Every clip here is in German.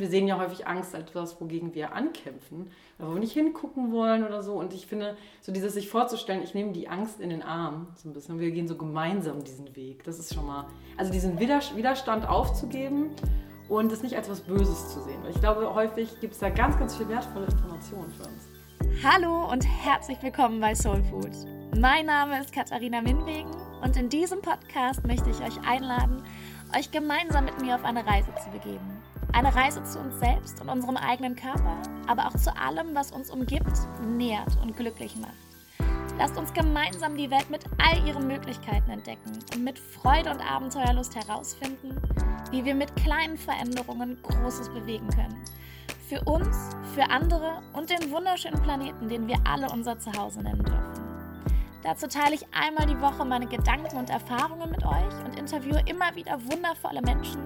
Wir sehen ja häufig Angst als etwas, wogegen wir ankämpfen, wo wir nicht hingucken wollen oder so. Und ich finde, so dieses sich vorzustellen, ich nehme die Angst in den Arm, so ein bisschen, wir gehen so gemeinsam diesen Weg. Das ist schon mal, also diesen Widerstand aufzugeben und es nicht als was Böses zu sehen. Weil ich glaube, häufig gibt es da ganz, ganz viel wertvolle Informationen für uns. Hallo und herzlich willkommen bei Soul Food. Mein Name ist Katharina Minwegen und in diesem Podcast möchte ich euch einladen, euch gemeinsam mit mir auf eine Reise zu begeben. Eine Reise zu uns selbst und unserem eigenen Körper, aber auch zu allem, was uns umgibt, nährt und glücklich macht. Lasst uns gemeinsam die Welt mit all ihren Möglichkeiten entdecken und mit Freude und Abenteuerlust herausfinden, wie wir mit kleinen Veränderungen Großes bewegen können. Für uns, für andere und den wunderschönen Planeten, den wir alle unser Zuhause nennen dürfen. Dazu teile ich einmal die Woche meine Gedanken und Erfahrungen mit euch und interviewe immer wieder wundervolle Menschen,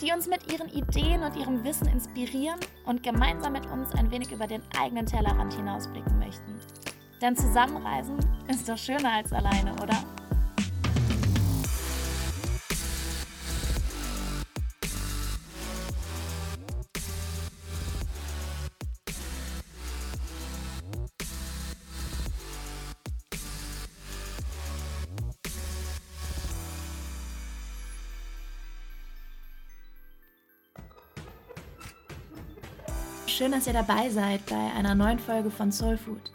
die uns mit ihren Ideen und ihrem Wissen inspirieren und gemeinsam mit uns ein wenig über den eigenen Tellerrand hinausblicken möchten. Denn Zusammenreisen ist doch schöner als alleine, oder? Schön, dass ihr dabei seid bei einer neuen Folge von Soul Food.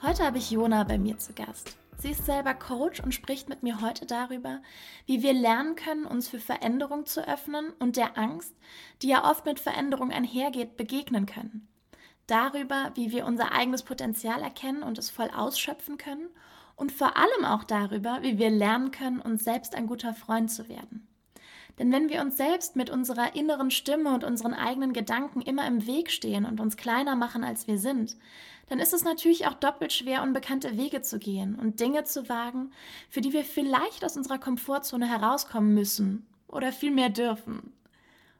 Heute habe ich Jona bei mir zu Gast. Sie ist selber Coach und spricht mit mir heute darüber, wie wir lernen können, uns für Veränderung zu öffnen und der Angst, die ja oft mit Veränderung einhergeht, begegnen können. Darüber, wie wir unser eigenes Potenzial erkennen und es voll ausschöpfen können und vor allem auch darüber, wie wir lernen können, uns selbst ein guter Freund zu werden. Denn wenn wir uns selbst mit unserer inneren Stimme und unseren eigenen Gedanken immer im Weg stehen und uns kleiner machen, als wir sind, dann ist es natürlich auch doppelt schwer, unbekannte Wege zu gehen und Dinge zu wagen, für die wir vielleicht aus unserer Komfortzone herauskommen müssen oder vielmehr dürfen.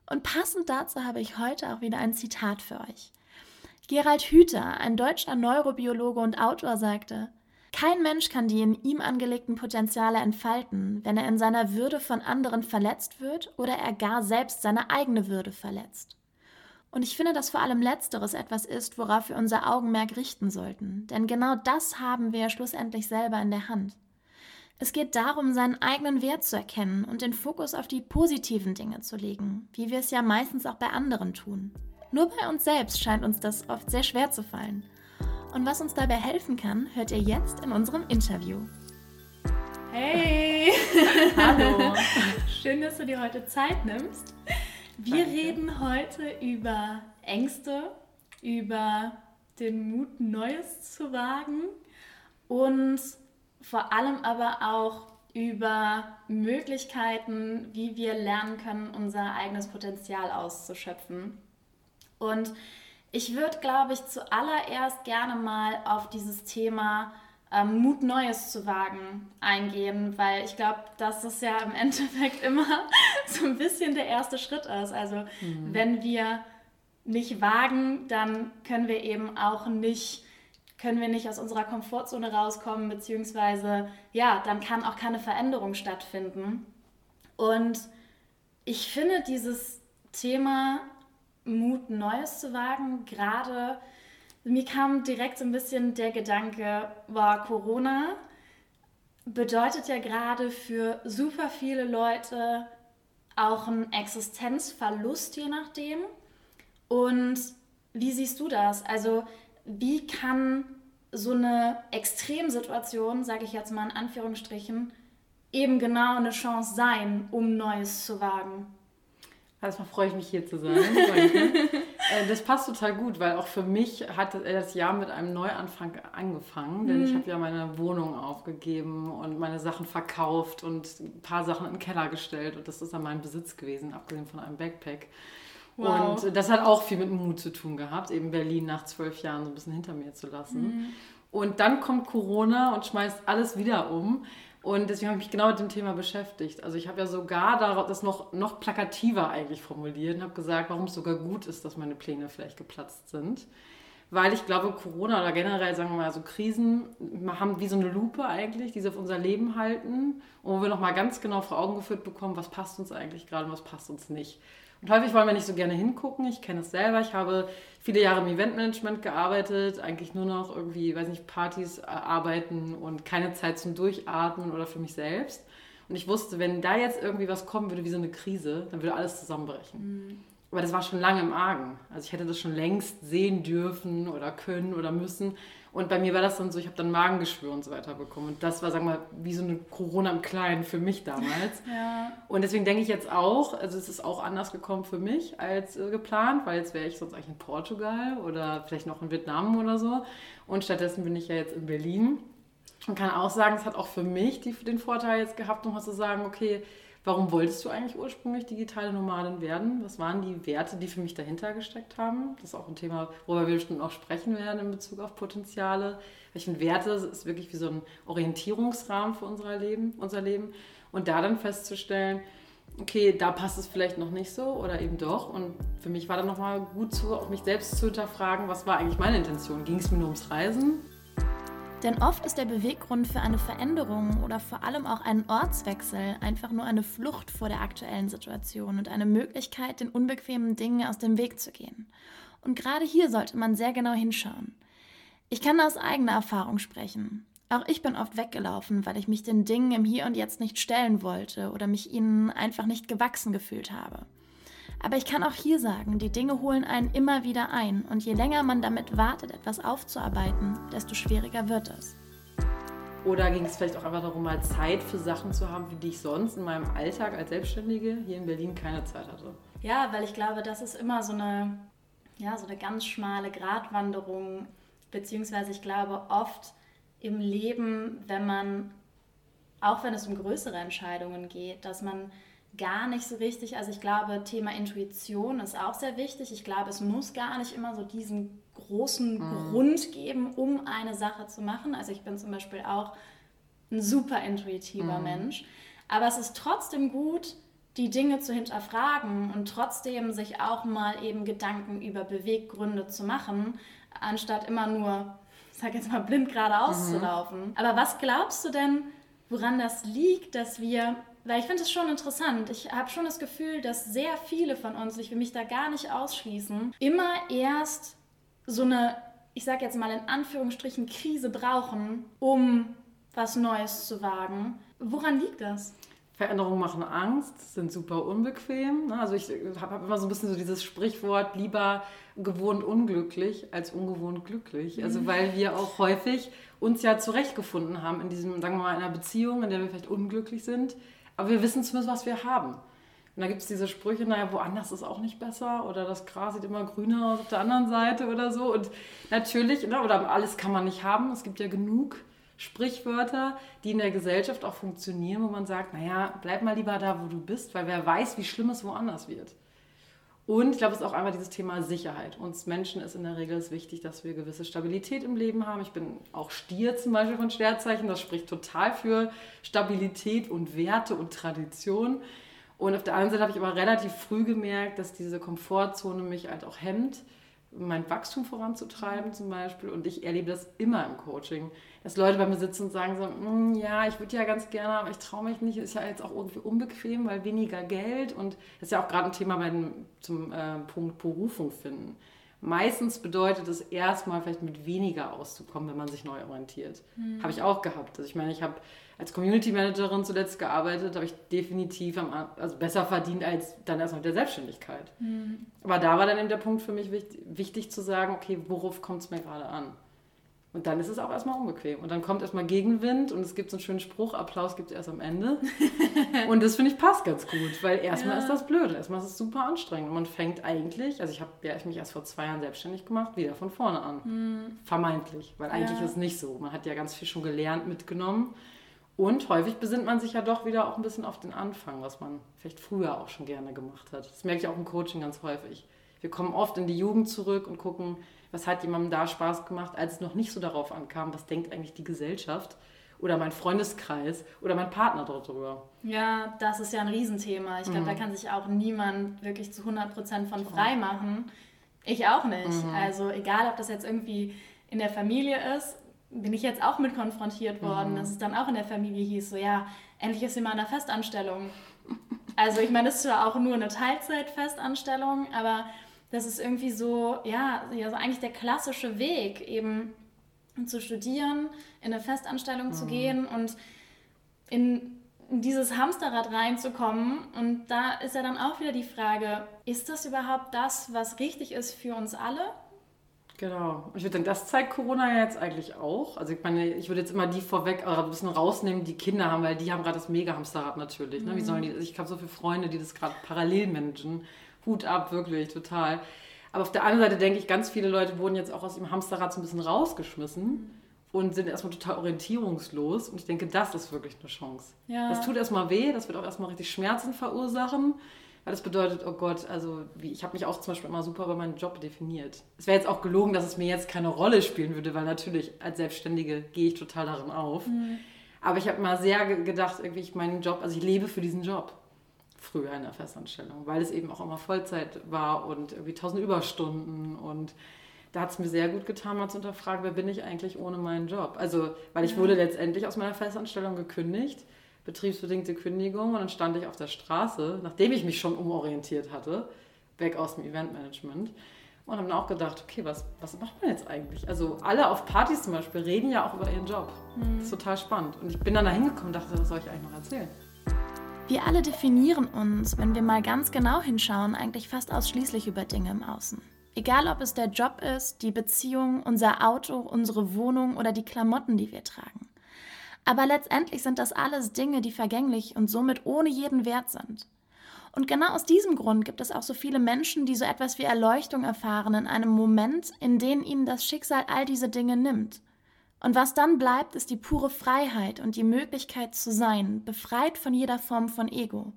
Und passend dazu habe ich heute auch wieder ein Zitat für euch. Gerald Hüther, ein deutscher Neurobiologe und Autor, sagte, kein Mensch kann die in ihm angelegten Potenziale entfalten, wenn er in seiner Würde von anderen verletzt wird oder er gar selbst seine eigene Würde verletzt. Und ich finde, dass vor allem letzteres etwas ist, worauf wir unser Augenmerk richten sollten, denn genau das haben wir schlussendlich selber in der Hand. Es geht darum, seinen eigenen Wert zu erkennen und den Fokus auf die positiven Dinge zu legen, wie wir es ja meistens auch bei anderen tun. Nur bei uns selbst scheint uns das oft sehr schwer zu fallen. Und was uns dabei helfen kann, hört ihr jetzt in unserem Interview. Hey! Hallo! Schön, dass du dir heute Zeit nimmst. Wir Danke. reden heute über Ängste, über den Mut, Neues zu wagen und vor allem aber auch über Möglichkeiten, wie wir lernen können, unser eigenes Potenzial auszuschöpfen. Und ich würde, glaube ich, zuallererst gerne mal auf dieses Thema ähm, Mut Neues zu wagen eingehen, weil ich glaube, dass das ja im Endeffekt immer so ein bisschen der erste Schritt ist. Also mhm. wenn wir nicht wagen, dann können wir eben auch nicht können wir nicht aus unserer Komfortzone rauskommen, beziehungsweise ja, dann kann auch keine Veränderung stattfinden. Und ich finde dieses Thema Mut, Neues zu wagen. Gerade mir kam direkt so ein bisschen der Gedanke, war Corona bedeutet ja gerade für super viele Leute auch einen Existenzverlust, je nachdem. Und wie siehst du das? Also wie kann so eine Extremsituation, sage ich jetzt mal in Anführungsstrichen, eben genau eine Chance sein, um Neues zu wagen? Erstmal freue ich mich hier zu sein. Äh, das passt total gut, weil auch für mich hat das Jahr mit einem Neuanfang angefangen, denn mhm. ich habe ja meine Wohnung aufgegeben und meine Sachen verkauft und ein paar Sachen in den Keller gestellt und das ist dann mein Besitz gewesen, abgesehen von einem Backpack. Wow. Und das hat auch viel mit Mut zu tun gehabt, eben Berlin nach zwölf Jahren so ein bisschen hinter mir zu lassen. Mhm. Und dann kommt Corona und schmeißt alles wieder um. Und deswegen habe ich mich genau mit dem Thema beschäftigt. Also ich habe ja sogar das noch, noch plakativer eigentlich formuliert und habe gesagt, warum es sogar gut ist, dass meine Pläne vielleicht geplatzt sind. Weil ich glaube, Corona oder generell, sagen wir mal, so Krisen haben wie so eine Lupe eigentlich, die sie auf unser Leben halten und wo wir nochmal ganz genau vor Augen geführt bekommen, was passt uns eigentlich gerade und was passt uns nicht. Und häufig wollen wir nicht so gerne hingucken. Ich kenne es selber. Ich habe viele Jahre im Eventmanagement gearbeitet, eigentlich nur noch irgendwie, weiß nicht, Partys äh, arbeiten und keine Zeit zum Durchatmen oder für mich selbst. Und ich wusste, wenn da jetzt irgendwie was kommen würde wie so eine Krise, dann würde alles zusammenbrechen. Mhm. Aber das war schon lange im Argen. Also ich hätte das schon längst sehen dürfen oder können oder müssen. Und bei mir war das dann so, ich habe dann Magengeschwür und so weiter bekommen. Und das war, sagen wir mal, wie so eine Corona im Kleinen für mich damals. ja. Und deswegen denke ich jetzt auch, also es ist auch anders gekommen für mich als äh, geplant, weil jetzt wäre ich sonst eigentlich in Portugal oder vielleicht noch in Vietnam oder so. Und stattdessen bin ich ja jetzt in Berlin. Und kann auch sagen, es hat auch für mich die, den Vorteil jetzt gehabt, nochmal zu sagen, okay, Warum wolltest du eigentlich ursprünglich digitale Nomadin werden? Was waren die Werte, die für mich dahinter gesteckt haben? Das ist auch ein Thema, worüber wir bestimmt auch sprechen werden in Bezug auf Potenziale. Welchen Werte ist wirklich wie so ein Orientierungsrahmen für unser Leben, unser Leben. Und da dann festzustellen, okay, da passt es vielleicht noch nicht so oder eben doch. Und für mich war dann nochmal gut zu, auch mich selbst zu hinterfragen, was war eigentlich meine Intention? Ging es mir nur ums Reisen? Denn oft ist der Beweggrund für eine Veränderung oder vor allem auch einen Ortswechsel einfach nur eine Flucht vor der aktuellen Situation und eine Möglichkeit, den unbequemen Dingen aus dem Weg zu gehen. Und gerade hier sollte man sehr genau hinschauen. Ich kann aus eigener Erfahrung sprechen. Auch ich bin oft weggelaufen, weil ich mich den Dingen im Hier und Jetzt nicht stellen wollte oder mich ihnen einfach nicht gewachsen gefühlt habe. Aber ich kann auch hier sagen, die Dinge holen einen immer wieder ein und je länger man damit wartet, etwas aufzuarbeiten, desto schwieriger wird es. Oder ging es vielleicht auch einfach darum, mal Zeit für Sachen zu haben, für die ich sonst in meinem Alltag als Selbstständige hier in Berlin keine Zeit hatte? Ja, weil ich glaube, das ist immer so eine, ja, so eine ganz schmale Gratwanderung, beziehungsweise ich glaube oft im Leben, wenn man, auch wenn es um größere Entscheidungen geht, dass man gar nicht so richtig. Also ich glaube, Thema Intuition ist auch sehr wichtig. Ich glaube, es muss gar nicht immer so diesen großen mhm. Grund geben, um eine Sache zu machen. Also ich bin zum Beispiel auch ein super intuitiver mhm. Mensch. Aber es ist trotzdem gut, die Dinge zu hinterfragen und trotzdem sich auch mal eben Gedanken über Beweggründe zu machen, anstatt immer nur, ich sag jetzt mal, blind geradeaus mhm. zu laufen. Aber was glaubst du denn, woran das liegt, dass wir weil ich finde es schon interessant. Ich habe schon das Gefühl, dass sehr viele von uns, ich will mich da gar nicht ausschließen, immer erst so eine, ich sage jetzt mal in Anführungsstrichen, Krise brauchen, um was Neues zu wagen. Woran liegt das? Veränderungen machen Angst, sind super unbequem. Ne? Also ich habe immer so ein bisschen so dieses Sprichwort, lieber gewohnt unglücklich als ungewohnt glücklich. Also mhm. weil wir auch häufig uns ja zurechtgefunden haben in diesem, sagen wir mal, einer Beziehung, in der wir vielleicht unglücklich sind aber wir wissen zumindest, was wir haben. Und da gibt es diese Sprüche, naja, woanders ist auch nicht besser oder das Gras sieht immer grüner aus auf der anderen Seite oder so. Und natürlich, ne, oder alles kann man nicht haben. Es gibt ja genug Sprichwörter, die in der Gesellschaft auch funktionieren, wo man sagt, naja, bleib mal lieber da, wo du bist, weil wer weiß, wie schlimm es woanders wird. Und ich glaube, es ist auch einfach dieses Thema Sicherheit. Uns Menschen ist in der Regel wichtig, dass wir gewisse Stabilität im Leben haben. Ich bin auch Stier zum Beispiel von Sternzeichen. Das spricht total für Stabilität und Werte und Tradition. Und auf der anderen Seite habe ich aber relativ früh gemerkt, dass diese Komfortzone mich halt auch hemmt mein Wachstum voranzutreiben zum Beispiel. Und ich erlebe das immer im Coaching, dass Leute bei mir sitzen und sagen so, mm, ja, ich würde ja ganz gerne, aber ich traue mich nicht. Ist ja jetzt auch irgendwie unbequem, weil weniger Geld. Und das ist ja auch gerade ein Thema bei dem, zum äh, Punkt Berufung finden. Meistens bedeutet es erstmal vielleicht mit weniger auszukommen, wenn man sich neu orientiert. Mhm. Habe ich auch gehabt. Also ich meine, ich habe als Community Managerin zuletzt gearbeitet, habe ich definitiv am, also besser verdient als dann erst mit der Selbstständigkeit. Mhm. Aber da war dann eben der Punkt für mich wichtig, wichtig zu sagen, okay, worauf kommt es mir gerade an? Und dann ist es auch erstmal unbequem. Und dann kommt erstmal Gegenwind und es gibt so einen schönen Spruch, Applaus gibt es erst am Ende. und das finde ich passt ganz gut, weil erstmal ja. ist das blöd, erstmal ist es super anstrengend. Und man fängt eigentlich, also ich habe ja, mich erst vor zwei Jahren selbstständig gemacht, wieder von vorne an. Mhm. Vermeintlich, weil eigentlich ja. ist es nicht so. Man hat ja ganz viel schon gelernt, mitgenommen. Und häufig besinnt man sich ja doch wieder auch ein bisschen auf den Anfang, was man vielleicht früher auch schon gerne gemacht hat. Das merke ich auch im Coaching ganz häufig. Wir kommen oft in die Jugend zurück und gucken, was hat jemandem da Spaß gemacht, als es noch nicht so darauf ankam, was denkt eigentlich die Gesellschaft oder mein Freundeskreis oder mein Partner darüber. Ja, das ist ja ein Riesenthema. Ich glaube, mhm. da kann sich auch niemand wirklich zu 100% von frei machen. Ich auch nicht. Mhm. Also egal, ob das jetzt irgendwie in der Familie ist, bin ich jetzt auch mit konfrontiert worden, mhm. dass es dann auch in der Familie hieß, so ja, endlich ist sie mal in einer Festanstellung. Also ich meine, das ist ja auch nur eine Teilzeitfestanstellung, aber das ist irgendwie so, ja, ja so eigentlich der klassische Weg, eben zu studieren, in eine Festanstellung mhm. zu gehen und in dieses Hamsterrad reinzukommen. Und da ist ja dann auch wieder die Frage, ist das überhaupt das, was richtig ist für uns alle? Genau. Ich würde sagen, das zeigt Corona ja jetzt eigentlich auch. Also ich meine, ich würde jetzt immer die vorweg äh, ein bisschen rausnehmen, die Kinder haben, weil die haben gerade das Mega-Hamsterrad natürlich. Ne? Wie sollen die, ich habe so viele Freunde, die das gerade parallel managen. Hut ab, wirklich, total. Aber auf der anderen Seite denke ich, ganz viele Leute wurden jetzt auch aus dem Hamsterrad so ein bisschen rausgeschmissen und sind erstmal total orientierungslos. Und ich denke, das ist wirklich eine Chance. Ja. Das tut erstmal weh, das wird auch erstmal richtig Schmerzen verursachen. Weil das bedeutet, oh Gott, also wie, ich habe mich auch zum Beispiel immer super über meinen Job definiert. Es wäre jetzt auch gelogen, dass es mir jetzt keine Rolle spielen würde, weil natürlich als Selbstständige gehe ich total darin auf. Mhm. Aber ich habe mal sehr gedacht, irgendwie ich meinen Job, also ich lebe für diesen Job früher in der Festanstellung, weil es eben auch immer Vollzeit war und irgendwie tausend Überstunden und da hat es mir sehr gut getan, mal zu unterfragen, wer bin ich eigentlich ohne meinen Job? Also, weil ich ja. wurde letztendlich aus meiner Festanstellung gekündigt, betriebsbedingte Kündigung und dann stand ich auf der Straße, nachdem ich mich schon umorientiert hatte, weg aus dem Eventmanagement und habe dann auch gedacht, okay, was, was macht man jetzt eigentlich? Also alle auf Partys zum Beispiel reden ja auch über ihren Job. Mhm. Das ist total spannend. Und ich bin dann da hingekommen und dachte, was soll ich eigentlich noch erzählen? Wir alle definieren uns, wenn wir mal ganz genau hinschauen, eigentlich fast ausschließlich über Dinge im Außen. Egal ob es der Job ist, die Beziehung, unser Auto, unsere Wohnung oder die Klamotten, die wir tragen. Aber letztendlich sind das alles Dinge, die vergänglich und somit ohne jeden Wert sind. Und genau aus diesem Grund gibt es auch so viele Menschen, die so etwas wie Erleuchtung erfahren in einem Moment, in dem ihnen das Schicksal all diese Dinge nimmt. Und was dann bleibt, ist die pure Freiheit und die Möglichkeit zu sein, befreit von jeder Form von Ego.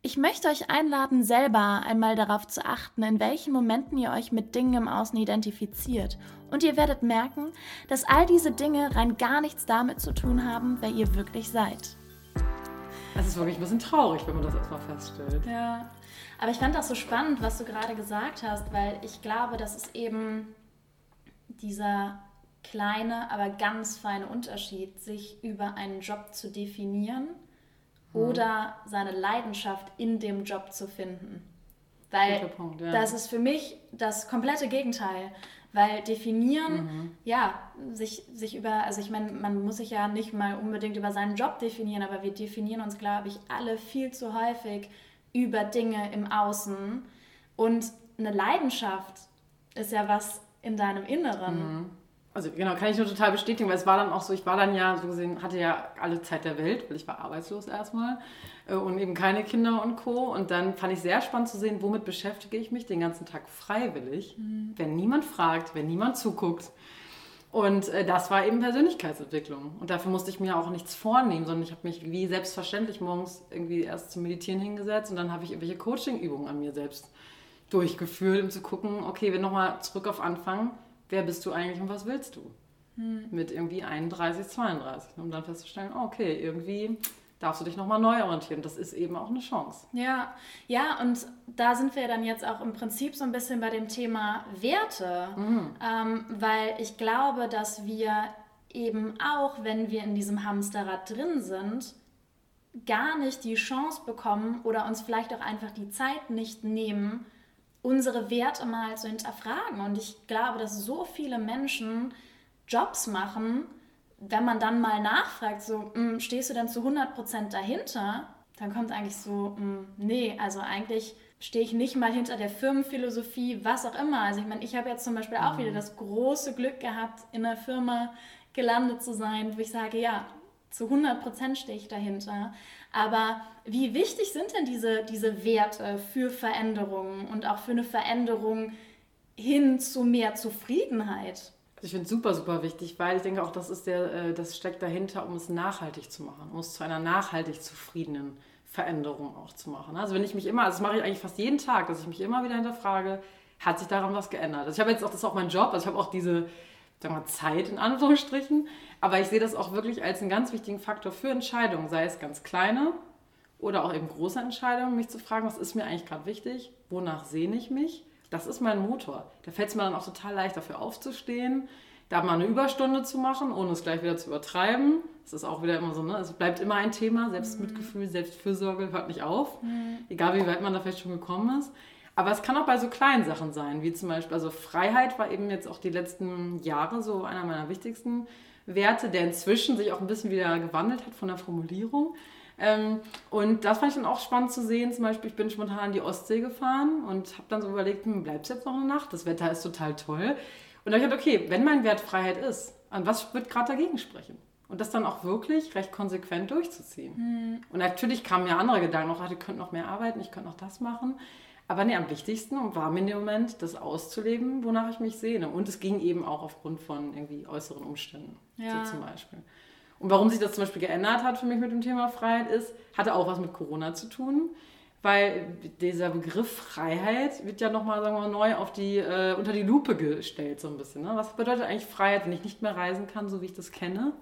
Ich möchte euch einladen, selber einmal darauf zu achten, in welchen Momenten ihr euch mit Dingen im Außen identifiziert. Und ihr werdet merken, dass all diese Dinge rein gar nichts damit zu tun haben, wer ihr wirklich seid. Es ist wirklich ein bisschen traurig, wenn man das erstmal feststellt. Ja, aber ich fand das so spannend, was du gerade gesagt hast, weil ich glaube, dass es eben dieser kleine, aber ganz feine Unterschied, sich über einen Job zu definieren Mhm. oder seine Leidenschaft in dem Job zu finden. Weil Punkt, ja. das ist für mich das komplette Gegenteil. Weil definieren, mhm. ja, sich, sich über, also ich meine, man muss sich ja nicht mal unbedingt über seinen Job definieren, aber wir definieren uns, glaube ich, alle viel zu häufig über Dinge im Außen. Und eine Leidenschaft ist ja was in deinem Inneren. Mhm also genau, kann ich nur total bestätigen, weil es war dann auch so, ich war dann ja so gesehen, hatte ja alle Zeit der Welt, weil ich war arbeitslos erstmal äh, und eben keine Kinder und Co. Und dann fand ich sehr spannend zu sehen, womit beschäftige ich mich den ganzen Tag freiwillig, mhm. wenn niemand fragt, wenn niemand zuguckt. Und äh, das war eben Persönlichkeitsentwicklung. Und dafür musste ich mir auch nichts vornehmen, sondern ich habe mich wie selbstverständlich morgens irgendwie erst zum Meditieren hingesetzt und dann habe ich irgendwelche Coaching-Übungen an mir selbst durchgeführt, um zu gucken, okay, wir nochmal zurück auf Anfang wer bist du eigentlich und was willst du? Hm. Mit irgendwie 31, 32, um dann festzustellen, okay, irgendwie darfst du dich nochmal neu orientieren. Das ist eben auch eine Chance. Ja, ja, und da sind wir dann jetzt auch im Prinzip so ein bisschen bei dem Thema Werte, mhm. ähm, weil ich glaube, dass wir eben auch, wenn wir in diesem Hamsterrad drin sind, gar nicht die Chance bekommen oder uns vielleicht auch einfach die Zeit nicht nehmen, unsere Werte mal zu hinterfragen. Und ich glaube, dass so viele Menschen Jobs machen, wenn man dann mal nachfragt, so, hm, stehst du denn zu 100% dahinter? Dann kommt eigentlich so, hm, nee, also eigentlich stehe ich nicht mal hinter der Firmenphilosophie, was auch immer. Also ich meine, ich habe jetzt zum Beispiel auch mhm. wieder das große Glück gehabt, in einer Firma gelandet zu sein, wo ich sage, ja, zu 100% stehe ich dahinter. Aber wie wichtig sind denn diese, diese Werte für Veränderungen und auch für eine Veränderung hin zu mehr Zufriedenheit? Ich finde es super, super wichtig, weil ich denke auch, das, ist der, äh, das steckt dahinter, um es nachhaltig zu machen, um es zu einer nachhaltig zufriedenen Veränderung auch zu machen. Also wenn ich mich immer, also das mache ich eigentlich fast jeden Tag, dass ich mich immer wieder hinterfrage, hat sich daran was geändert? Also ich habe jetzt auch, das ist auch mein Job, also ich habe auch diese sagen wir, Zeit in Anführungsstrichen, aber ich sehe das auch wirklich als einen ganz wichtigen Faktor für Entscheidungen, sei es ganz kleine oder auch eben große Entscheidungen, mich zu fragen, was ist mir eigentlich gerade wichtig, wonach sehne ich mich. Das ist mein Motor. Da fällt es mir dann auch total leicht, dafür aufzustehen, da mal eine Überstunde zu machen, ohne es gleich wieder zu übertreiben. Das ist auch wieder immer so, ne? Es bleibt immer ein Thema, Selbstmitgefühl, Selbstfürsorge hört nicht auf. Mhm. Egal wie weit man da vielleicht schon gekommen ist. Aber es kann auch bei so kleinen Sachen sein, wie zum Beispiel, also Freiheit war eben jetzt auch die letzten Jahre so einer meiner wichtigsten Werte, der inzwischen sich auch ein bisschen wieder gewandelt hat von der Formulierung. Ähm, und das fand ich dann auch spannend zu sehen. Zum Beispiel, ich bin spontan an die Ostsee gefahren und habe dann so überlegt, hm, bleibst jetzt noch eine Nacht? Das Wetter ist total toll. Und da habe ich gedacht, okay, wenn mein Wert Freiheit ist, an was wird gerade dagegen sprechen? Und das dann auch wirklich recht konsequent durchzuziehen. Mhm. Und natürlich kamen ja andere Gedanken noch, ich könnte noch mehr arbeiten, ich könnte noch das machen. Aber nee, am wichtigsten war mir in dem Moment, das auszuleben, wonach ich mich sehne. Und es ging eben auch aufgrund von irgendwie äußeren Umständen, ja. so zum Beispiel. Und warum sich das zum Beispiel geändert hat für mich mit dem Thema Freiheit ist, hatte auch was mit Corona zu tun. Weil dieser Begriff Freiheit wird ja nochmal, sagen wir mal, neu auf die, äh, unter die Lupe gestellt, so ein bisschen. Ne? Was bedeutet eigentlich Freiheit, wenn ich nicht mehr reisen kann, so wie ich das kenne?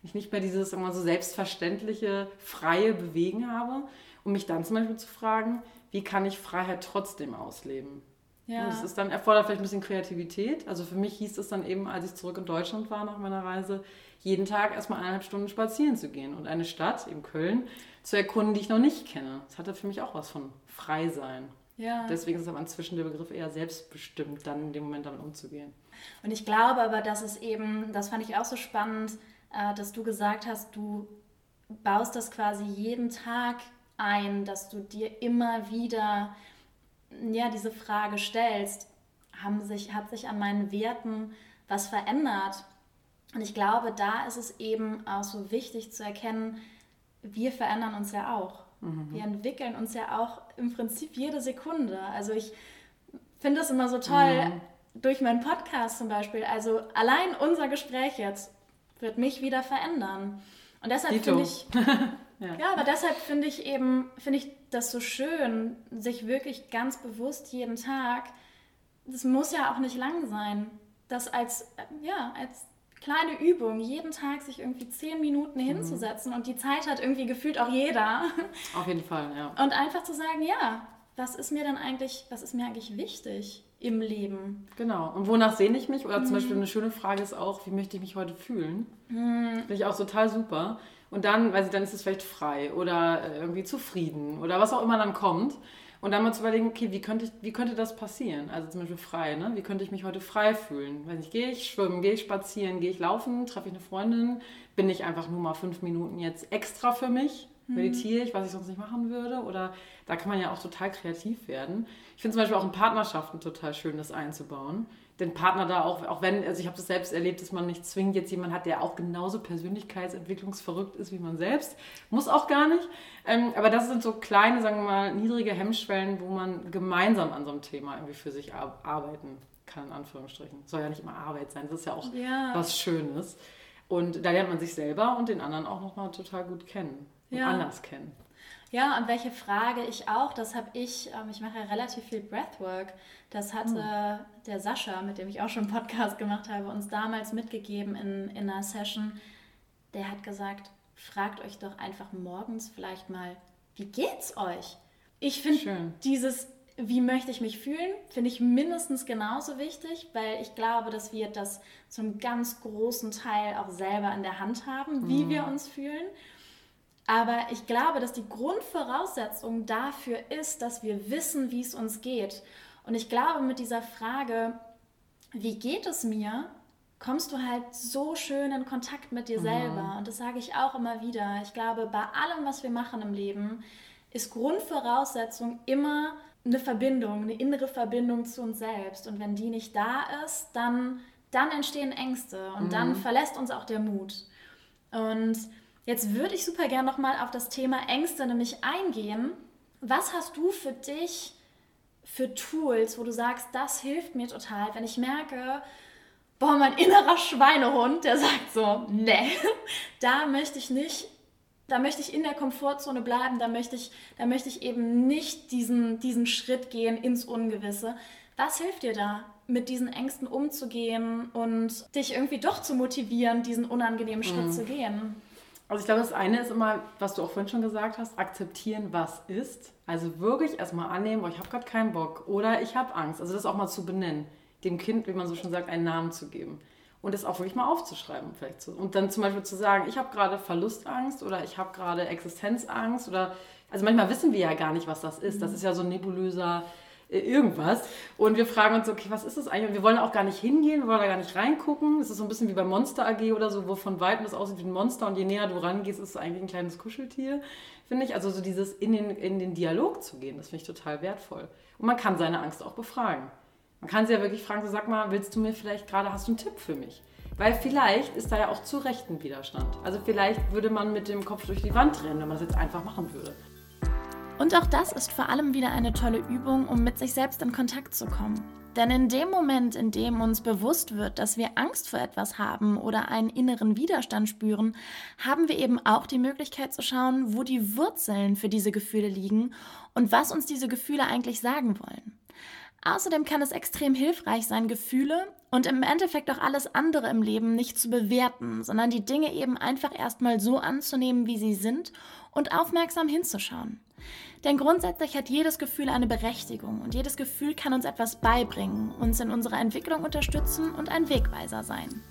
Wenn ich nicht mehr dieses, mal, so selbstverständliche, freie Bewegen habe? Um mich dann zum Beispiel zu fragen, wie kann ich Freiheit trotzdem ausleben? Ja. Und das ist dann erfordert vielleicht ein bisschen Kreativität. Also für mich hieß es dann eben, als ich zurück in Deutschland war nach meiner Reise, jeden Tag erstmal eineinhalb Stunden spazieren zu gehen und eine Stadt, eben Köln, zu erkunden, die ich noch nicht kenne. Das hatte für mich auch was von frei sein. Ja. Deswegen ist aber inzwischen der Begriff eher selbstbestimmt, dann in dem Moment damit umzugehen. Und ich glaube aber, dass es eben, das fand ich auch so spannend, äh, dass du gesagt hast, du baust das quasi jeden Tag ein, dass du dir immer wieder ja, diese Frage stellst, haben sich, hat sich an meinen Werten was verändert? Und ich glaube, da ist es eben auch so wichtig zu erkennen, wir verändern uns ja auch. Mhm. Wir entwickeln uns ja auch im Prinzip jede Sekunde. Also ich finde es immer so toll, mhm. durch meinen Podcast zum Beispiel. Also allein unser Gespräch jetzt wird mich wieder verändern. Und deshalb finde ich, ja. ja. aber deshalb finde ich eben, finde ich das so schön, sich wirklich ganz bewusst jeden Tag, das muss ja auch nicht lang sein, das als, ja, als kleine Übung, jeden Tag sich irgendwie zehn Minuten mhm. hinzusetzen und die Zeit hat irgendwie gefühlt auch jeder. Auf jeden Fall, ja. Und einfach zu sagen, ja, was ist mir denn eigentlich, was ist mir eigentlich wichtig im Leben? Genau. Und wonach sehne ich mich? Oder mhm. zum Beispiel eine schöne Frage ist auch, wie möchte ich mich heute fühlen? Mhm. Finde ich auch total super. Und dann, ich, dann ist es vielleicht frei oder äh, irgendwie zufrieden oder was auch immer dann kommt. Und dann mal zu überlegen, okay, wie könnte, ich, wie könnte das passieren? Also zum Beispiel frei, ne? Wie könnte ich mich heute frei fühlen? Weiß nicht, gehe ich schwimmen, gehe ich spazieren, gehe ich laufen, treffe ich eine Freundin? Bin ich einfach nur mal fünf Minuten jetzt extra für mich? Mhm. Meditiere ich, was ich sonst nicht machen würde? Oder da kann man ja auch total kreativ werden. Ich finde zum Beispiel auch in Partnerschaften total schön, das einzubauen den Partner da auch, auch wenn, also ich habe das selbst erlebt, dass man nicht zwingend jetzt jemanden hat, der auch genauso persönlichkeitsentwicklungsverrückt ist wie man selbst. Muss auch gar nicht. Ähm, aber das sind so kleine, sagen wir mal, niedrige Hemmschwellen, wo man gemeinsam an so einem Thema irgendwie für sich arbeiten kann, in Anführungsstrichen. Soll ja nicht immer Arbeit sein, das ist ja auch ja. was Schönes. Und da lernt man sich selber und den anderen auch nochmal total gut kennen und ja. anders kennen. Ja, und welche Frage ich auch, das habe ich, ähm, ich mache ja relativ viel Breathwork, das hatte mhm. der Sascha, mit dem ich auch schon einen Podcast gemacht habe, uns damals mitgegeben in, in einer Session. Der hat gesagt, fragt euch doch einfach morgens vielleicht mal, wie geht's euch? Ich finde dieses, wie möchte ich mich fühlen, finde ich mindestens genauso wichtig, weil ich glaube, dass wir das zum ganz großen Teil auch selber in der Hand haben, wie mhm. wir uns fühlen. Aber ich glaube, dass die Grundvoraussetzung dafür ist, dass wir wissen, wie es uns geht. Und ich glaube, mit dieser Frage, wie geht es mir, kommst du halt so schön in Kontakt mit dir mhm. selber. Und das sage ich auch immer wieder. Ich glaube, bei allem, was wir machen im Leben, ist Grundvoraussetzung immer eine Verbindung, eine innere Verbindung zu uns selbst. Und wenn die nicht da ist, dann, dann entstehen Ängste und mhm. dann verlässt uns auch der Mut. Und Jetzt würde ich super gerne nochmal auf das Thema Ängste nämlich eingehen. Was hast du für dich für Tools, wo du sagst, das hilft mir total, wenn ich merke, boah, mein innerer Schweinehund, der sagt so, ne, da möchte ich nicht, da möchte ich in der Komfortzone bleiben, da möchte ich, da möchte ich eben nicht diesen, diesen Schritt gehen ins Ungewisse. Was hilft dir da, mit diesen Ängsten umzugehen und dich irgendwie doch zu motivieren, diesen unangenehmen Schritt mhm. zu gehen? Also ich glaube, das eine ist immer, was du auch vorhin schon gesagt hast, akzeptieren, was ist. Also wirklich erstmal annehmen, boah, ich habe gerade keinen Bock oder ich habe Angst. Also das auch mal zu benennen. Dem Kind, wie man so schon sagt, einen Namen zu geben. und das auch wirklich mal aufzuschreiben. Vielleicht. Und dann zum Beispiel zu sagen, ich habe gerade Verlustangst oder ich habe gerade Existenzangst oder, also manchmal wissen wir ja gar nicht, was das ist. Das mhm. ist ja so ein nebulöser irgendwas. Und wir fragen uns, okay, was ist das eigentlich? Und wir wollen auch gar nicht hingehen, wir wollen da gar nicht reingucken. Es ist so ein bisschen wie bei Monster AG oder so, wo von Weitem das aussieht wie ein Monster und je näher du rangehst, ist es eigentlich ein kleines Kuscheltier, finde ich. Also so dieses in den, in den Dialog zu gehen, das finde ich total wertvoll. Und man kann seine Angst auch befragen. Man kann sie ja wirklich fragen, so sag mal, willst du mir vielleicht gerade, hast du einen Tipp für mich? Weil vielleicht ist da ja auch zu Recht ein Widerstand. Also vielleicht würde man mit dem Kopf durch die Wand rennen, wenn man das jetzt einfach machen würde. Und auch das ist vor allem wieder eine tolle Übung, um mit sich selbst in Kontakt zu kommen. Denn in dem Moment, in dem uns bewusst wird, dass wir Angst vor etwas haben oder einen inneren Widerstand spüren, haben wir eben auch die Möglichkeit zu schauen, wo die Wurzeln für diese Gefühle liegen und was uns diese Gefühle eigentlich sagen wollen. Außerdem kann es extrem hilfreich sein, Gefühle und im Endeffekt auch alles andere im Leben nicht zu bewerten, sondern die Dinge eben einfach erstmal so anzunehmen, wie sie sind und aufmerksam hinzuschauen. Denn grundsätzlich hat jedes Gefühl eine Berechtigung und jedes Gefühl kann uns etwas beibringen, uns in unserer Entwicklung unterstützen und ein Wegweiser sein.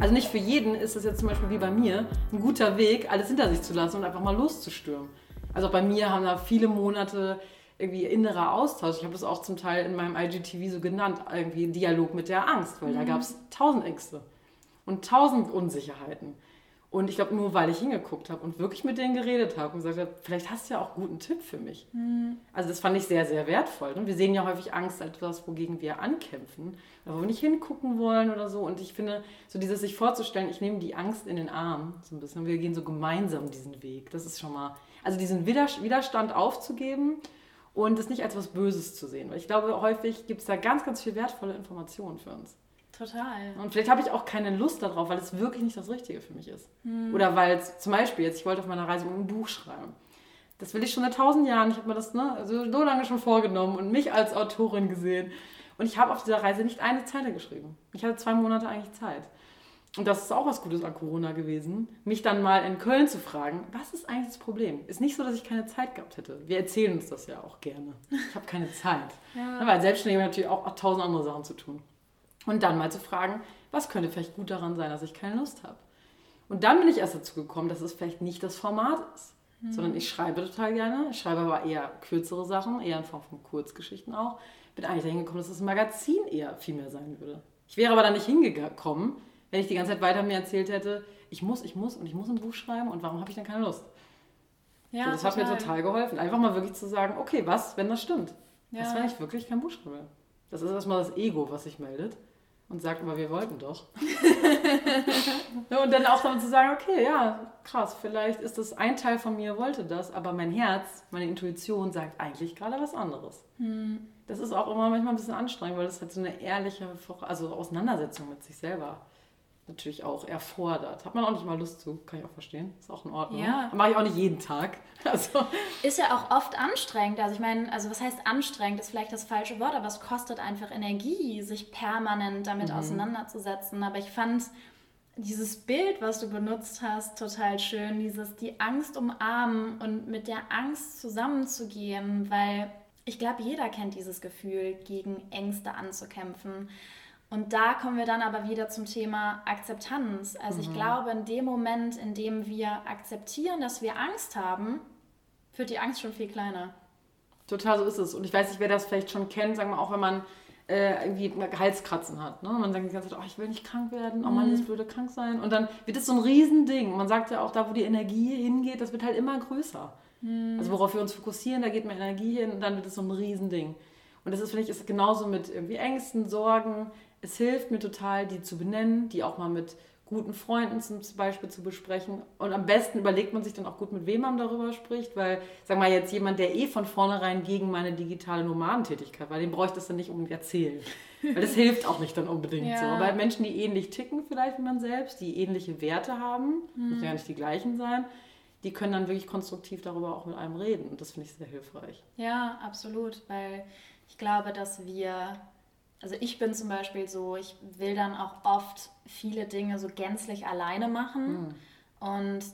Also nicht für jeden ist es jetzt zum Beispiel wie bei mir ein guter Weg, alles hinter sich zu lassen und einfach mal loszustürmen. Also bei mir haben da viele Monate irgendwie innerer Austausch. Ich habe das auch zum Teil in meinem IGTV so genannt, irgendwie Dialog mit der Angst, weil mhm. da gab es tausend Ängste und tausend Unsicherheiten. Und ich glaube, nur weil ich hingeguckt habe und wirklich mit denen geredet habe und gesagt habe, vielleicht hast du ja auch einen guten Tipp für mich. Mhm. Also das fand ich sehr, sehr wertvoll. Und wir sehen ja häufig Angst als etwas, wogegen wir ankämpfen, wo wir nicht hingucken wollen oder so. Und ich finde, so dieses sich vorzustellen, ich nehme die Angst in den Arm, so ein bisschen, und wir gehen so gemeinsam diesen Weg. Das ist schon mal, also diesen Widerstand aufzugeben und es nicht als was Böses zu sehen. Weil ich glaube, häufig gibt es da ganz, ganz viel wertvolle Informationen für uns. Total. Und vielleicht habe ich auch keine Lust darauf, weil es wirklich nicht das Richtige für mich ist. Hm. Oder weil es zum Beispiel jetzt, ich wollte auf meiner Reise ein Buch schreiben. Das will ich schon seit tausend Jahren. Ich habe mir das ne, so, so lange schon vorgenommen und mich als Autorin gesehen. Und ich habe auf dieser Reise nicht eine Zeile geschrieben. Ich hatte zwei Monate eigentlich Zeit und das ist auch was Gutes an Corona gewesen, mich dann mal in Köln zu fragen, was ist eigentlich das Problem? Ist nicht so, dass ich keine Zeit gehabt hätte. Wir erzählen uns das ja auch gerne. Ich habe keine Zeit. ja. Weil Selbstständige natürlich auch tausend andere Sachen zu tun. Und dann mal zu fragen, was könnte vielleicht gut daran sein, dass ich keine Lust habe? Und dann bin ich erst dazu gekommen, dass es vielleicht nicht das Format ist, mhm. sondern ich schreibe total gerne. Ich schreibe aber eher kürzere Sachen, eher in Form von Kurzgeschichten auch. Bin eigentlich dahin gekommen, dass das Magazin eher viel mehr sein würde. Ich wäre aber da nicht hingekommen, wenn ich die ganze Zeit weiter mir erzählt hätte, ich muss, ich muss und ich muss ein Buch schreiben und warum habe ich dann keine Lust? Ja, so, das total. hat mir total geholfen. Einfach mal wirklich zu sagen, okay, was, wenn das stimmt? Ja. Was, wenn ich wirklich kein Buch schreibe? Das ist erstmal das Ego, was sich meldet und sagt, aber wir wollten doch. und dann auch damit zu sagen, okay, ja, krass, vielleicht ist das ein Teil von mir wollte das, aber mein Herz, meine Intuition sagt eigentlich gerade was anderes. Hm. Das ist auch immer manchmal ein bisschen anstrengend, weil das halt so eine ehrliche also Auseinandersetzung mit sich selber natürlich auch erfordert. Hat man auch nicht mal Lust zu, kann ich auch verstehen. Ist auch in Ordnung. Ja. Mache ich auch nicht jeden Tag. Also. Ist ja auch oft anstrengend. Also ich meine, also was heißt anstrengend, ist vielleicht das falsche Wort, aber es kostet einfach Energie, sich permanent damit mhm. auseinanderzusetzen. Aber ich fand dieses Bild, was du benutzt hast, total schön. Dieses die Angst umarmen und mit der Angst zusammenzugehen, weil ich glaube, jeder kennt dieses Gefühl, gegen Ängste anzukämpfen. Und da kommen wir dann aber wieder zum Thema Akzeptanz. Also mhm. ich glaube, in dem Moment, in dem wir akzeptieren, dass wir Angst haben, wird die Angst schon viel kleiner. Total so ist es. Und ich weiß nicht, wer das vielleicht schon kennt, sagen wir auch, wenn man äh, irgendwie Halskratzen hat. Ne? Man sagt die ganze Zeit, oh, ich will nicht krank werden, oh Mann, das mhm. blöde krank sein. Und dann wird es so ein Riesending. Man sagt ja auch, da wo die Energie hingeht, das wird halt immer größer. Mhm. Also worauf wir uns fokussieren, da geht mehr Energie hin und dann wird es so ein Riesending. Und das ist, finde ich, ist genauso mit irgendwie Ängsten, Sorgen, es hilft mir total, die zu benennen, die auch mal mit guten Freunden zum Beispiel zu besprechen. Und am besten überlegt man sich dann auch gut, mit wem man darüber spricht, weil, sag mal, jetzt jemand, der eh von vornherein gegen meine digitale Nomadentätigkeit war, dem brauche ich das dann nicht unbedingt erzählen. weil das hilft auch nicht dann unbedingt ja. so. Aber Menschen, die ähnlich ticken vielleicht wie man selbst, die ähnliche Werte haben, mhm. müssen ja nicht die gleichen sein, die können dann wirklich konstruktiv darüber auch mit einem reden. Und das finde ich sehr hilfreich. Ja, absolut, weil ich glaube, dass wir also ich bin zum Beispiel so, ich will dann auch oft viele Dinge so gänzlich alleine machen. Mhm. Und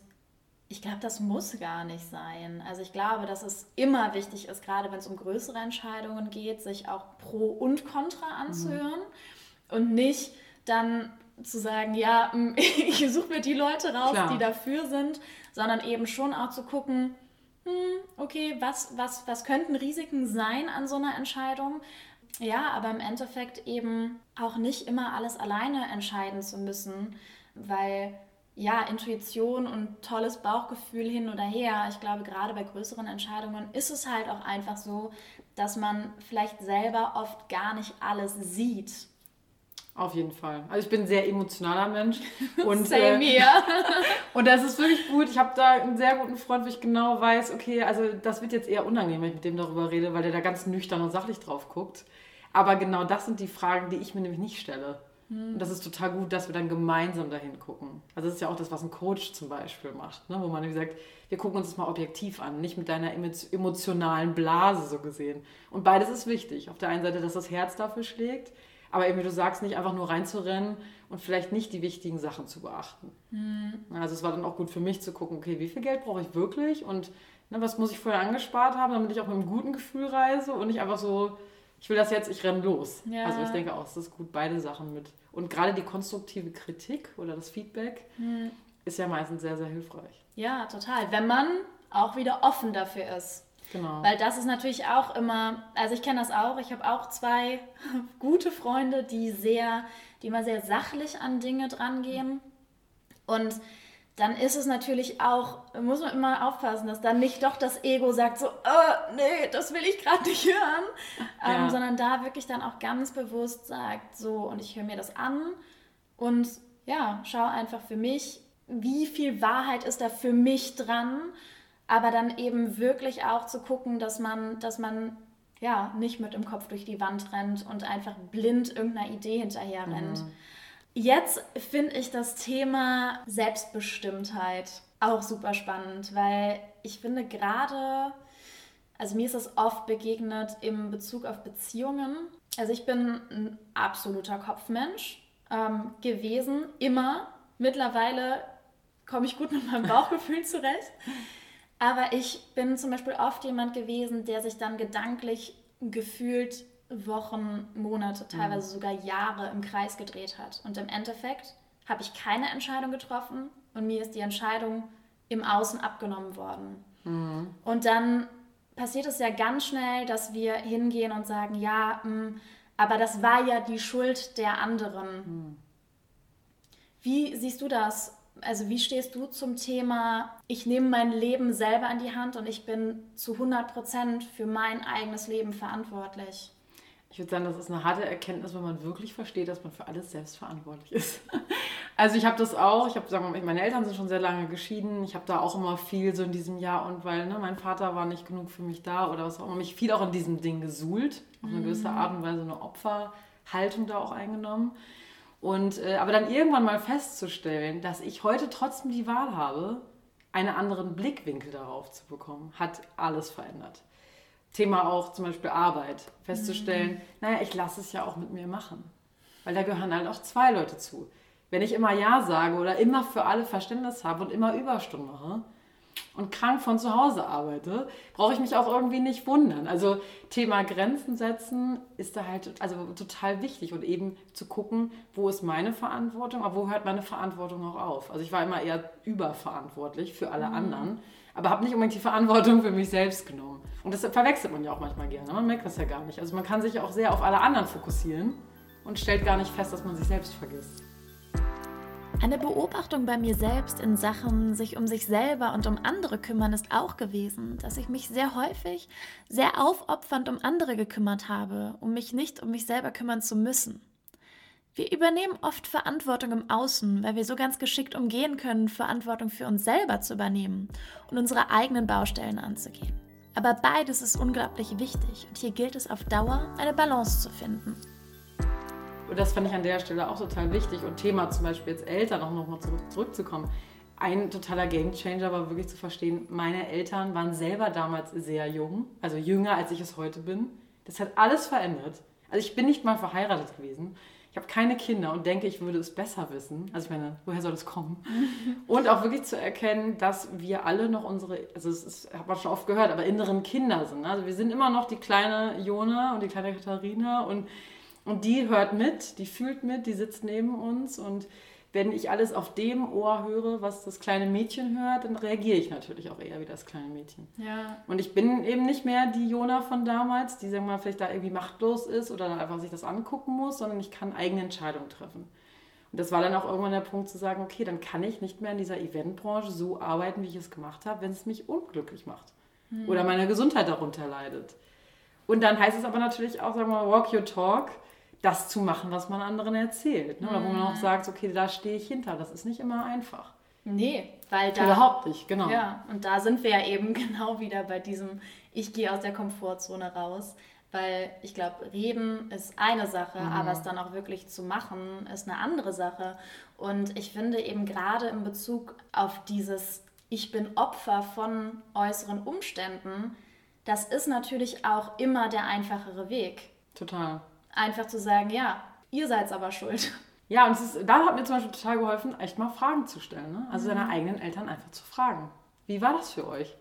ich glaube, das muss gar nicht sein. Also ich glaube, dass es immer wichtig ist, gerade wenn es um größere Entscheidungen geht, sich auch Pro und Contra anzuhören mhm. und nicht dann zu sagen, ja, ich suche mir die Leute raus, Klar. die dafür sind, sondern eben schon auch zu gucken, hm, okay, was, was, was könnten Risiken sein an so einer Entscheidung? Ja, aber im Endeffekt eben auch nicht immer alles alleine entscheiden zu müssen, weil ja, Intuition und tolles Bauchgefühl hin oder her. Ich glaube, gerade bei größeren Entscheidungen ist es halt auch einfach so, dass man vielleicht selber oft gar nicht alles sieht. Auf jeden Fall. Also ich bin ein sehr emotionaler Mensch. Und, Same äh, und das ist wirklich gut. Ich habe da einen sehr guten Freund, wo ich genau weiß, okay, also das wird jetzt eher unangenehm, wenn ich mit dem darüber rede, weil der da ganz nüchtern und sachlich drauf guckt. Aber genau das sind die Fragen, die ich mir nämlich nicht stelle. Und das ist total gut, dass wir dann gemeinsam dahin gucken. Also das ist ja auch das, was ein Coach zum Beispiel macht, ne? wo man wie sagt, wir gucken uns das mal objektiv an, nicht mit deiner emotionalen Blase so gesehen. Und beides ist wichtig. Auf der einen Seite, dass das Herz dafür schlägt, aber eben, wie du sagst, nicht einfach nur reinzurennen und vielleicht nicht die wichtigen Sachen zu beachten. Mhm. Also es war dann auch gut für mich zu gucken, okay, wie viel Geld brauche ich wirklich und ne, was muss ich vorher angespart haben, damit ich auch mit einem guten Gefühl reise und nicht einfach so, ich will das jetzt, ich renne los. Ja. Also ich denke auch, es ist gut, beide Sachen mit und gerade die konstruktive Kritik oder das Feedback hm. ist ja meistens sehr, sehr hilfreich. Ja, total. Wenn man auch wieder offen dafür ist. Genau. Weil das ist natürlich auch immer, also ich kenne das auch, ich habe auch zwei gute Freunde, die sehr, die immer sehr sachlich an Dinge drangehen. Und dann ist es natürlich auch, muss man immer aufpassen, dass dann nicht doch das Ego sagt so, oh, nee, das will ich gerade nicht hören, ja. ähm, sondern da wirklich dann auch ganz bewusst sagt, so, und ich höre mir das an und ja, schau einfach für mich, wie viel Wahrheit ist da für mich dran, aber dann eben wirklich auch zu gucken, dass man, dass man ja nicht mit dem Kopf durch die Wand rennt und einfach blind irgendeiner Idee hinterher rennt. Mhm. Jetzt finde ich das Thema Selbstbestimmtheit auch super spannend, weil ich finde gerade, also mir ist das oft begegnet im Bezug auf Beziehungen. Also ich bin ein absoluter Kopfmensch ähm, gewesen, immer. Mittlerweile komme ich gut mit meinem Bauchgefühl zurecht. Aber ich bin zum Beispiel oft jemand gewesen, der sich dann gedanklich gefühlt Wochen, Monate, teilweise mhm. sogar Jahre im Kreis gedreht hat. Und im Endeffekt habe ich keine Entscheidung getroffen und mir ist die Entscheidung im Außen abgenommen worden. Mhm. Und dann passiert es ja ganz schnell, dass wir hingehen und sagen, ja, mh, hm, aber das war ja die Schuld der anderen. Mhm. Wie siehst du das? Also wie stehst du zum Thema, ich nehme mein Leben selber in die Hand und ich bin zu 100 Prozent für mein eigenes Leben verantwortlich? Ich würde sagen, das ist eine harte Erkenntnis, wenn man wirklich versteht, dass man für alles selbst verantwortlich ist. Also ich habe das auch, ich habe, sagen wir mal, meine Eltern sind schon sehr lange geschieden. Ich habe da auch immer viel so in diesem Jahr und weil ne, mein Vater war nicht genug für mich da oder was auch immer, mich viel auch in diesem Ding gesuhlt, auf eine gewisse mhm. Art und Weise eine Opferhaltung da auch eingenommen. Und äh, aber dann irgendwann mal festzustellen, dass ich heute trotzdem die Wahl habe, einen anderen Blickwinkel darauf zu bekommen, hat alles verändert. Thema auch zum Beispiel Arbeit, festzustellen, mhm. naja, ich lasse es ja auch mit mir machen. Weil da gehören halt auch zwei Leute zu. Wenn ich immer Ja sage oder immer für alle Verständnis habe und immer Überstunden mache und krank von zu Hause arbeite, brauche ich mich auch irgendwie nicht wundern. Also Thema Grenzen setzen ist da halt also total wichtig und eben zu gucken, wo ist meine Verantwortung, aber wo hört meine Verantwortung auch auf. Also ich war immer eher überverantwortlich für alle mhm. anderen aber habe nicht unbedingt die Verantwortung für mich selbst genommen. Und das verwechselt man ja auch manchmal gerne. Man merkt das ja gar nicht. Also man kann sich auch sehr auf alle anderen fokussieren und stellt gar nicht fest, dass man sich selbst vergisst. Eine Beobachtung bei mir selbst in Sachen sich um sich selber und um andere kümmern ist auch gewesen, dass ich mich sehr häufig sehr aufopfernd um andere gekümmert habe, um mich nicht um mich selber kümmern zu müssen. Wir übernehmen oft Verantwortung im Außen, weil wir so ganz geschickt umgehen können, Verantwortung für uns selber zu übernehmen und unsere eigenen Baustellen anzugehen. Aber beides ist unglaublich wichtig und hier gilt es auf Dauer, eine Balance zu finden. Und das fand ich an der Stelle auch total wichtig. Und Thema zum Beispiel jetzt Eltern, auch nochmal zurück, zurückzukommen. Ein totaler Gamechanger war wirklich zu verstehen, meine Eltern waren selber damals sehr jung, also jünger als ich es heute bin. Das hat alles verändert. Also ich bin nicht mal verheiratet gewesen. Ich habe keine Kinder und denke, ich würde es besser wissen. Also ich meine, woher soll das kommen? und auch wirklich zu erkennen, dass wir alle noch unsere, also ist, hat man schon oft gehört, aber inneren Kinder sind. Also wir sind immer noch die kleine Jona und die kleine Katharina und Und die hört mit, die fühlt mit, die sitzt neben uns und wenn ich alles auf dem Ohr höre, was das kleine Mädchen hört, dann reagiere ich natürlich auch eher wie das kleine Mädchen. Ja. Und ich bin eben nicht mehr die Jona von damals, die sagen wir mal vielleicht da irgendwie machtlos ist oder dann einfach sich das angucken muss, sondern ich kann eigene Entscheidungen treffen. Und das war dann auch irgendwann der Punkt zu sagen, okay, dann kann ich nicht mehr in dieser Eventbranche so arbeiten, wie ich es gemacht habe, wenn es mich unglücklich macht hm. oder meine Gesundheit darunter leidet. Und dann heißt es aber natürlich auch, sagen wir mal, walk your talk das zu machen, was man anderen erzählt. Ne? Oder wo man auch mhm. sagt, okay, da stehe ich hinter. Das ist nicht immer einfach. Nee, weil da. Überhaupt nicht, genau. Ja, und da sind wir ja eben genau wieder bei diesem, ich gehe aus der Komfortzone raus. Weil ich glaube, reden ist eine Sache, mhm. aber es dann auch wirklich zu machen, ist eine andere Sache. Und ich finde eben gerade in Bezug auf dieses, ich bin Opfer von äußeren Umständen, das ist natürlich auch immer der einfachere Weg. Total einfach zu sagen, ja, ihr seid aber schuld. Ja, und ist, da hat mir zum Beispiel total geholfen, echt mal Fragen zu stellen. Ne? Also mhm. seine eigenen Eltern einfach zu fragen. Wie war das für euch?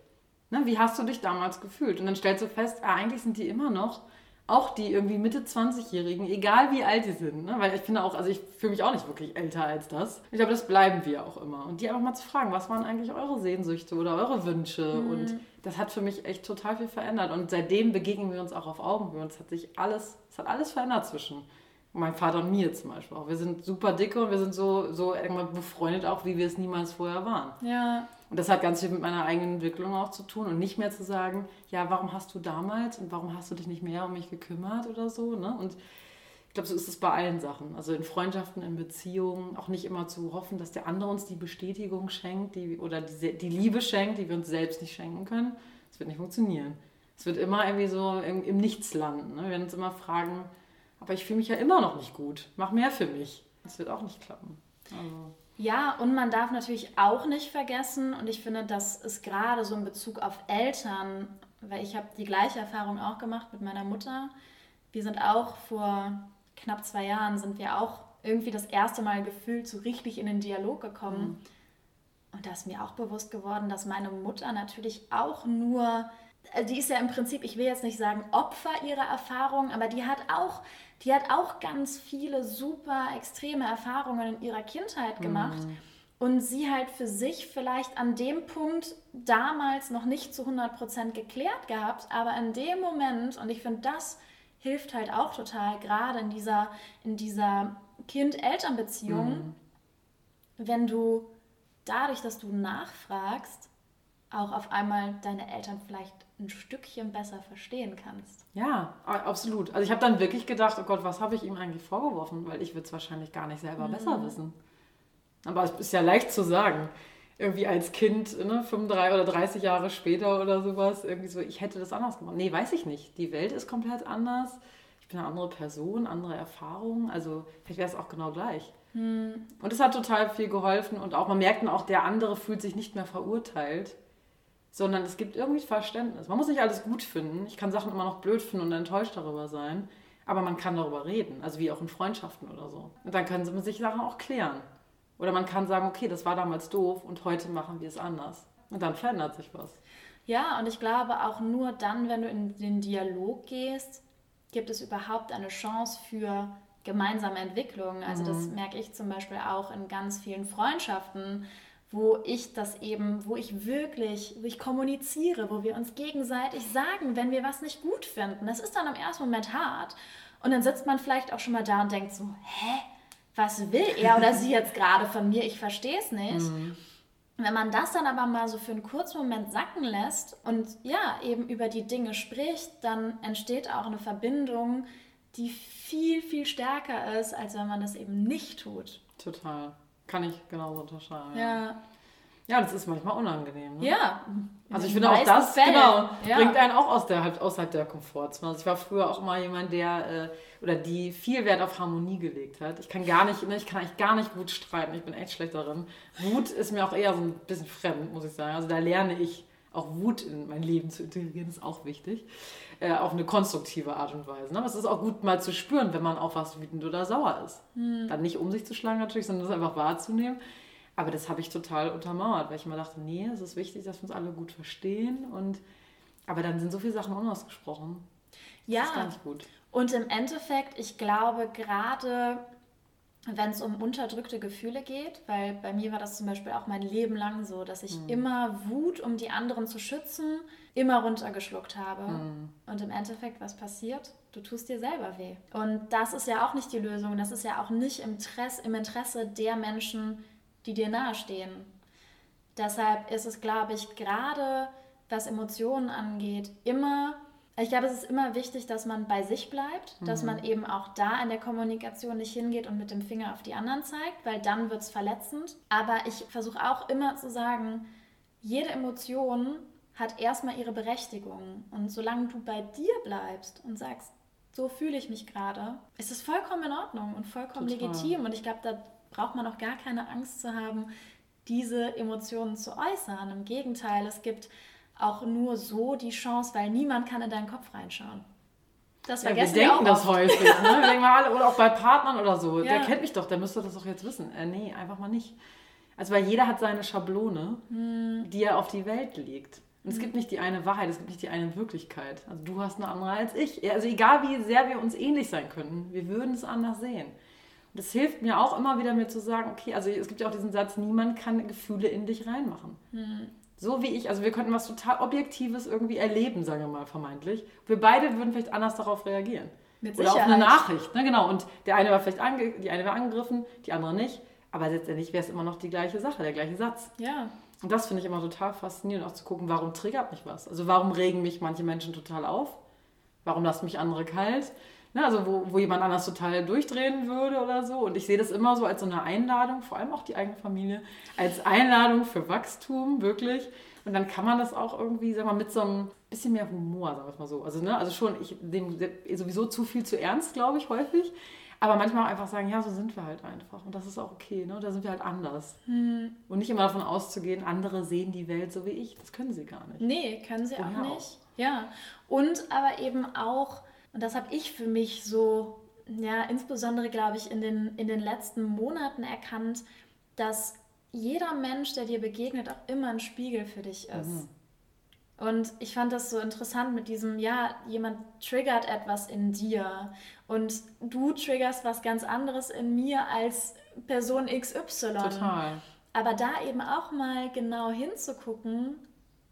Ne? Wie hast du dich damals gefühlt? Und dann stellst du fest, ah, eigentlich sind die immer noch, auch die irgendwie Mitte 20-Jährigen, egal wie alt die sind. Ne? Weil ich finde auch, also ich fühle mich auch nicht wirklich älter als das. Ich glaube, das bleiben wir auch immer. Und die einfach mal zu fragen, was waren eigentlich eure Sehnsüchte oder eure Wünsche? Mhm. Und das hat für mich echt total viel verändert. Und seitdem begegnen wir uns auch auf Augenhöhe. Und es hat sich alles, es hat alles verändert zwischen meinem Vater und mir zum Beispiel auch. Wir sind super dicke und wir sind so, so irgendwann befreundet auch, wie wir es niemals vorher waren. Ja. Und das hat ganz viel mit meiner eigenen Entwicklung auch zu tun und nicht mehr zu sagen, ja, warum hast du damals und warum hast du dich nicht mehr um mich gekümmert oder so. Ne? Und ich glaube, so ist es bei allen Sachen. Also in Freundschaften, in Beziehungen, auch nicht immer zu hoffen, dass der andere uns die Bestätigung schenkt die, oder die, die Liebe schenkt, die wir uns selbst nicht schenken können. Das wird nicht funktionieren. Es wird immer irgendwie so im, im Nichts landen. Ne? Wir werden uns immer fragen, aber ich fühle mich ja immer noch nicht gut. Mach mehr für mich. Das wird auch nicht klappen. Also. Ja, und man darf natürlich auch nicht vergessen, und ich finde, das ist gerade so in Bezug auf Eltern, weil ich habe die gleiche Erfahrung auch gemacht mit meiner Mutter. Wir sind auch vor knapp zwei Jahren, sind wir auch irgendwie das erste Mal gefühlt so richtig in den Dialog gekommen. Mhm. Und da ist mir auch bewusst geworden, dass meine Mutter natürlich auch nur, äh, die ist ja im Prinzip, ich will jetzt nicht sagen Opfer ihrer Erfahrung, aber die hat auch die hat auch ganz viele super extreme Erfahrungen in ihrer Kindheit gemacht. Mhm. Und sie halt für sich vielleicht an dem Punkt damals noch nicht zu 100% geklärt gehabt, aber in dem Moment, und ich finde, das hilft halt auch total, gerade in dieser, in dieser Kind-Eltern-Beziehung, mhm. wenn du dadurch, dass du nachfragst, auch auf einmal deine Eltern vielleicht ein Stückchen besser verstehen kannst. Ja, absolut. Also ich habe dann wirklich gedacht, oh Gott, was habe ich ihm eigentlich vorgeworfen? Weil ich würde es wahrscheinlich gar nicht selber mhm. besser wissen. Aber es ist ja leicht zu sagen. Irgendwie als Kind, ne, 35 oder 30 Jahre später oder sowas, irgendwie so, ich hätte das anders gemacht. Nee, weiß ich nicht. Die Welt ist komplett anders. Ich bin eine andere Person, andere Erfahrungen. Also vielleicht wäre es auch genau gleich. Mhm. Und es hat total viel geholfen und auch, man merkt dann auch, der andere fühlt sich nicht mehr verurteilt sondern es gibt irgendwie Verständnis. Man muss nicht alles gut finden. Ich kann Sachen immer noch blöd finden und enttäuscht darüber sein, aber man kann darüber reden, also wie auch in Freundschaften oder so. Und dann können sich Sachen auch klären. Oder man kann sagen, okay, das war damals doof und heute machen wir es anders. Und dann verändert sich was. Ja, und ich glaube auch nur dann, wenn du in den Dialog gehst, gibt es überhaupt eine Chance für gemeinsame Entwicklung. Also mhm. das merke ich zum Beispiel auch in ganz vielen Freundschaften wo ich das eben, wo ich wirklich, wo ich kommuniziere, wo wir uns gegenseitig sagen, wenn wir was nicht gut finden. Das ist dann im ersten Moment hart. Und dann sitzt man vielleicht auch schon mal da und denkt so, hä, was will er oder sie jetzt gerade von mir? Ich verstehe es nicht. Mhm. Wenn man das dann aber mal so für einen kurzen Moment sacken lässt und ja, eben über die Dinge spricht, dann entsteht auch eine Verbindung, die viel, viel stärker ist, als wenn man das eben nicht tut. Total. Kann ich genauso unterschreiben. Ja. Ja, das ist manchmal unangenehm. Ne? Ja. Also ich finde auch das genau, ja. bringt einen auch aus der, halt außerhalb der Komfortzone. Also ich war früher auch immer jemand, der äh, oder die viel Wert auf Harmonie gelegt hat. Ich kann gar nicht, ne, ich kann eigentlich gar nicht gut streiten. Ich bin echt schlecht darin. Wut ist mir auch eher so ein bisschen fremd, muss ich sagen. Also da lerne ich auch Wut in mein Leben zu integrieren, ist auch wichtig. Äh, auf eine konstruktive Art und Weise. Ne? Aber es ist auch gut mal zu spüren, wenn man auf was wütend oder sauer ist. Hm. Dann nicht um sich zu schlagen natürlich, sondern das einfach wahrzunehmen. Aber das habe ich total untermauert, weil ich immer dachte, nee, es ist wichtig, dass wir uns alle gut verstehen. Und, aber dann sind so viele Sachen unausgesprochen. Ja. Das ist gar nicht gut. Und im Endeffekt, ich glaube, gerade wenn es um unterdrückte Gefühle geht, weil bei mir war das zum Beispiel auch mein Leben lang so, dass ich mhm. immer Wut, um die anderen zu schützen, immer runtergeschluckt habe. Mhm. Und im Endeffekt, was passiert? Du tust dir selber weh. Und das ist ja auch nicht die Lösung. Das ist ja auch nicht im Interesse, im Interesse der Menschen, die dir nahestehen. Deshalb ist es, glaube ich, gerade was Emotionen angeht, immer ich glaube, es ist immer wichtig, dass man bei sich bleibt, mhm. dass man eben auch da in der Kommunikation nicht hingeht und mit dem Finger auf die anderen zeigt, weil dann wird es verletzend. Aber ich versuche auch immer zu sagen, jede Emotion hat erstmal ihre Berechtigung. Und solange du bei dir bleibst und sagst, so fühle ich mich gerade, ist es vollkommen in Ordnung und vollkommen Total. legitim. Und ich glaube, da braucht man auch gar keine Angst zu haben, diese Emotionen zu äußern. Im Gegenteil, es gibt auch nur so die Chance, weil niemand kann in deinen Kopf reinschauen. Das vergessen ja, wir denken wir das häufig. Ne? Wir denken mal alle, oder auch bei Partnern oder so. Ja. Der kennt mich doch, der müsste das doch jetzt wissen. Äh, nee, einfach mal nicht. Also weil jeder hat seine Schablone, hm. die er auf die Welt legt. Und es hm. gibt nicht die eine Wahrheit, es gibt nicht die eine Wirklichkeit. Also du hast eine andere als ich. Also egal wie sehr wir uns ähnlich sein könnten, wir würden es anders sehen. Das hilft mir auch immer wieder mir zu sagen, okay, also es gibt ja auch diesen Satz, niemand kann Gefühle in dich reinmachen. Hm. So wie ich, also wir könnten was total Objektives irgendwie erleben, sagen wir mal vermeintlich. Wir beide würden vielleicht anders darauf reagieren. Mit Oder auf eine Nachricht, ne? genau. Und der eine war vielleicht ange die eine war angegriffen, die andere nicht. Aber letztendlich wäre es immer noch die gleiche Sache, der gleiche Satz. Ja. Und das finde ich immer total faszinierend, auch zu gucken, warum triggert mich was? Also warum regen mich manche Menschen total auf? Warum lassen mich andere kalt? Ne, also wo, wo jemand anders total durchdrehen würde oder so. Und ich sehe das immer so als so eine Einladung, vor allem auch die eigene Familie, als Einladung für Wachstum, wirklich. Und dann kann man das auch irgendwie, sag mal, mit so einem bisschen mehr Humor, sagen wir es mal so. Also, ne, also schon, ich nehme sowieso zu viel zu ernst, glaube ich, häufig. Aber manchmal auch einfach sagen, ja, so sind wir halt einfach. Und das ist auch okay, ne? Da sind wir halt anders. Hm. Und nicht immer davon auszugehen, andere sehen die Welt so wie ich. Das können sie gar nicht. Nee, können sie Woher auch nicht. Auch? Ja. Und aber eben auch und das habe ich für mich so, ja, insbesondere glaube ich in den, in den letzten Monaten erkannt, dass jeder Mensch, der dir begegnet, auch immer ein Spiegel für dich ist. Mhm. Und ich fand das so interessant mit diesem, ja, jemand triggert etwas in dir und du triggerst was ganz anderes in mir als Person XY. Total. Aber da eben auch mal genau hinzugucken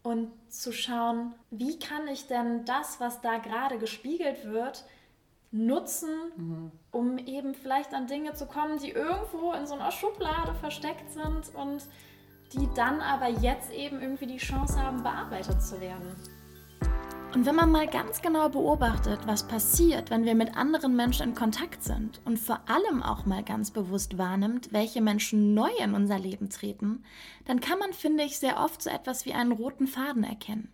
und zu schauen, wie kann ich denn das, was da gerade gespiegelt wird, nutzen, mhm. um eben vielleicht an Dinge zu kommen, die irgendwo in so einer Schublade versteckt sind und die dann aber jetzt eben irgendwie die Chance haben, bearbeitet zu werden. Und wenn man mal ganz genau beobachtet, was passiert, wenn wir mit anderen Menschen in Kontakt sind und vor allem auch mal ganz bewusst wahrnimmt, welche Menschen neu in unser Leben treten, dann kann man, finde ich, sehr oft so etwas wie einen roten Faden erkennen.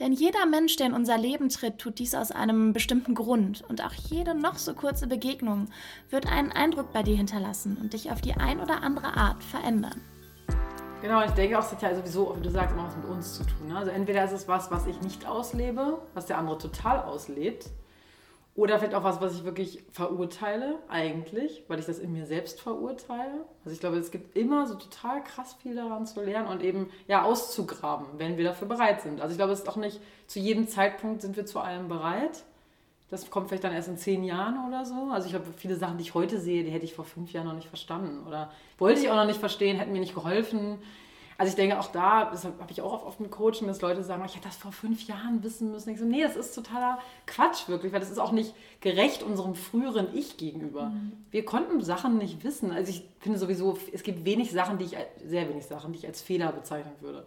Denn jeder Mensch, der in unser Leben tritt, tut dies aus einem bestimmten Grund und auch jede noch so kurze Begegnung wird einen Eindruck bei dir hinterlassen und dich auf die ein oder andere Art verändern. Genau, ich denke auch, es hat ja sowieso, wie du sagst, immer was mit uns zu tun. Ne? Also entweder ist es was, was ich nicht auslebe, was der andere total auslebt, oder vielleicht auch was, was ich wirklich verurteile, eigentlich, weil ich das in mir selbst verurteile. Also ich glaube, es gibt immer so total krass viel daran zu lernen und eben ja auszugraben, wenn wir dafür bereit sind. Also ich glaube, es ist auch nicht zu jedem Zeitpunkt sind wir zu allem bereit. Das kommt vielleicht dann erst in zehn Jahren oder so. Also ich glaube, viele Sachen, die ich heute sehe, die hätte ich vor fünf Jahren noch nicht verstanden. Oder wollte ich auch noch nicht verstehen, hätten mir nicht geholfen. Also ich denke auch da, das habe ich auch oft mit Coaching, dass Leute sagen, ich hätte das vor fünf Jahren wissen müssen. Ich so, nee, das ist totaler Quatsch wirklich, weil das ist auch nicht gerecht unserem früheren Ich gegenüber. Mhm. Wir konnten Sachen nicht wissen. Also ich finde sowieso, es gibt wenig Sachen, die ich, sehr wenig Sachen, die ich als Fehler bezeichnen würde.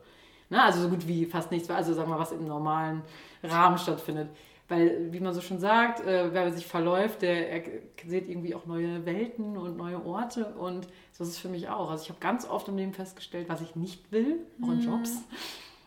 Na, also so gut wie fast nichts, also sagen wir mal, was im normalen Rahmen stattfindet. Weil, wie man so schon sagt, äh, wer sich verläuft, der er sieht irgendwie auch neue Welten und neue Orte. Und das ist für mich auch. Also ich habe ganz oft im Leben festgestellt, was ich nicht will, auch in mhm. Jobs.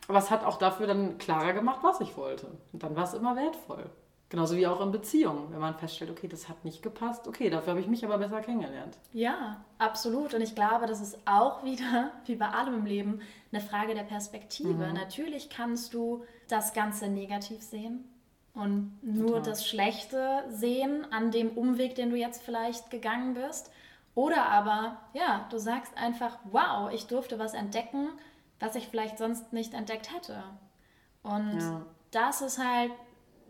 Aber es hat auch dafür dann klarer gemacht, was ich wollte. Und dann war es immer wertvoll. Genauso wie auch in Beziehungen, wenn man feststellt, okay, das hat nicht gepasst, okay, dafür habe ich mich aber besser kennengelernt. Ja, absolut. Und ich glaube, das ist auch wieder, wie bei allem im Leben, eine Frage der Perspektive. Mhm. Natürlich kannst du das Ganze negativ sehen und nur Total. das Schlechte sehen an dem Umweg, den du jetzt vielleicht gegangen bist. Oder aber, ja, du sagst einfach, wow, ich durfte was entdecken, was ich vielleicht sonst nicht entdeckt hätte. Und ja. das ist halt,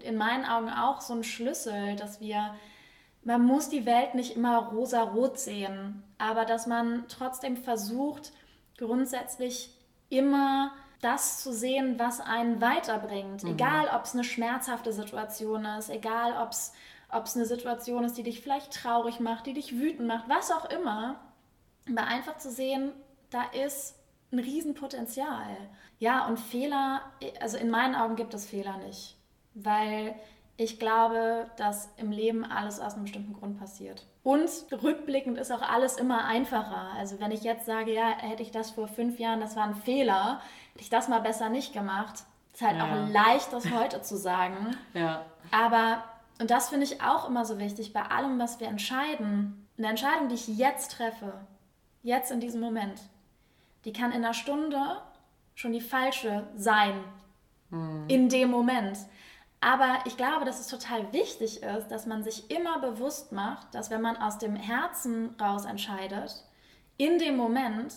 in meinen Augen auch so ein Schlüssel, dass wir, man muss die Welt nicht immer rosa-rot sehen, aber dass man trotzdem versucht, grundsätzlich immer das zu sehen, was einen weiterbringt. Mhm. Egal, ob es eine schmerzhafte Situation ist, egal, ob es ob es eine Situation ist, die dich vielleicht traurig macht, die dich wütend macht, was auch immer. Aber einfach zu sehen, da ist ein Riesenpotenzial. Ja, und Fehler, also in meinen Augen gibt es Fehler nicht, weil ich glaube, dass im Leben alles aus einem bestimmten Grund passiert. Und rückblickend ist auch alles immer einfacher. Also wenn ich jetzt sage, ja, hätte ich das vor fünf Jahren, das war ein Fehler, hätte ich das mal besser nicht gemacht, ist halt ja. auch leicht, das heute zu sagen. Ja. Aber und das finde ich auch immer so wichtig bei allem, was wir entscheiden. Eine Entscheidung, die ich jetzt treffe, jetzt in diesem Moment, die kann in einer Stunde schon die falsche sein. Mhm. In dem Moment. Aber ich glaube, dass es total wichtig ist, dass man sich immer bewusst macht, dass wenn man aus dem Herzen raus entscheidet, in dem Moment,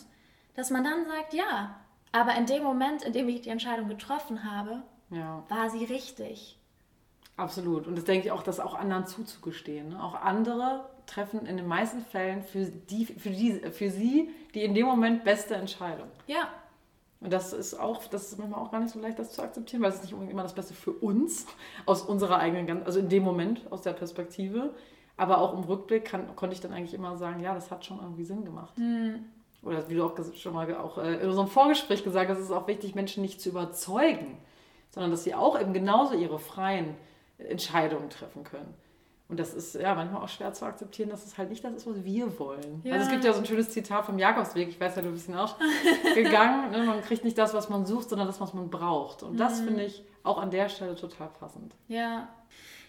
dass man dann sagt, ja, aber in dem Moment, in dem ich die Entscheidung getroffen habe, ja. war sie richtig. Absolut. Und das denke ich auch, das auch anderen zuzugestehen. Ne? Auch andere treffen in den meisten Fällen für, die, für, die, für sie die in dem Moment beste Entscheidung. Ja. Und das ist auch, das ist manchmal auch gar nicht so leicht, das zu akzeptieren, weil es ist nicht unbedingt immer das Beste für uns, aus unserer eigenen, also in dem Moment, aus der Perspektive. Aber auch im Rückblick kann, konnte ich dann eigentlich immer sagen, ja, das hat schon irgendwie Sinn gemacht. Mhm. Oder wie du auch schon mal auch äh, in unserem Vorgespräch gesagt hast, ist es auch wichtig, Menschen nicht zu überzeugen, sondern dass sie auch eben genauso ihre freien Entscheidungen treffen können. Und das ist ja manchmal auch schwer zu akzeptieren, dass es halt nicht das ist, was wir wollen. Ja. Also es gibt ja so ein schönes Zitat vom Jakobsweg, ich weiß ja, du bist ihn auch gegangen, ne? man kriegt nicht das, was man sucht, sondern das, was man braucht. Und das mhm. finde ich auch an der Stelle total passend. Ja.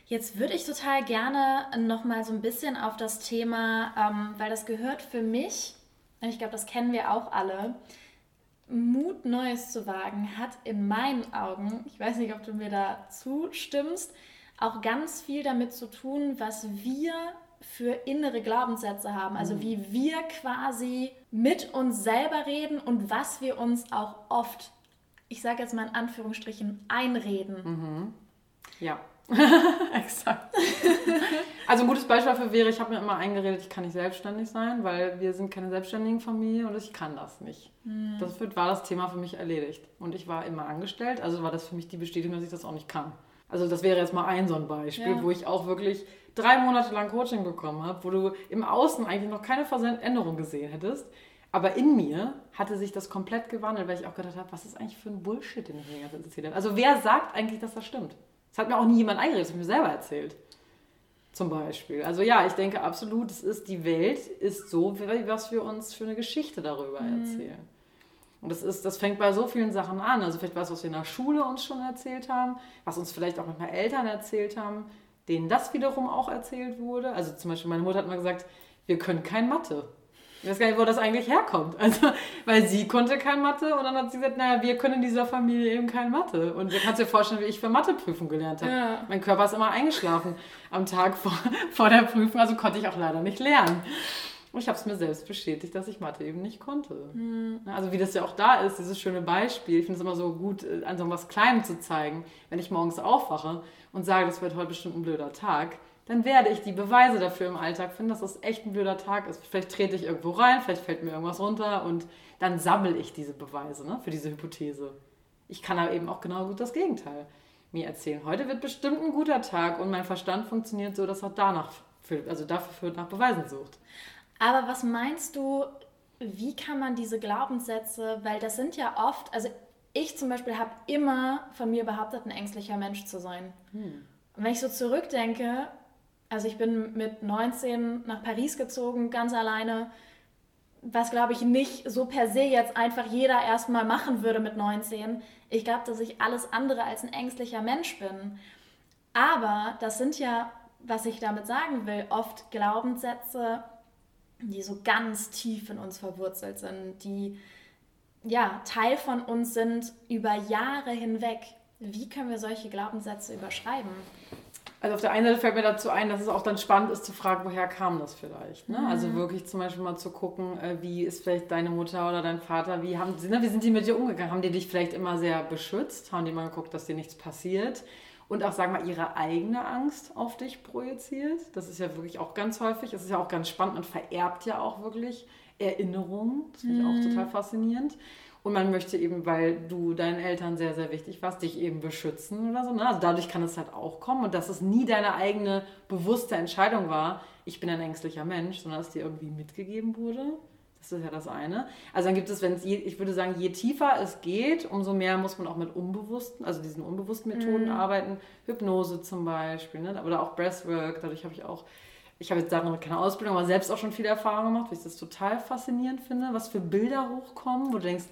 Jetzt würde ich total gerne nochmal so ein bisschen auf das Thema, ähm, weil das gehört für mich, und ich glaube, das kennen wir auch alle, Mut, Neues zu wagen, hat in meinen Augen, ich weiß nicht, ob du mir da zustimmst, auch ganz viel damit zu tun, was wir für innere Glaubenssätze haben. Also mhm. wie wir quasi mit uns selber reden und was wir uns auch oft, ich sage jetzt mal in Anführungsstrichen, einreden. Mhm. Ja. Exakt. also ein gutes Beispiel dafür wäre, ich habe mir immer eingeredet, ich kann nicht selbstständig sein, weil wir sind keine selbstständigen Familie und ich kann das nicht. Mhm. Das war das Thema für mich erledigt. Und ich war immer angestellt, also war das für mich die Bestätigung, dass ich das auch nicht kann. Also das wäre jetzt mal ein so ein Beispiel, ja. wo ich auch wirklich drei Monate lang Coaching bekommen habe, wo du im Außen eigentlich noch keine Veränderung gesehen hättest. Aber in mir hatte sich das komplett gewandelt, weil ich auch gedacht habe, was ist eigentlich für ein Bullshit, den ich mir jetzt erzähle. Also wer sagt eigentlich, dass das stimmt? Das hat mir auch nie jemand eingeredet, das habe ich mir selber erzählt. Zum Beispiel. Also ja, ich denke absolut, es ist, die Welt ist so, was wir uns für eine Geschichte darüber mhm. erzählen. Und das, ist, das fängt bei so vielen Sachen an. Also vielleicht was, was wir in der Schule uns schon erzählt haben, was uns vielleicht auch manchmal Eltern erzählt haben, denen das wiederum auch erzählt wurde. Also zum Beispiel meine Mutter hat mal gesagt, wir können kein Mathe. Ich weiß gar nicht, wo das eigentlich herkommt. Also, weil sie konnte kein Mathe und dann hat sie gesagt, naja, wir können in dieser Familie eben kein Mathe. Und du kannst dir vorstellen, wie ich für Matheprüfung gelernt habe. Ja. Mein Körper ist immer eingeschlafen am Tag vor, vor der Prüfung, also konnte ich auch leider nicht lernen. Und ich habe es mir selbst bestätigt, dass ich Mathe eben nicht konnte. Mhm. Also wie das ja auch da ist, dieses schöne Beispiel. Ich finde es immer so gut, äh, an so was Kleinem zu zeigen. Wenn ich morgens aufwache und sage, das wird heute bestimmt ein blöder Tag, dann werde ich die Beweise dafür im Alltag finden, dass das echt ein blöder Tag ist. Vielleicht trete ich irgendwo rein, vielleicht fällt mir irgendwas runter und dann sammle ich diese Beweise ne, für diese Hypothese. Ich kann aber eben auch genau gut das Gegenteil mir erzählen. Heute wird bestimmt ein guter Tag und mein Verstand funktioniert so, dass er danach, also dafür nach Beweisen sucht. Aber was meinst du, wie kann man diese Glaubenssätze, weil das sind ja oft, also ich zum Beispiel habe immer von mir behauptet, ein ängstlicher Mensch zu sein. Hm. Und wenn ich so zurückdenke, also ich bin mit 19 nach Paris gezogen, ganz alleine, was glaube ich nicht so per se jetzt einfach jeder erstmal machen würde mit 19. Ich glaube, dass ich alles andere als ein ängstlicher Mensch bin. Aber das sind ja, was ich damit sagen will, oft Glaubenssätze, die so ganz tief in uns verwurzelt sind, die ja Teil von uns sind über Jahre hinweg. Wie können wir solche Glaubenssätze überschreiben? Also auf der einen Seite fällt mir dazu ein, dass es auch dann spannend ist zu fragen, woher kam das vielleicht. Ne? Mhm. Also wirklich zum Beispiel mal zu gucken, äh, wie ist vielleicht deine Mutter oder dein Vater, wie, haben, ne, wie sind die mit dir umgegangen? Haben die dich vielleicht immer sehr beschützt? Haben die mal geguckt, dass dir nichts passiert? und auch, sagen wir mal, ihre eigene Angst auf dich projiziert. Das ist ja wirklich auch ganz häufig. Es ist ja auch ganz spannend. Man vererbt ja auch wirklich Erinnerungen. Das finde ich mm. auch mhm. total faszinierend. Und man möchte eben, weil du deinen Eltern sehr, sehr wichtig warst, dich eben beschützen oder so. Ne? Also dadurch kann es halt auch kommen. Und dass es nie deine eigene bewusste Entscheidung war, ich bin ein ängstlicher Mensch, sondern dass dir irgendwie mitgegeben wurde. Das ist ja das eine. Also dann gibt es, wenn es, ich würde sagen, je tiefer es geht, umso mehr muss man auch mit unbewussten, also diesen unbewussten Methoden mhm. arbeiten. Hypnose zum Beispiel, ne? oder auch Breathwork. Dadurch habe ich auch, ich habe jetzt da noch keine Ausbildung, aber selbst auch schon viel Erfahrung gemacht, weil ich das total faszinierend finde, was für Bilder hochkommen, wo du denkst,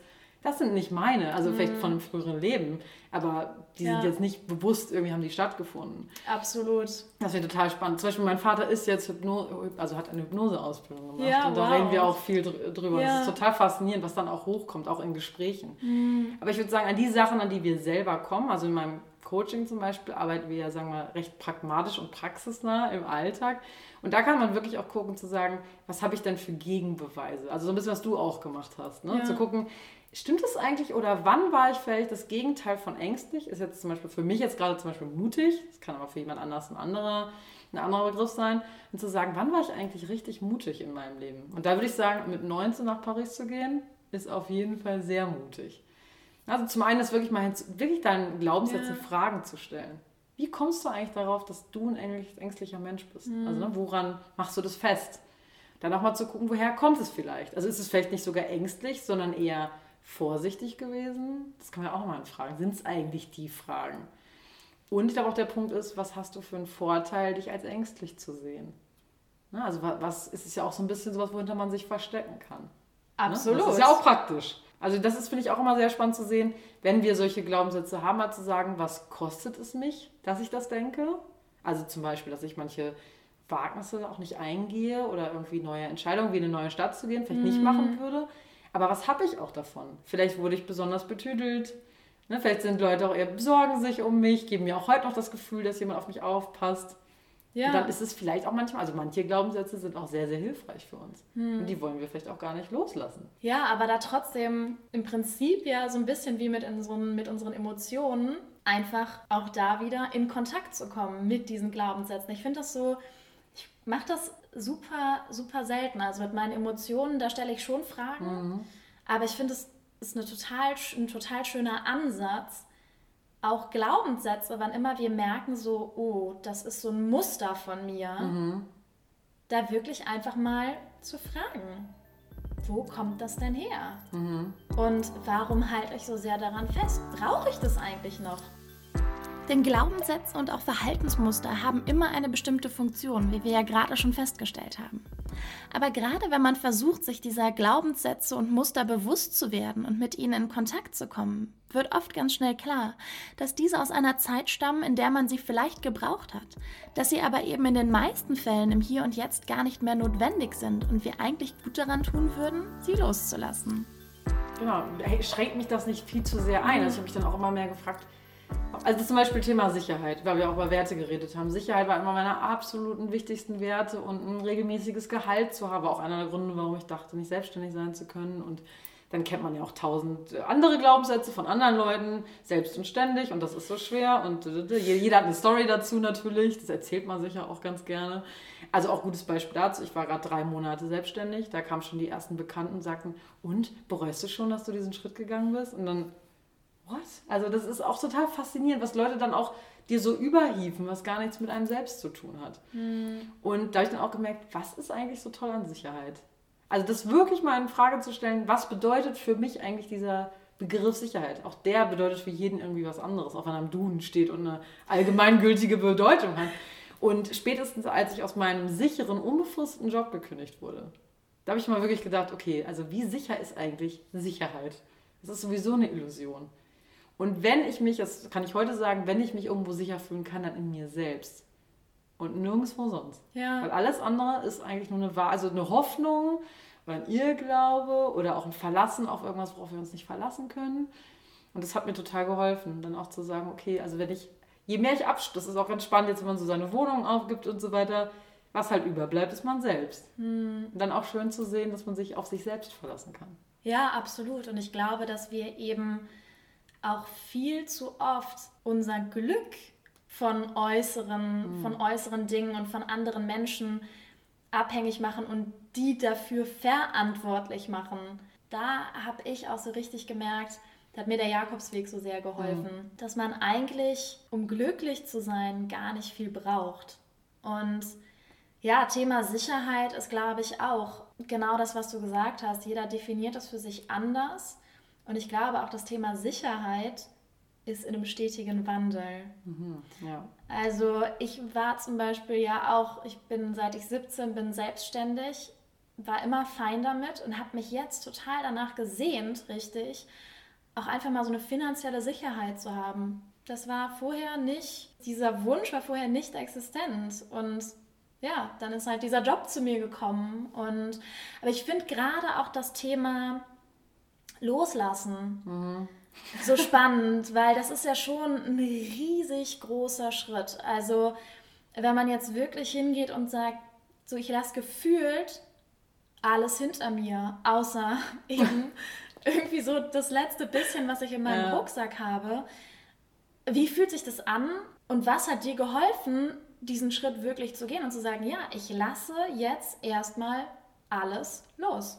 das sind nicht meine, also mhm. vielleicht von einem früheren Leben, aber die ja. sind jetzt nicht bewusst, irgendwie haben die stattgefunden. Absolut. Das wäre total spannend. Zum Beispiel mein Vater ist jetzt Hypno also hat eine Hypnoseausbildung gemacht ja, und da wow. reden wir auch viel drüber. Ja. Das ist total faszinierend, was dann auch hochkommt, auch in Gesprächen. Mhm. Aber ich würde sagen, an die Sachen, an die wir selber kommen, also in meinem Coaching zum Beispiel arbeiten wir ja, sagen wir, recht pragmatisch und praxisnah im Alltag. Und da kann man wirklich auch gucken, zu sagen, was habe ich denn für Gegenbeweise? Also so ein bisschen, was du auch gemacht hast. Ne? Ja. Zu gucken, Stimmt es eigentlich oder wann war ich vielleicht das Gegenteil von ängstlich? Ist jetzt zum Beispiel für mich jetzt gerade zum Beispiel mutig, das kann aber für jemand anders ein anderer, ein anderer Begriff sein, und zu sagen, wann war ich eigentlich richtig mutig in meinem Leben? Und da würde ich sagen, mit 19 nach Paris zu gehen, ist auf jeden Fall sehr mutig. Also zum einen ist wirklich mal wirklich deinen Glaubenssätzen ja. Fragen zu stellen. Wie kommst du eigentlich darauf, dass du ein ängstlicher Mensch bist? Mhm. Also ne, woran machst du das fest? Dann auch mal zu gucken, woher kommt es vielleicht? Also ist es vielleicht nicht sogar ängstlich, sondern eher vorsichtig gewesen? Das kann man ja auch mal fragen. Sind es eigentlich die Fragen? Und ich glaube auch der Punkt ist, was hast du für einen Vorteil, dich als ängstlich zu sehen? Ne? Also was ist es ja auch so ein bisschen sowas, wohinter man sich verstecken kann. Absolut. Ne? Das ist ja auch praktisch. Also das ist, finde ich, auch immer sehr spannend zu sehen, wenn wir solche Glaubenssätze haben, mal zu sagen, was kostet es mich, dass ich das denke? Also zum Beispiel, dass ich manche Wagnisse auch nicht eingehe oder irgendwie neue Entscheidungen, wie in eine neue Stadt zu gehen, vielleicht mm. nicht mhm. machen würde. Aber was habe ich auch davon? Vielleicht wurde ich besonders betüdelt. Ne? Vielleicht sind Leute auch eher besorgen sich um mich, geben mir auch heute noch das Gefühl, dass jemand auf mich aufpasst. Ja. Und dann ist es vielleicht auch manchmal, also manche Glaubenssätze sind auch sehr, sehr hilfreich für uns. Hm. Und die wollen wir vielleicht auch gar nicht loslassen. Ja, aber da trotzdem im Prinzip ja so ein bisschen wie mit unseren, mit unseren Emotionen einfach auch da wieder in Kontakt zu kommen mit diesen Glaubenssätzen. Ich finde das so, ich mache das super, super selten. Also mit meinen Emotionen, da stelle ich schon Fragen. Mhm. Aber ich finde, es ist eine total, ein total schöner Ansatz. Auch Glaubenssätze, wann immer wir merken, so, oh, das ist so ein Muster von mir, mhm. da wirklich einfach mal zu fragen, wo kommt das denn her? Mhm. Und warum halte ich so sehr daran fest? Brauche ich das eigentlich noch? Denn Glaubenssätze und auch Verhaltensmuster haben immer eine bestimmte Funktion, wie wir ja gerade schon festgestellt haben. Aber gerade wenn man versucht, sich dieser Glaubenssätze und Muster bewusst zu werden und mit ihnen in Kontakt zu kommen, wird oft ganz schnell klar, dass diese aus einer Zeit stammen, in der man sie vielleicht gebraucht hat, dass sie aber eben in den meisten Fällen im Hier und Jetzt gar nicht mehr notwendig sind und wir eigentlich gut daran tun würden, sie loszulassen. Genau, schränkt mich das nicht viel zu sehr ein. Also ich habe mich dann auch immer mehr gefragt, also zum Beispiel Thema Sicherheit, weil wir auch über Werte geredet haben. Sicherheit war immer meine absoluten wichtigsten Werte und ein regelmäßiges Gehalt zu haben, auch einer der Gründe, warum ich dachte, nicht selbstständig sein zu können. Und dann kennt man ja auch tausend andere Glaubenssätze von anderen Leuten, selbst und ständig und das ist so schwer und jeder hat eine Story dazu natürlich, das erzählt man sicher auch ganz gerne. Also auch gutes Beispiel dazu, ich war gerade drei Monate selbstständig, da kamen schon die ersten Bekannten und sagten, und bereust du schon, dass du diesen Schritt gegangen bist? Und dann what? Also das ist auch total faszinierend, was Leute dann auch dir so überhieven, was gar nichts mit einem selbst zu tun hat. Mhm. Und da habe ich dann auch gemerkt, was ist eigentlich so toll an Sicherheit? Also das wirklich mal in Frage zu stellen, was bedeutet für mich eigentlich dieser Begriff Sicherheit? Auch der bedeutet für jeden irgendwie was anderes, auch wenn er am Duden steht und eine allgemeingültige Bedeutung hat. Und spätestens als ich aus meinem sicheren, unbefristeten Job gekündigt wurde, da habe ich mal wirklich gedacht, okay, also wie sicher ist eigentlich Sicherheit? Das ist sowieso eine Illusion. Und wenn ich mich, das kann ich heute sagen, wenn ich mich irgendwo sicher fühlen kann, dann in mir selbst. Und nirgendwo sonst. Ja. Weil alles andere ist eigentlich nur eine, also eine Hoffnung oder ein Irrglaube oder auch ein Verlassen auf irgendwas, worauf wir uns nicht verlassen können. Und das hat mir total geholfen, dann auch zu sagen, okay, also wenn ich, je mehr ich abschließe, das ist auch ganz spannend, jetzt wenn man so seine Wohnung aufgibt und so weiter, was halt überbleibt, ist man selbst. Hm. Dann auch schön zu sehen, dass man sich auf sich selbst verlassen kann. Ja, absolut. Und ich glaube, dass wir eben auch viel zu oft unser Glück von äußeren, mhm. von äußeren Dingen und von anderen Menschen abhängig machen und die dafür verantwortlich machen. Da habe ich auch so richtig gemerkt, da hat mir der Jakobsweg so sehr geholfen, mhm. dass man eigentlich, um glücklich zu sein, gar nicht viel braucht. Und ja, Thema Sicherheit ist, glaube ich, auch genau das, was du gesagt hast. Jeder definiert das für sich anders. Und ich glaube auch das Thema Sicherheit ist in einem stetigen Wandel. Mhm, ja. Also ich war zum Beispiel ja auch, ich bin seit ich 17 bin selbstständig, war immer fein damit und habe mich jetzt total danach gesehnt, richtig, auch einfach mal so eine finanzielle Sicherheit zu haben. Das war vorher nicht, dieser Wunsch war vorher nicht existent und ja, dann ist halt dieser Job zu mir gekommen und aber ich finde gerade auch das Thema Loslassen. Mhm so spannend, weil das ist ja schon ein riesig großer Schritt. Also wenn man jetzt wirklich hingeht und sagt, so ich lasse gefühlt alles hinter mir, außer eben irgendwie so das letzte bisschen, was ich in meinem ja. Rucksack habe. Wie fühlt sich das an und was hat dir geholfen, diesen Schritt wirklich zu gehen und zu sagen, ja, ich lasse jetzt erstmal alles los?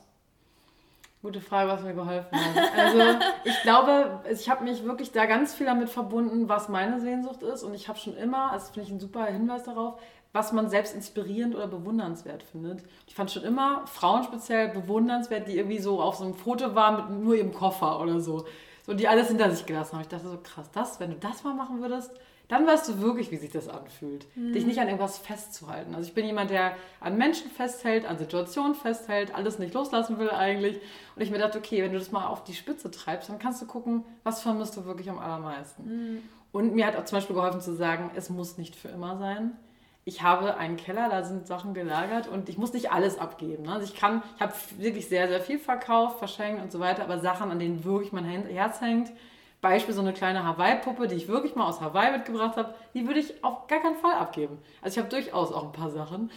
Gute Frage, was mir geholfen hat. Also ich glaube, ich habe mich wirklich da ganz viel damit verbunden, was meine Sehnsucht ist. Und ich habe schon immer, das finde ich ein super Hinweis darauf, was man selbst inspirierend oder bewundernswert findet. Ich fand schon immer Frauen speziell bewundernswert, die irgendwie so auf so einem Foto waren mit nur ihrem Koffer oder so. So, die alles hinter sich gelassen haben. Ich dachte so, krass, das, wenn du das mal machen würdest, dann weißt du wirklich, wie sich das anfühlt. Mhm. Dich nicht an irgendwas festzuhalten. Also ich bin jemand, der an Menschen festhält, an Situationen festhält, alles nicht loslassen will eigentlich. Und ich mir dachte, okay, wenn du das mal auf die Spitze treibst, dann kannst du gucken, was vermisst du wirklich am allermeisten. Mhm. Und mir hat auch zum Beispiel geholfen zu sagen, es muss nicht für immer sein. Ich habe einen Keller, da sind Sachen gelagert und ich muss nicht alles abgeben. Ne? Also ich kann, ich habe wirklich sehr, sehr viel verkauft, verschenkt und so weiter, aber Sachen, an denen wirklich mein Herz hängt, Beispiel so eine kleine Hawaii-Puppe, die ich wirklich mal aus Hawaii mitgebracht habe, die würde ich auf gar keinen Fall abgeben. Also ich habe durchaus auch ein paar Sachen.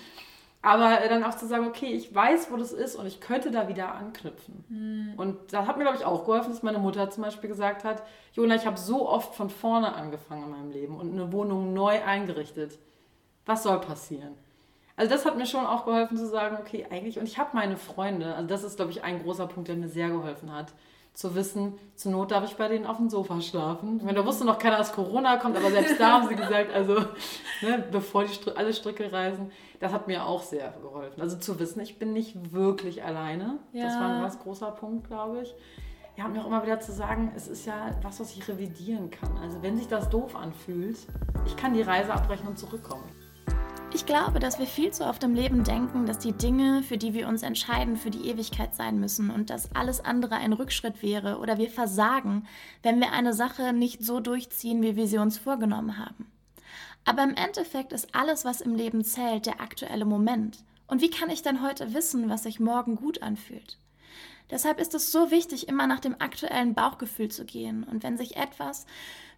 Aber dann auch zu sagen, okay, ich weiß, wo das ist und ich könnte da wieder anknüpfen. Mhm. Und das hat mir, glaube ich, auch geholfen, dass meine Mutter zum Beispiel gesagt hat, Jona, ich habe so oft von vorne angefangen in meinem Leben und eine Wohnung neu eingerichtet. Was soll passieren? Also das hat mir schon auch geholfen zu sagen, okay, eigentlich, und ich habe meine Freunde, also das ist, glaube ich, ein großer Punkt, der mir sehr geholfen hat zu wissen, zur Not darf ich bei denen auf dem Sofa schlafen. Ich meine, da wusste noch keiner, dass Corona kommt, aber selbst da haben sie gesagt, also ne, bevor die Str alle Stricke reisen, das hat mir auch sehr geholfen. Also zu wissen, ich bin nicht wirklich alleine. Ja. Das war ein ganz großer Punkt, glaube ich. Ja, mir auch immer wieder zu sagen, es ist ja was, was ich revidieren kann. Also wenn sich das doof anfühlt, ich kann die Reise abbrechen und zurückkommen. Ich glaube, dass wir viel zu oft im Leben denken, dass die Dinge, für die wir uns entscheiden, für die Ewigkeit sein müssen und dass alles andere ein Rückschritt wäre oder wir versagen, wenn wir eine Sache nicht so durchziehen, wie wir sie uns vorgenommen haben. Aber im Endeffekt ist alles, was im Leben zählt, der aktuelle Moment. Und wie kann ich dann heute wissen, was sich morgen gut anfühlt? Deshalb ist es so wichtig, immer nach dem aktuellen Bauchgefühl zu gehen. Und wenn sich etwas,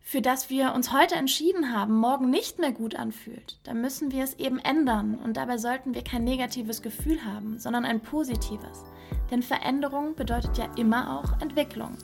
für das wir uns heute entschieden haben, morgen nicht mehr gut anfühlt, dann müssen wir es eben ändern. Und dabei sollten wir kein negatives Gefühl haben, sondern ein positives. Denn Veränderung bedeutet ja immer auch Entwicklung.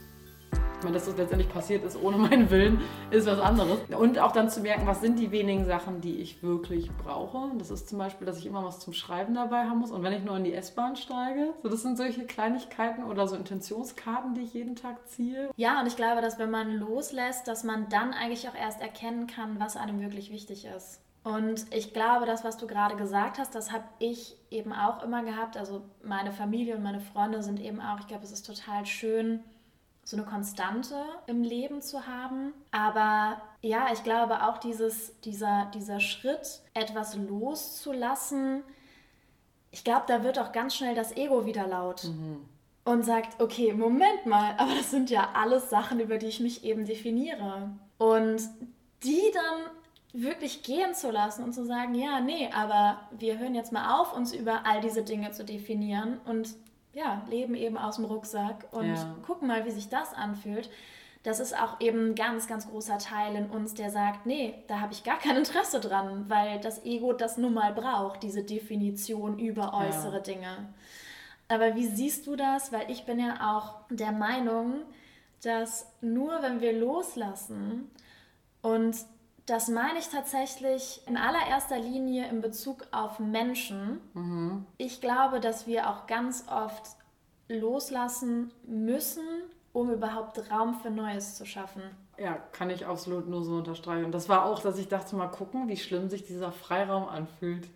Dass das letztendlich passiert ist ohne meinen Willen, ist was anderes. Und auch dann zu merken, was sind die wenigen Sachen, die ich wirklich brauche. Das ist zum Beispiel, dass ich immer was zum Schreiben dabei haben muss. Und wenn ich nur in die S-Bahn steige, so das sind solche Kleinigkeiten oder so Intentionskarten, die ich jeden Tag ziehe. Ja, und ich glaube, dass wenn man loslässt, dass man dann eigentlich auch erst erkennen kann, was einem wirklich wichtig ist. Und ich glaube, das, was du gerade gesagt hast, das habe ich eben auch immer gehabt. Also meine Familie und meine Freunde sind eben auch, ich glaube, es ist total schön, so eine Konstante im Leben zu haben. Aber ja, ich glaube auch dieses, dieser, dieser Schritt, etwas loszulassen, ich glaube, da wird auch ganz schnell das Ego wieder laut. Mhm. Und sagt, okay, Moment mal, aber das sind ja alles Sachen, über die ich mich eben definiere. Und die dann wirklich gehen zu lassen und zu sagen, ja, nee, aber wir hören jetzt mal auf, uns über all diese Dinge zu definieren und ja, leben eben aus dem Rucksack und ja. gucken mal, wie sich das anfühlt. Das ist auch eben ein ganz, ganz großer Teil in uns, der sagt, nee, da habe ich gar kein Interesse dran, weil das Ego das nun mal braucht, diese Definition über äußere ja. Dinge. Aber wie siehst du das? Weil ich bin ja auch der Meinung, dass nur wenn wir loslassen und Das meine ich tatsächlich in allererster Linie in Bezug auf Menschen. Mhm. Ich glaube, dass wir auch ganz oft loslassen müssen, um überhaupt Raum für Neues zu schaffen. Ja, kann ich absolut nur so unterstreichen. Das war auch, dass ich dachte, mal gucken, wie schlimm sich dieser Freiraum anfühlt.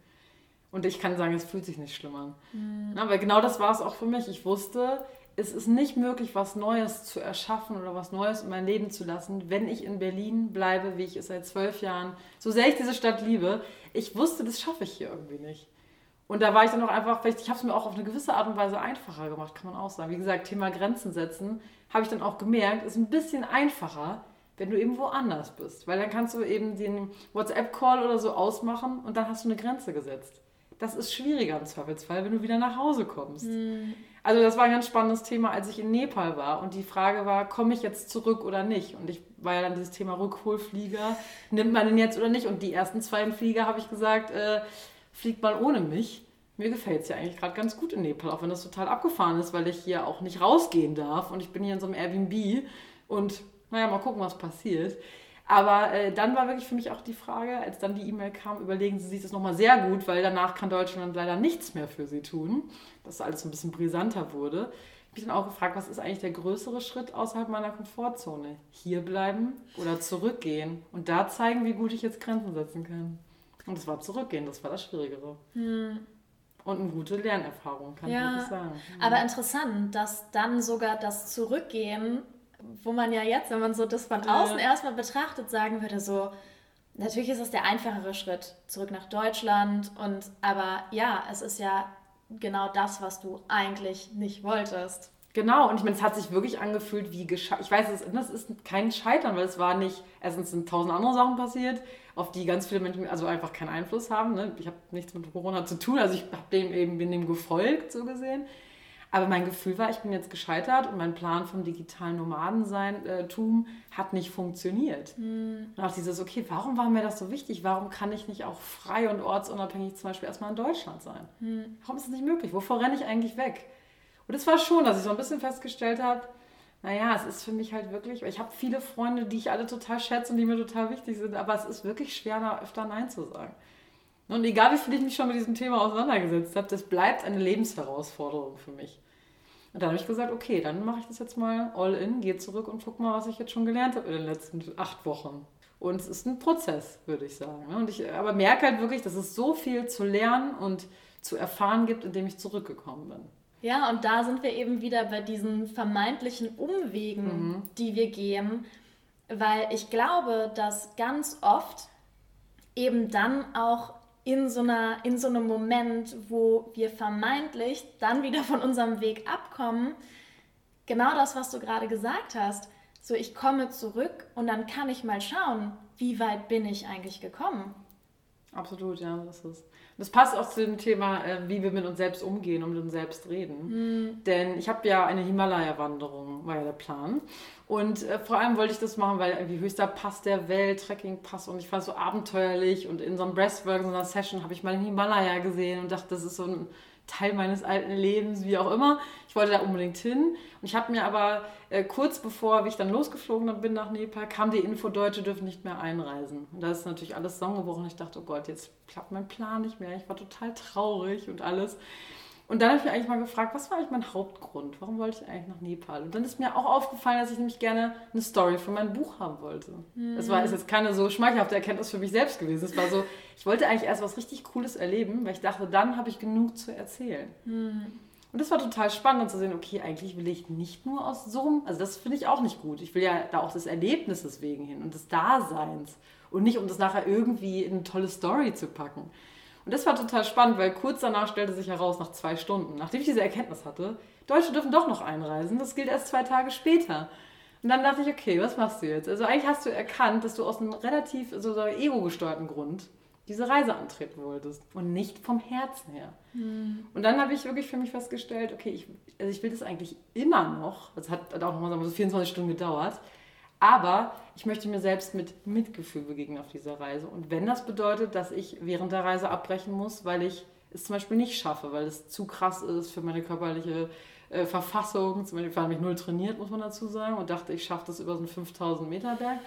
Und ich kann sagen, es fühlt sich nicht schlimm an. Mhm. Aber genau das war es auch für mich. Ich wusste, es ist nicht möglich, was Neues zu erschaffen oder was Neues in mein Leben zu lassen, wenn ich in Berlin bleibe, wie ich es seit zwölf Jahren, so sehr ich diese Stadt liebe. Ich wusste, das schaffe ich hier irgendwie nicht. Und da war ich dann auch einfach, vielleicht, ich habe es mir auch auf eine gewisse Art und Weise einfacher gemacht, kann man auch sagen. Wie gesagt, Thema Grenzen setzen, habe ich dann auch gemerkt, ist ein bisschen einfacher, wenn du eben woanders bist. Weil dann kannst du eben den WhatsApp-Call oder so ausmachen und dann hast du eine Grenze gesetzt. Das ist schwieriger im Zweifelsfall, wenn du wieder nach Hause kommst. Mhm. Also das war ein ganz spannendes Thema, als ich in Nepal war und die Frage war, komme ich jetzt zurück oder nicht? Und ich war ja dann dieses Thema Rückholflieger, nimmt man den jetzt oder nicht? Und die ersten zwei im Flieger habe ich gesagt, äh, fliegt mal ohne mich. Mir gefällt es ja eigentlich gerade ganz gut in Nepal, auch wenn das total abgefahren ist, weil ich hier auch nicht rausgehen darf und ich bin hier in so einem Airbnb und naja, mal gucken, was passiert. Aber äh, dann war wirklich für mich auch die Frage, als dann die E-Mail kam, überlegen Sie sich das nochmal sehr gut, weil danach kann Deutschland leider nichts mehr für Sie tun, dass alles ein bisschen brisanter wurde. Ich habe dann auch gefragt, was ist eigentlich der größere Schritt außerhalb meiner Komfortzone? Hier bleiben oder zurückgehen und da zeigen, wie gut ich jetzt Grenzen setzen kann. Und das war zurückgehen, das war das Schwierigere. Hm. Und eine gute Lernerfahrung, kann ja, ich wirklich sagen. Aber interessant, dass dann sogar das Zurückgehen wo man ja jetzt, wenn man so das von außen ja. erstmal betrachtet, sagen würde, so, natürlich ist es der einfachere Schritt zurück nach Deutschland und aber ja, es ist ja genau das, was du eigentlich nicht wolltest. Genau, und ich meine, es hat sich wirklich angefühlt wie gescheitert. Ich weiß, es, ist kein Scheitern, weil es war nicht, erstens sind tausend andere Sachen passiert, auf die ganz viele Menschen also einfach keinen Einfluss haben. Ne? Ich habe nichts mit Corona zu tun, also ich habe dem eben, bin dem gefolgt, so gesehen. Aber mein Gefühl war, ich bin jetzt gescheitert und mein Plan vom digitalen Nomadentum hat nicht funktioniert. Mhm. Und auch dieses, okay, warum war mir das so wichtig? Warum kann ich nicht auch frei und ortsunabhängig zum Beispiel erstmal in Deutschland sein? Mhm. Warum ist das nicht möglich? Wovor renne ich eigentlich weg? Und es war schon, dass ich so ein bisschen festgestellt habe, naja, es ist für mich halt wirklich, ich habe viele Freunde, die ich alle total schätze und die mir total wichtig sind, aber es ist wirklich schwer, da öfter Nein zu sagen. Und egal wie viel ich mich schon mit diesem Thema auseinandergesetzt habe, das bleibt eine Lebensherausforderung für mich. Und dann habe ich gesagt, okay, dann mache ich das jetzt mal all in, gehe zurück und guck mal, was ich jetzt schon gelernt habe in den letzten acht Wochen. Und es ist ein Prozess, würde ich sagen. Ne? Und ich aber merke halt wirklich, dass es so viel zu lernen und zu erfahren gibt, indem ich zurückgekommen bin. Ja, und da sind wir eben wieder bei diesen vermeintlichen Umwegen, mhm. die wir gehen, weil ich glaube, dass ganz oft eben dann auch in so, einer, in so einem Moment, wo wir vermeintlich dann wieder von unserem Weg abkommen, genau das, was du gerade gesagt hast. So, ich komme zurück und dann kann ich mal schauen, wie weit bin ich eigentlich gekommen. Absolut, ja, das ist. Das passt auch zu dem Thema, äh, wie wir mit uns selbst umgehen und mit uns selbst reden. Mhm. Denn ich habe ja eine Himalaya-Wanderung, war ja der Plan. Und äh, vor allem wollte ich das machen, weil irgendwie höchster Pass der Welt, Trekkingpass und ich war so abenteuerlich und in so einem Breastwork, in so einer Session habe ich mal den Himalaya gesehen und dachte, das ist so ein Teil meines alten Lebens, wie auch immer. Ich wollte da unbedingt hin. Und ich habe mir aber äh, kurz bevor ich dann losgeflogen bin nach Nepal, kam die Info, Deutsche dürfen nicht mehr einreisen. Und da ist natürlich alles zusammengebrochen. Ich dachte, oh Gott, jetzt klappt mein Plan nicht mehr. Ich war total traurig und alles. Und dann habe ich mich eigentlich mal gefragt, was war eigentlich mein Hauptgrund? Warum wollte ich eigentlich nach Nepal? Und dann ist mir auch aufgefallen, dass ich nämlich gerne eine Story für mein Buch haben wollte. Mhm. Das war ist jetzt keine so schmeichelhafte Erkenntnis für mich selbst gewesen. Es war so, ich wollte eigentlich erst was richtig Cooles erleben, weil ich dachte, dann habe ich genug zu erzählen. Mhm. Und das war total spannend zu sehen, okay, eigentlich will ich nicht nur aus so einem, also das finde ich auch nicht gut. Ich will ja da auch des Erlebnisses wegen hin und des Daseins und nicht, um das nachher irgendwie in eine tolle Story zu packen. Und das war total spannend, weil kurz danach stellte sich heraus, nach zwei Stunden, nachdem ich diese Erkenntnis hatte, Deutsche dürfen doch noch einreisen. Das gilt erst zwei Tage später. Und dann dachte ich, okay, was machst du jetzt? Also eigentlich hast du erkannt, dass du aus einem relativ so, so ego-gesteuerten Grund diese Reise antreten wolltest und nicht vom Herzen her. Mhm. Und dann habe ich wirklich für mich festgestellt, okay, ich, also ich will das eigentlich immer noch. Das hat auch noch mal so 24 Stunden gedauert. Aber ich möchte mir selbst mit Mitgefühl begegnen auf dieser Reise. Und wenn das bedeutet, dass ich während der Reise abbrechen muss, weil ich es zum Beispiel nicht schaffe, weil es zu krass ist für meine körperliche äh, Verfassung. Zum Beispiel war mich null trainiert, muss man dazu sagen, und dachte, ich schaffe das über so einen 5000 Meter Berg.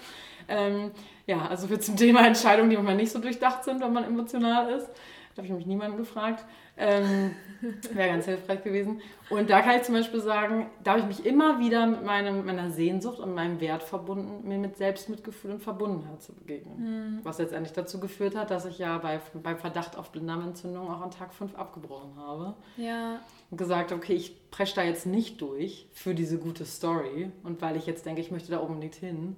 Ähm, ja, also für zum Thema Entscheidungen, die manchmal nicht so durchdacht sind, wenn man emotional ist. Da habe ich mich niemanden gefragt. Ähm, Wäre ganz hilfreich gewesen. Und da kann ich zum Beispiel sagen, da habe ich mich immer wieder mit meinem, meiner Sehnsucht und meinem Wert verbunden, mir mit Selbstmitgefühl und Verbundenheit zu begegnen. Mhm. Was letztendlich dazu geführt hat, dass ich ja bei, beim Verdacht auf Blinddarmentzündung auch an Tag 5 abgebrochen habe. Ja. Und gesagt, okay, ich presche da jetzt nicht durch für diese gute Story und weil ich jetzt denke, ich möchte da unbedingt hin,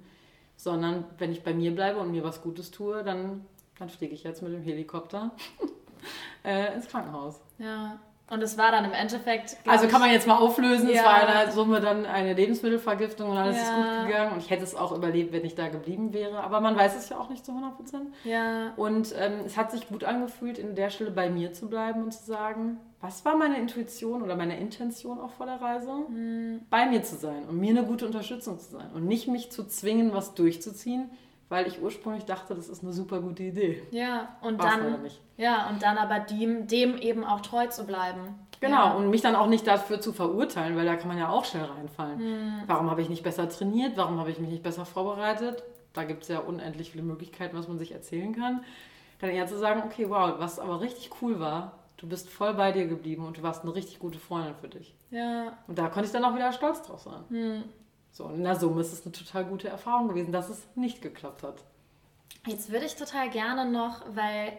sondern wenn ich bei mir bleibe und mir was Gutes tue, dann, dann fliege ich jetzt mit dem Helikopter äh, ins Krankenhaus. Ja. Und es war dann im Endeffekt. Also kann man jetzt mal auflösen. Ja. Es war in der Summe dann eine Lebensmittelvergiftung und alles ja. ist gut gegangen. Und ich hätte es auch überlebt, wenn ich da geblieben wäre. Aber man weiß es ja auch nicht zu 100 Prozent. Ja. Und ähm, es hat sich gut angefühlt, in der Stelle bei mir zu bleiben und zu sagen, was war meine Intuition oder meine Intention auch vor der Reise? Mhm. Bei mir zu sein und mir eine gute Unterstützung zu sein. Und nicht mich zu zwingen, was durchzuziehen, weil ich ursprünglich dachte, das ist eine super gute Idee. Ja, und War's dann ja, und dann aber dem, dem eben auch treu zu bleiben. Genau, ja. und mich dann auch nicht dafür zu verurteilen, weil da kann man ja auch schnell reinfallen. Hm. Warum habe ich nicht besser trainiert? Warum habe ich mich nicht besser vorbereitet? Da gibt es ja unendlich viele Möglichkeiten, was man sich erzählen kann. Dann eher zu sagen, okay, wow, was aber richtig cool war, du bist voll bei dir geblieben und du warst eine richtig gute Freundin für dich. Ja. Und da konnte ich dann auch wieder stolz drauf sein. Hm. So, und in der Summe ist es eine total gute Erfahrung gewesen, dass es nicht geklappt hat. Jetzt würde ich total gerne noch, weil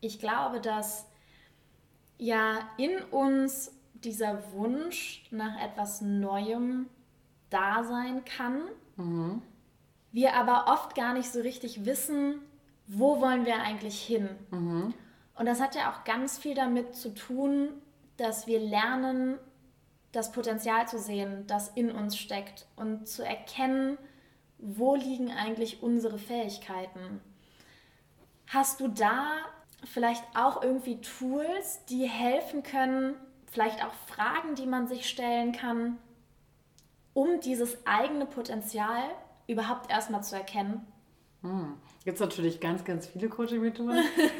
ich glaube, dass ja in uns dieser Wunsch nach etwas Neuem da sein kann. Mhm. Wir aber oft gar nicht so richtig wissen, wo wollen wir eigentlich hin. Mhm. Und das hat ja auch ganz viel damit zu tun, dass wir lernen, das Potenzial zu sehen, das in uns steckt und zu erkennen, wo liegen eigentlich unsere Fähigkeiten. Hast du da vielleicht auch irgendwie Tools, die helfen können, vielleicht auch Fragen, die man sich stellen kann, um dieses eigene Potenzial überhaupt erstmal zu erkennen? Hm. Gibt es natürlich ganz, ganz viele Coaching-Methoden.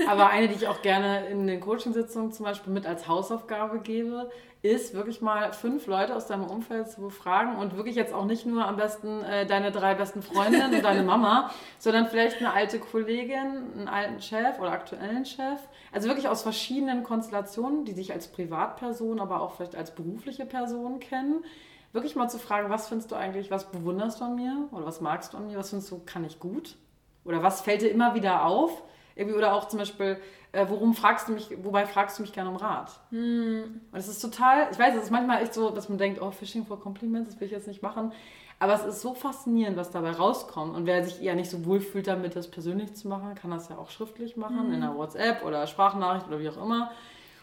aber eine, die ich auch gerne in den Coaching-Sitzungen zum Beispiel mit als Hausaufgabe gebe, ist wirklich mal fünf Leute aus deinem Umfeld zu befragen und wirklich jetzt auch nicht nur am besten äh, deine drei besten Freundinnen und deine Mama, sondern vielleicht eine alte Kollegin, einen alten Chef oder aktuellen Chef. Also wirklich aus verschiedenen Konstellationen, die sich als Privatperson, aber auch vielleicht als berufliche Person kennen. Wirklich mal zu fragen, was findest du eigentlich, was bewunderst du an mir oder was magst du an mir, was findest du, kann ich gut? Oder was fällt dir immer wieder auf? Irgendwie, oder auch zum Beispiel, äh, worum fragst du mich, wobei fragst du mich gerne um Rat? Hm. Und es ist total, ich weiß, es ist manchmal echt so, dass man denkt, oh, Fishing for Compliments, das will ich jetzt nicht machen. Aber es ist so faszinierend, was dabei rauskommt. Und wer sich eher nicht so wohl fühlt damit, das persönlich zu machen, kann das ja auch schriftlich machen, mhm. in einer WhatsApp oder Sprachnachricht oder wie auch immer.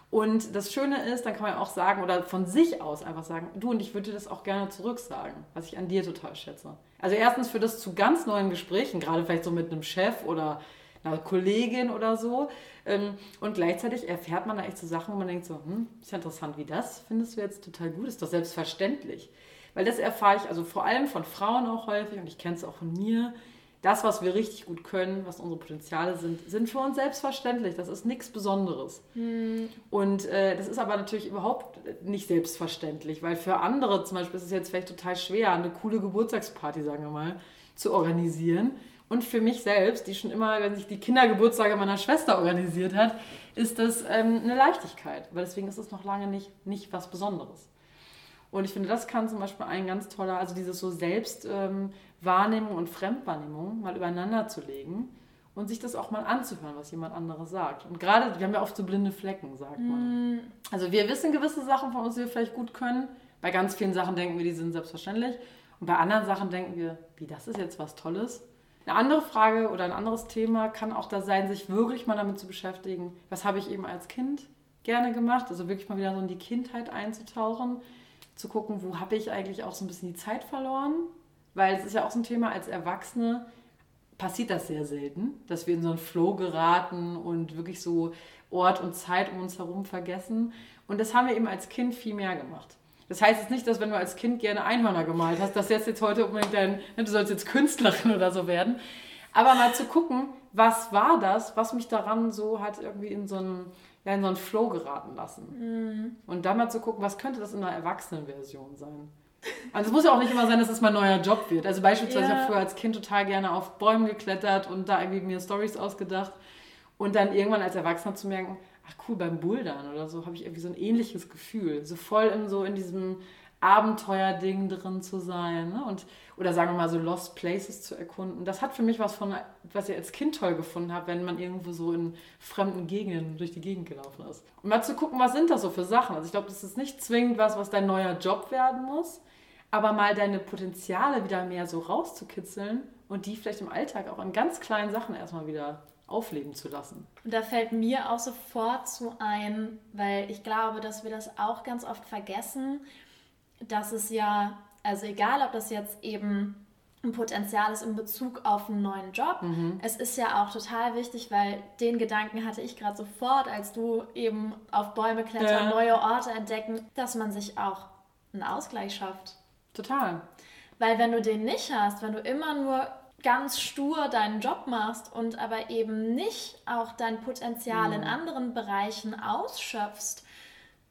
Und das Schöne ist, dann kann man auch sagen oder von sich aus einfach sagen, du und ich würde dir das auch gerne zurücksagen, was ich an dir total schätze. Also erstens für das zu ganz neuen Gesprächen, gerade vielleicht so mit einem Chef oder einer Kollegin oder so. Ähm, und gleichzeitig erfährt man da echt so Sachen, wo man denkt so, hm, ist ja interessant, wie das findest du jetzt total gut, ist doch selbstverständlich. Weil das erfahre ich also vor allem von Frauen auch häufig und ich kenne es auch von mir. Das, was wir richtig gut können, was unsere Potenziale sind, sind für uns selbstverständlich. Das ist nichts Besonderes. Hm. Und äh, das ist aber natürlich überhaupt nicht selbstverständlich, weil für andere zum Beispiel ist es jetzt vielleicht total schwer, eine coole Geburtstagsparty, sagen wir mal, zu organisieren. Und für mich selbst, die schon immer, wenn sich die Kindergeburtstage meiner Schwester organisiert hat, ist das ähm, eine Leichtigkeit. Weil deswegen ist es noch lange nicht, nicht was Besonderes. Und ich finde, das kann zum Beispiel ein ganz toller, also dieses so Selbstwahrnehmung ähm, und Fremdwahrnehmung mal übereinander zu legen und sich das auch mal anzuhören, was jemand anderes sagt. Und gerade, wir haben ja oft so blinde Flecken, sagt man. Mm. Also wir wissen gewisse Sachen von uns, die wir vielleicht gut können. Bei ganz vielen Sachen denken wir, die sind selbstverständlich. Und bei anderen Sachen denken wir, wie, das ist jetzt was Tolles. Eine andere Frage oder ein anderes Thema kann auch da sein, sich wirklich mal damit zu beschäftigen, was habe ich eben als Kind gerne gemacht, also wirklich mal wieder so in die Kindheit einzutauchen, zu gucken, wo habe ich eigentlich auch so ein bisschen die Zeit verloren, weil es ist ja auch so ein Thema als Erwachsene, passiert das sehr selten, dass wir in so einen Flow geraten und wirklich so Ort und Zeit um uns herum vergessen. Und das haben wir eben als Kind viel mehr gemacht. Das heißt jetzt nicht, dass wenn du als Kind gerne Einhörner gemalt hast, dass jetzt jetzt heute unbedingt dein, ne, du sollst jetzt Künstlerin oder so werden. Aber mal zu gucken, was war das, was mich daran so hat irgendwie in so einen, ja, in so einen Flow geraten lassen. Mhm. Und dann mal zu gucken, was könnte das in einer Erwachsenenversion sein. Also es muss ja auch nicht immer sein, dass es mein neuer Job wird. Also beispielsweise, ja. ich habe früher als Kind total gerne auf Bäumen geklettert und da irgendwie mir Stories ausgedacht. Und dann irgendwann als Erwachsener zu merken, ach cool, beim Bouldern oder so habe ich irgendwie so ein ähnliches Gefühl. So voll in so in diesem Abenteuerding drin zu sein. Ne? Und, oder sagen wir mal so Lost Places zu erkunden. Das hat für mich was von, was ich als Kind toll gefunden habe, wenn man irgendwo so in fremden Gegenden durch die Gegend gelaufen ist. Und mal zu gucken, was sind das so für Sachen. Also ich glaube, das ist nicht zwingend was, was dein neuer Job werden muss, aber mal deine Potenziale wieder mehr so rauszukitzeln und die vielleicht im Alltag auch an ganz kleinen Sachen erstmal wieder aufleben zu lassen. Und da fällt mir auch sofort zu ein, weil ich glaube, dass wir das auch ganz oft vergessen, dass es ja, also egal, ob das jetzt eben ein Potenzial ist in Bezug auf einen neuen Job. Mhm. Es ist ja auch total wichtig, weil den Gedanken hatte ich gerade sofort, als du eben auf Bäume klettern, ja. neue Orte entdecken, dass man sich auch einen Ausgleich schafft. Total. Weil wenn du den nicht hast, wenn du immer nur ganz stur deinen Job machst und aber eben nicht auch dein Potenzial mhm. in anderen Bereichen ausschöpfst,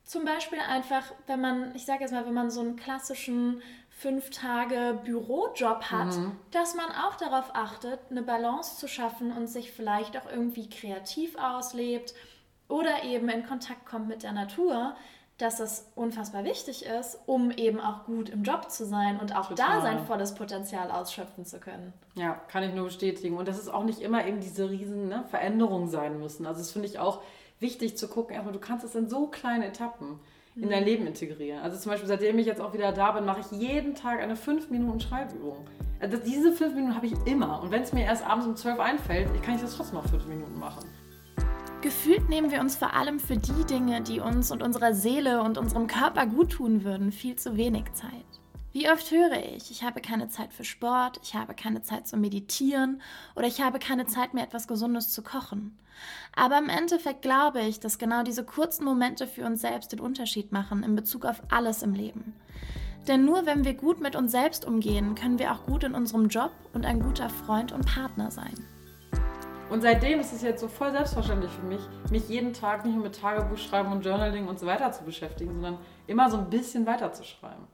zum Beispiel einfach, wenn man, ich sage jetzt mal, wenn man so einen klassischen fünf Tage Bürojob hat, mhm. dass man auch darauf achtet, eine Balance zu schaffen und sich vielleicht auch irgendwie kreativ auslebt oder eben in Kontakt kommt mit der Natur, dass das unfassbar wichtig ist, um eben auch gut im Job zu sein und auch Total. da sein volles Potenzial ausschöpfen zu können. Ja, kann ich nur bestätigen. Und dass es auch nicht immer eben diese riesen ne, Veränderungen sein müssen. Also das finde ich auch wichtig zu gucken, aber du kannst es in so kleinen Etappen in dein mhm. Leben integrieren. Also zum Beispiel, seitdem ich jetzt auch wieder da bin, mache ich jeden Tag eine 5 Minuten Schreibübung. Also diese 5 Minuten habe ich immer. Und wenn es mir erst abends um 12 einfällt, kann ich das trotzdem auf 5 Minuten machen. Gefühlt nehmen wir uns vor allem für die Dinge, die uns und unserer Seele und unserem Körper gut tun würden, viel zu wenig Zeit. Wie oft höre ich, ich habe keine Zeit für Sport, ich habe keine Zeit zu meditieren oder ich habe keine Zeit mehr etwas Gesundes zu kochen. Aber im Endeffekt glaube ich, dass genau diese kurzen Momente für uns selbst den Unterschied machen in Bezug auf alles im Leben. Denn nur wenn wir gut mit uns selbst umgehen, können wir auch gut in unserem Job und ein guter Freund und Partner sein. Und seitdem ist es jetzt so voll selbstverständlich für mich, mich jeden Tag nicht nur mit Tagebuchschreiben und Journaling und so weiter zu beschäftigen, sondern immer so ein bisschen weiterzuschreiben.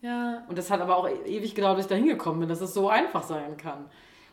Ja. Und das hat aber auch ewig gedauert, bis ich da hingekommen bin, dass es so einfach sein kann.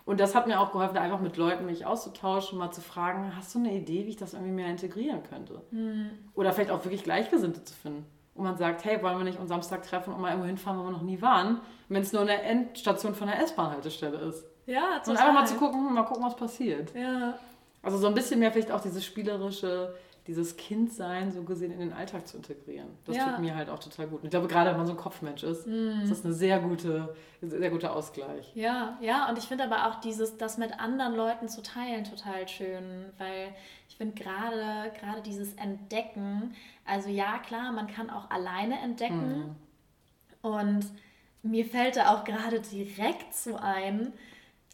Und das hat mir auch geholfen, einfach mit Leuten mich auszutauschen, mal zu fragen, hast du eine Idee, wie ich das irgendwie mehr integrieren könnte? Mhm. Oder vielleicht auch wirklich Gleichgesinnte zu finden. Und man sagt, hey, wollen wir nicht uns Samstag treffen und mal irgendwo hinfahren, wo wir noch nie waren, wenn es nur eine Endstation von der S-Bahn-Haltestelle ist. Ja, total. Und einfach mal zu gucken, mal gucken, was passiert. Ja. Also so ein bisschen mehr vielleicht auch dieses spielerische, dieses Kindsein so gesehen in den Alltag zu integrieren. Das ja. tut mir halt auch total gut. Und ich glaube, gerade wenn man so ein Kopfmensch ist, mm. ist das eine sehr gute, sehr guter Ausgleich. Ja, ja, und ich finde aber auch dieses, das mit anderen Leuten zu teilen, total schön, weil ich finde gerade, gerade dieses Entdecken, also ja, klar, man kann auch alleine entdecken. Mm. Und mir fällt da auch gerade direkt so ein,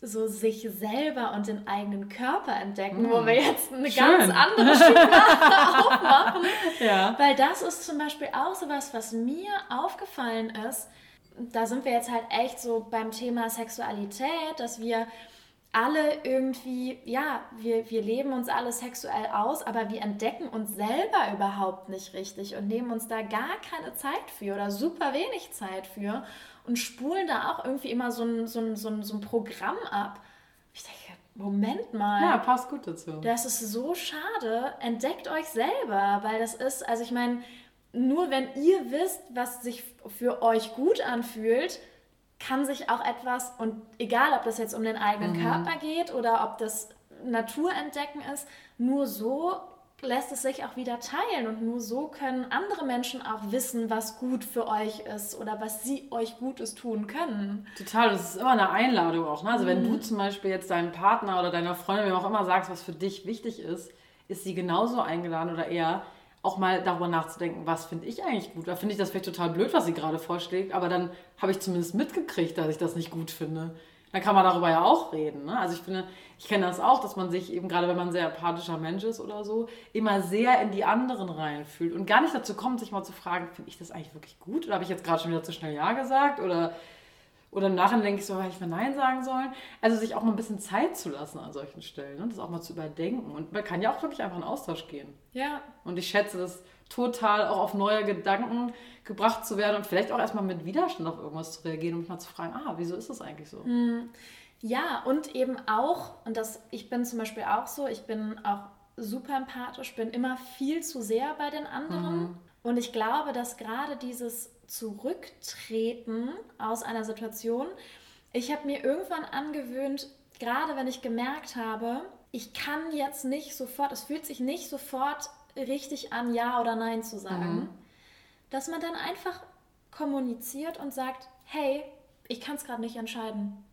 so sich selber und den eigenen Körper entdecken, mm. wo wir jetzt eine Schön. ganz andere Schublade aufmachen. Ja. Weil das ist zum Beispiel auch so was, was mir aufgefallen ist. Da sind wir jetzt halt echt so beim Thema Sexualität, dass wir alle irgendwie, ja, wir, wir leben uns alle sexuell aus, aber wir entdecken uns selber überhaupt nicht richtig und nehmen uns da gar keine Zeit für oder super wenig Zeit für und spulen da auch irgendwie immer so ein, so ein, so ein, so ein Programm ab. Ich denke, Moment mal. Ja, passt gut dazu. Das ist so schade. Entdeckt euch selber, weil das ist, also ich meine, nur wenn ihr wisst, was sich für euch gut anfühlt, kann sich auch etwas, und egal ob das jetzt um den eigenen mhm. Körper geht oder ob das Naturentdecken ist, nur so lässt es sich auch wieder teilen und nur so können andere Menschen auch wissen, was gut für euch ist oder was sie euch Gutes tun können. Total, das ist immer eine Einladung auch. Ne? Also mhm. wenn du zum Beispiel jetzt deinem Partner oder deiner Freundin, wem auch immer sagst, was für dich wichtig ist, ist sie genauso eingeladen oder eher auch mal darüber nachzudenken, was finde ich eigentlich gut. Da finde ich das vielleicht total blöd, was sie gerade vorschlägt, aber dann habe ich zumindest mitgekriegt, dass ich das nicht gut finde dann kann man darüber ja auch reden. Ne? Also ich finde, ich kenne das auch, dass man sich eben, gerade wenn man ein sehr empathischer Mensch ist oder so, immer sehr in die anderen reinfühlt und gar nicht dazu kommt, sich mal zu fragen, finde ich das eigentlich wirklich gut? Oder habe ich jetzt gerade schon wieder zu schnell Ja gesagt? Oder Oder im Nachhinein denke ich so, hätte ich mal Nein sagen sollen. Also sich auch mal ein bisschen Zeit zu lassen an solchen Stellen und ne? das auch mal zu überdenken. Und man kann ja auch wirklich einfach in Austausch gehen. Ja. Und ich schätze das total, auch auf neue Gedanken gebracht zu werden und vielleicht auch erstmal mit Widerstand auf irgendwas zu reagieren und mich mal zu fragen, ah, wieso ist das eigentlich so? Hm. Ja, und eben auch, und das, ich bin zum Beispiel auch so, ich bin auch super empathisch, bin immer viel zu sehr bei den anderen. Mhm. Und ich glaube, dass gerade dieses Zurücktreten aus einer Situation, ich habe mir irgendwann angewöhnt, gerade wenn ich gemerkt habe, ich kann jetzt nicht sofort, es fühlt sich nicht sofort richtig an, Ja oder Nein zu sagen, mhm. dass man dann einfach kommuniziert und sagt, hey, ich kann es gerade nicht entscheiden.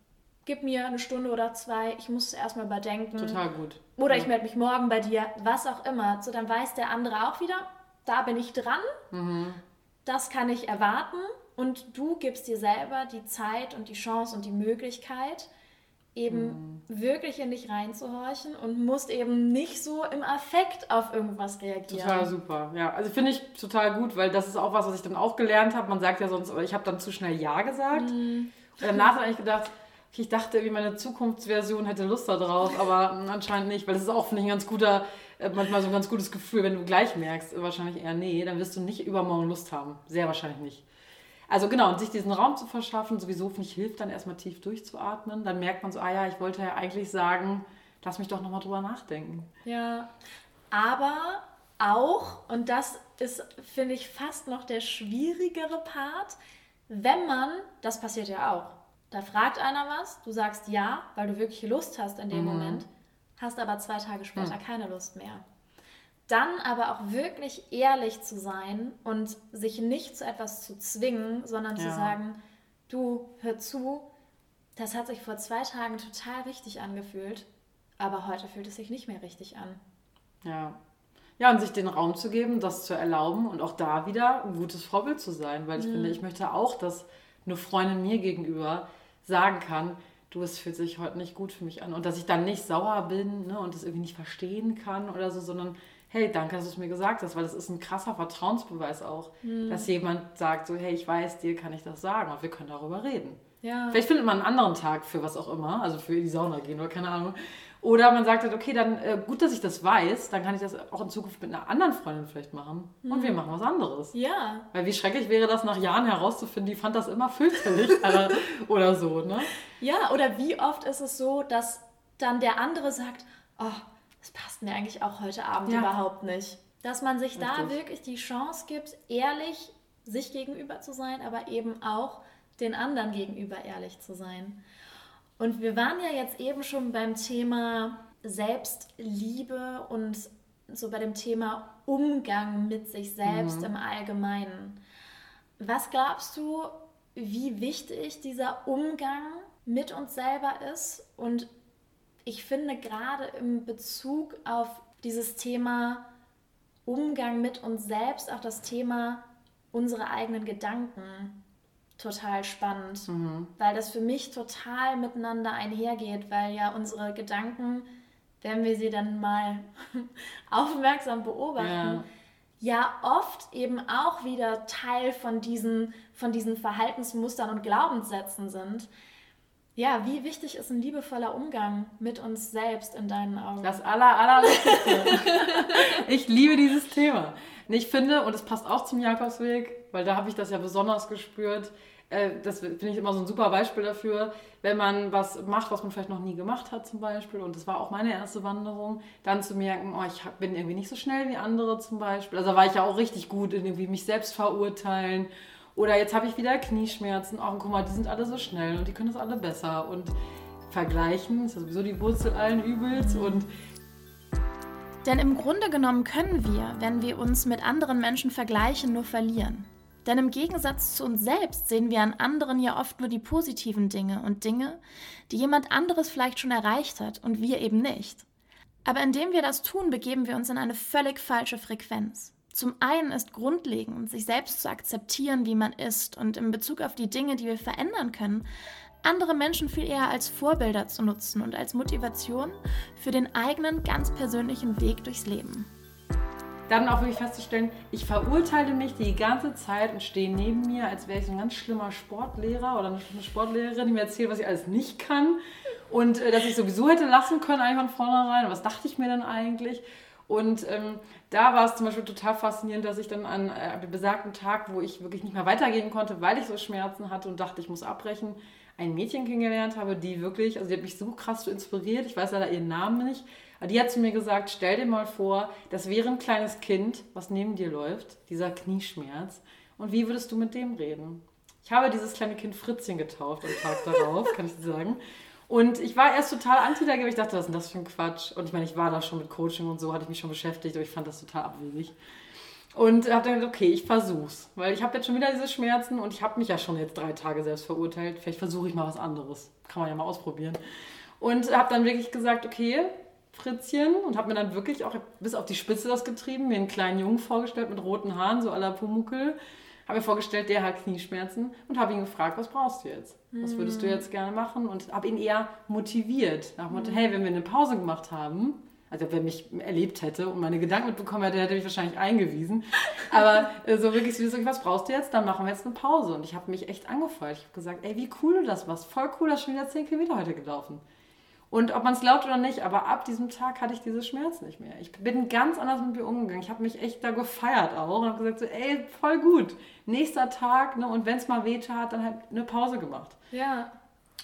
Gib mir eine Stunde oder zwei, ich muss es erstmal überdenken. Total gut. Oder ja. ich melde mich morgen bei dir, was auch immer. So, dann weiß der andere auch wieder, da bin ich dran, mhm. das kann ich erwarten und du gibst dir selber die Zeit und die Chance und die Möglichkeit, eben mhm. wirklich in dich reinzuhorchen und musst eben nicht so im Affekt auf irgendwas reagieren. Total super, ja. Also finde ich total gut, weil das ist auch was, was ich dann auch gelernt habe. Man sagt ja sonst, ich habe dann zu schnell Ja gesagt. Mhm. Und danach habe ich gedacht, ich dachte, wie meine Zukunftsversion hätte Lust darauf, aber anscheinend nicht, weil das ist auch, finde ich, ein ganz guter, äh, manchmal so ein ganz gutes Gefühl, wenn du gleich merkst, wahrscheinlich eher nee, dann wirst du nicht übermorgen Lust haben. Sehr wahrscheinlich nicht. Also genau, und sich diesen Raum zu verschaffen, sowieso finde ich, hilft dann erstmal tief durchzuatmen. Dann merkt man so, ah ja, ich wollte ja eigentlich sagen, lass mich doch nochmal drüber nachdenken. Ja, aber auch, und das ist, finde ich, fast noch der schwierigere Part, wenn man, das passiert ja auch, da fragt einer was, du sagst ja, weil du wirklich Lust hast in dem mhm. Moment, hast aber zwei Tage später mhm. keine Lust mehr. Dann aber auch wirklich ehrlich zu sein und sich nicht zu etwas zu zwingen, sondern ja. zu sagen, du, hör zu, das hat sich vor zwei Tagen total richtig angefühlt, aber heute fühlt es sich nicht mehr richtig an. Ja. Ja, und sich den Raum zu geben, das zu erlauben und auch da wieder ein gutes Vorbild zu sein, weil ich mhm. finde, ich möchte auch, dass eine Freundin mir gegenüber sagen kann, du, es fühlt sich heute nicht gut für mich an. Und dass ich dann nicht sauer bin ne, und das irgendwie nicht verstehen kann oder so, sondern hey, danke, dass du es mir gesagt hast, weil das ist ein krasser Vertrauensbeweis auch, mhm. dass jemand sagt so, hey, ich weiß, dir kann ich das sagen und wir können darüber reden. Ja. Vielleicht findet man einen anderen Tag für was auch immer, also für die Sauna gehen oder keine Ahnung. Oder man sagt halt, okay, dann äh, gut, dass ich das weiß, dann kann ich das auch in Zukunft mit einer anderen Freundin vielleicht machen. Mhm. Und wir machen was anderes. Ja. Weil wie schrecklich wäre das nach Jahren herauszufinden, die fand das immer fürchterlich oder so, ne? Ja, oder wie oft ist es so, dass dann der andere sagt, oh, das passt mir eigentlich auch heute Abend ja. überhaupt nicht. Dass man sich Richtig. da wirklich die Chance gibt, ehrlich sich gegenüber zu sein, aber eben auch den anderen gegenüber ehrlich zu sein. Und wir waren ja jetzt eben schon beim Thema Selbstliebe und so bei dem Thema Umgang mit sich selbst mhm. im Allgemeinen. Was glaubst du, wie wichtig dieser Umgang mit uns selber ist? Und ich finde gerade im Bezug auf dieses Thema Umgang mit uns selbst auch das Thema unsere eigenen Gedanken total spannend, mhm. weil das für mich total miteinander einhergeht, weil ja unsere Gedanken, wenn wir sie dann mal aufmerksam beobachten, ja. ja. oft eben auch wieder Teil von diesen, von diesen Verhaltensmustern und Glaubenssätzen sind. Ja, wie wichtig ist ein liebevoller Umgang mit uns selbst in deinen Augen? Das aller, allerwichtigste. ich liebe dieses Thema. Ich finde, und es passt auch zum Jakobsweg, weil da habe ich das ja besonders gespürt, äh, das finde ich immer so ein super Beispiel dafür, wenn man was macht, was man vielleicht noch nie gemacht hat zum Beispiel, und das war auch meine erste Wanderung, dann zu merken, oh, ich bin irgendwie nicht so schnell wie andere zum Beispiel. Also war ich ja auch richtig gut in irgendwie mich selbst verurteilen. Oder jetzt habe ich wieder Knieschmerzen. Oh, guck mal, die sind alle so schnell und die können das alle besser. Und vergleichen ist ja sowieso die Wurzel allen Übels. Und denn im Grunde genommen können wir, wenn wir uns mit anderen Menschen vergleichen, nur verlieren. Denn im Gegensatz zu uns selbst sehen wir an anderen ja oft nur die positiven Dinge und Dinge, die jemand anderes vielleicht schon erreicht hat und wir eben nicht. Aber indem wir das tun, begeben wir uns in eine völlig falsche Frequenz. Zum einen ist grundlegend, sich selbst zu akzeptieren, wie man ist und in Bezug auf die Dinge, die wir verändern können, andere Menschen viel eher als Vorbilder zu nutzen und als Motivation für den eigenen ganz persönlichen Weg durchs Leben. dann auch wirklich festzustellen, ich verurteile mich die ganze Zeit und stehe neben mir, als wäre ich so ein ganz schlimmer Sportlehrer oder eine Sportlehrerin, die mir erzählt, was ich alles nicht kann und äh, dass ich sowieso hätte lassen können eigentlich von vornherein. Was dachte ich mir dann eigentlich? Und ähm, da war es zum Beispiel total faszinierend, dass ich dann an äh, dem besagten Tag, wo ich wirklich nicht mehr weitergehen konnte, weil ich so Schmerzen hatte und dachte, ich muss abbrechen, ein Mädchen kennengelernt habe, die wirklich, also die hat mich so krass so inspiriert, ich weiß leider ihren Namen nicht, aber die hat zu mir gesagt, stell dir mal vor, das wäre ein kleines Kind, was neben dir läuft, dieser Knieschmerz, und wie würdest du mit dem reden? Ich habe dieses kleine Kind Fritzchen getauft am Tag darauf, kann ich dir sagen. Und ich war erst total anti dagegen, ich dachte, was ist denn das für ein Quatsch? Und ich meine, ich war da schon mit Coaching und so, hatte ich mich schon beschäftigt, aber ich fand das total abwegig. Und habe dann gesagt, okay, ich versuch's. Weil ich habe jetzt schon wieder diese Schmerzen und ich habe mich ja schon jetzt drei Tage selbst verurteilt. Vielleicht versuche ich mal was anderes. Kann man ja mal ausprobieren. Und habe dann wirklich gesagt, okay, Fritzchen. Und habe mir dann wirklich auch bis auf die Spitze das getrieben, mir einen kleinen Jungen vorgestellt mit roten Haaren, so à la Pumuckel. Habe mir vorgestellt, der hat Knieschmerzen und habe ihn gefragt, was brauchst du jetzt? Was würdest du hm. jetzt gerne machen? Und habe ihn eher motiviert. Nach dem Motto, hey, wenn wir eine Pause gemacht haben, also wer mich erlebt hätte und meine Gedanken mitbekommen hätte, hätte mich wahrscheinlich eingewiesen. Aber äh, so wirklich, so, was brauchst du jetzt? Dann machen wir jetzt eine Pause. Und ich habe mich echt angefeuert. Ich habe gesagt, ey, wie cool du das warst. Voll cool, dass schon wieder 10 Kilometer heute gelaufen. Und ob man es glaubt oder nicht, aber ab diesem Tag hatte ich diese Schmerzen nicht mehr. Ich bin ganz anders mit mir umgegangen. Ich habe mich echt da gefeiert auch und habe gesagt, so, ey, voll gut. Nächster Tag, ne, und wenn es mal weh tat, dann halt eine Pause gemacht. Ja.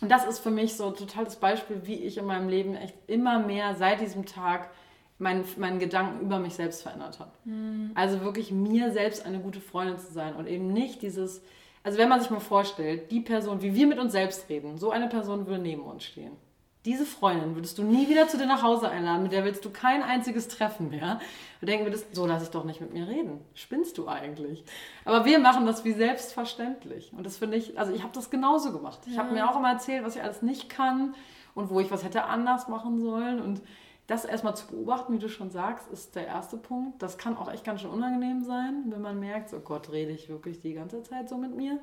Und das ist für mich so ein totales Beispiel, wie ich in meinem Leben echt immer mehr seit diesem Tag meinen, meinen Gedanken über mich selbst verändert habe. Mhm. Also wirklich mir selbst eine gute Freundin zu sein und eben nicht dieses, also wenn man sich mal vorstellt, die Person, wie wir mit uns selbst reden, so eine Person würde neben uns stehen diese Freundin würdest du nie wieder zu dir nach Hause einladen, mit der willst du kein einziges Treffen mehr. Du denken würdest, so lass ich doch nicht mit mir reden. Spinnst du eigentlich? Aber wir machen das wie selbstverständlich. Und das finde ich, also ich habe das genauso gemacht. Ich habe mir auch immer erzählt, was ich alles nicht kann und wo ich was hätte anders machen sollen. Und das erstmal zu beobachten, wie du schon sagst, ist der erste Punkt. Das kann auch echt ganz schön unangenehm sein, wenn man merkt, oh Gott, rede ich wirklich die ganze Zeit so mit mir.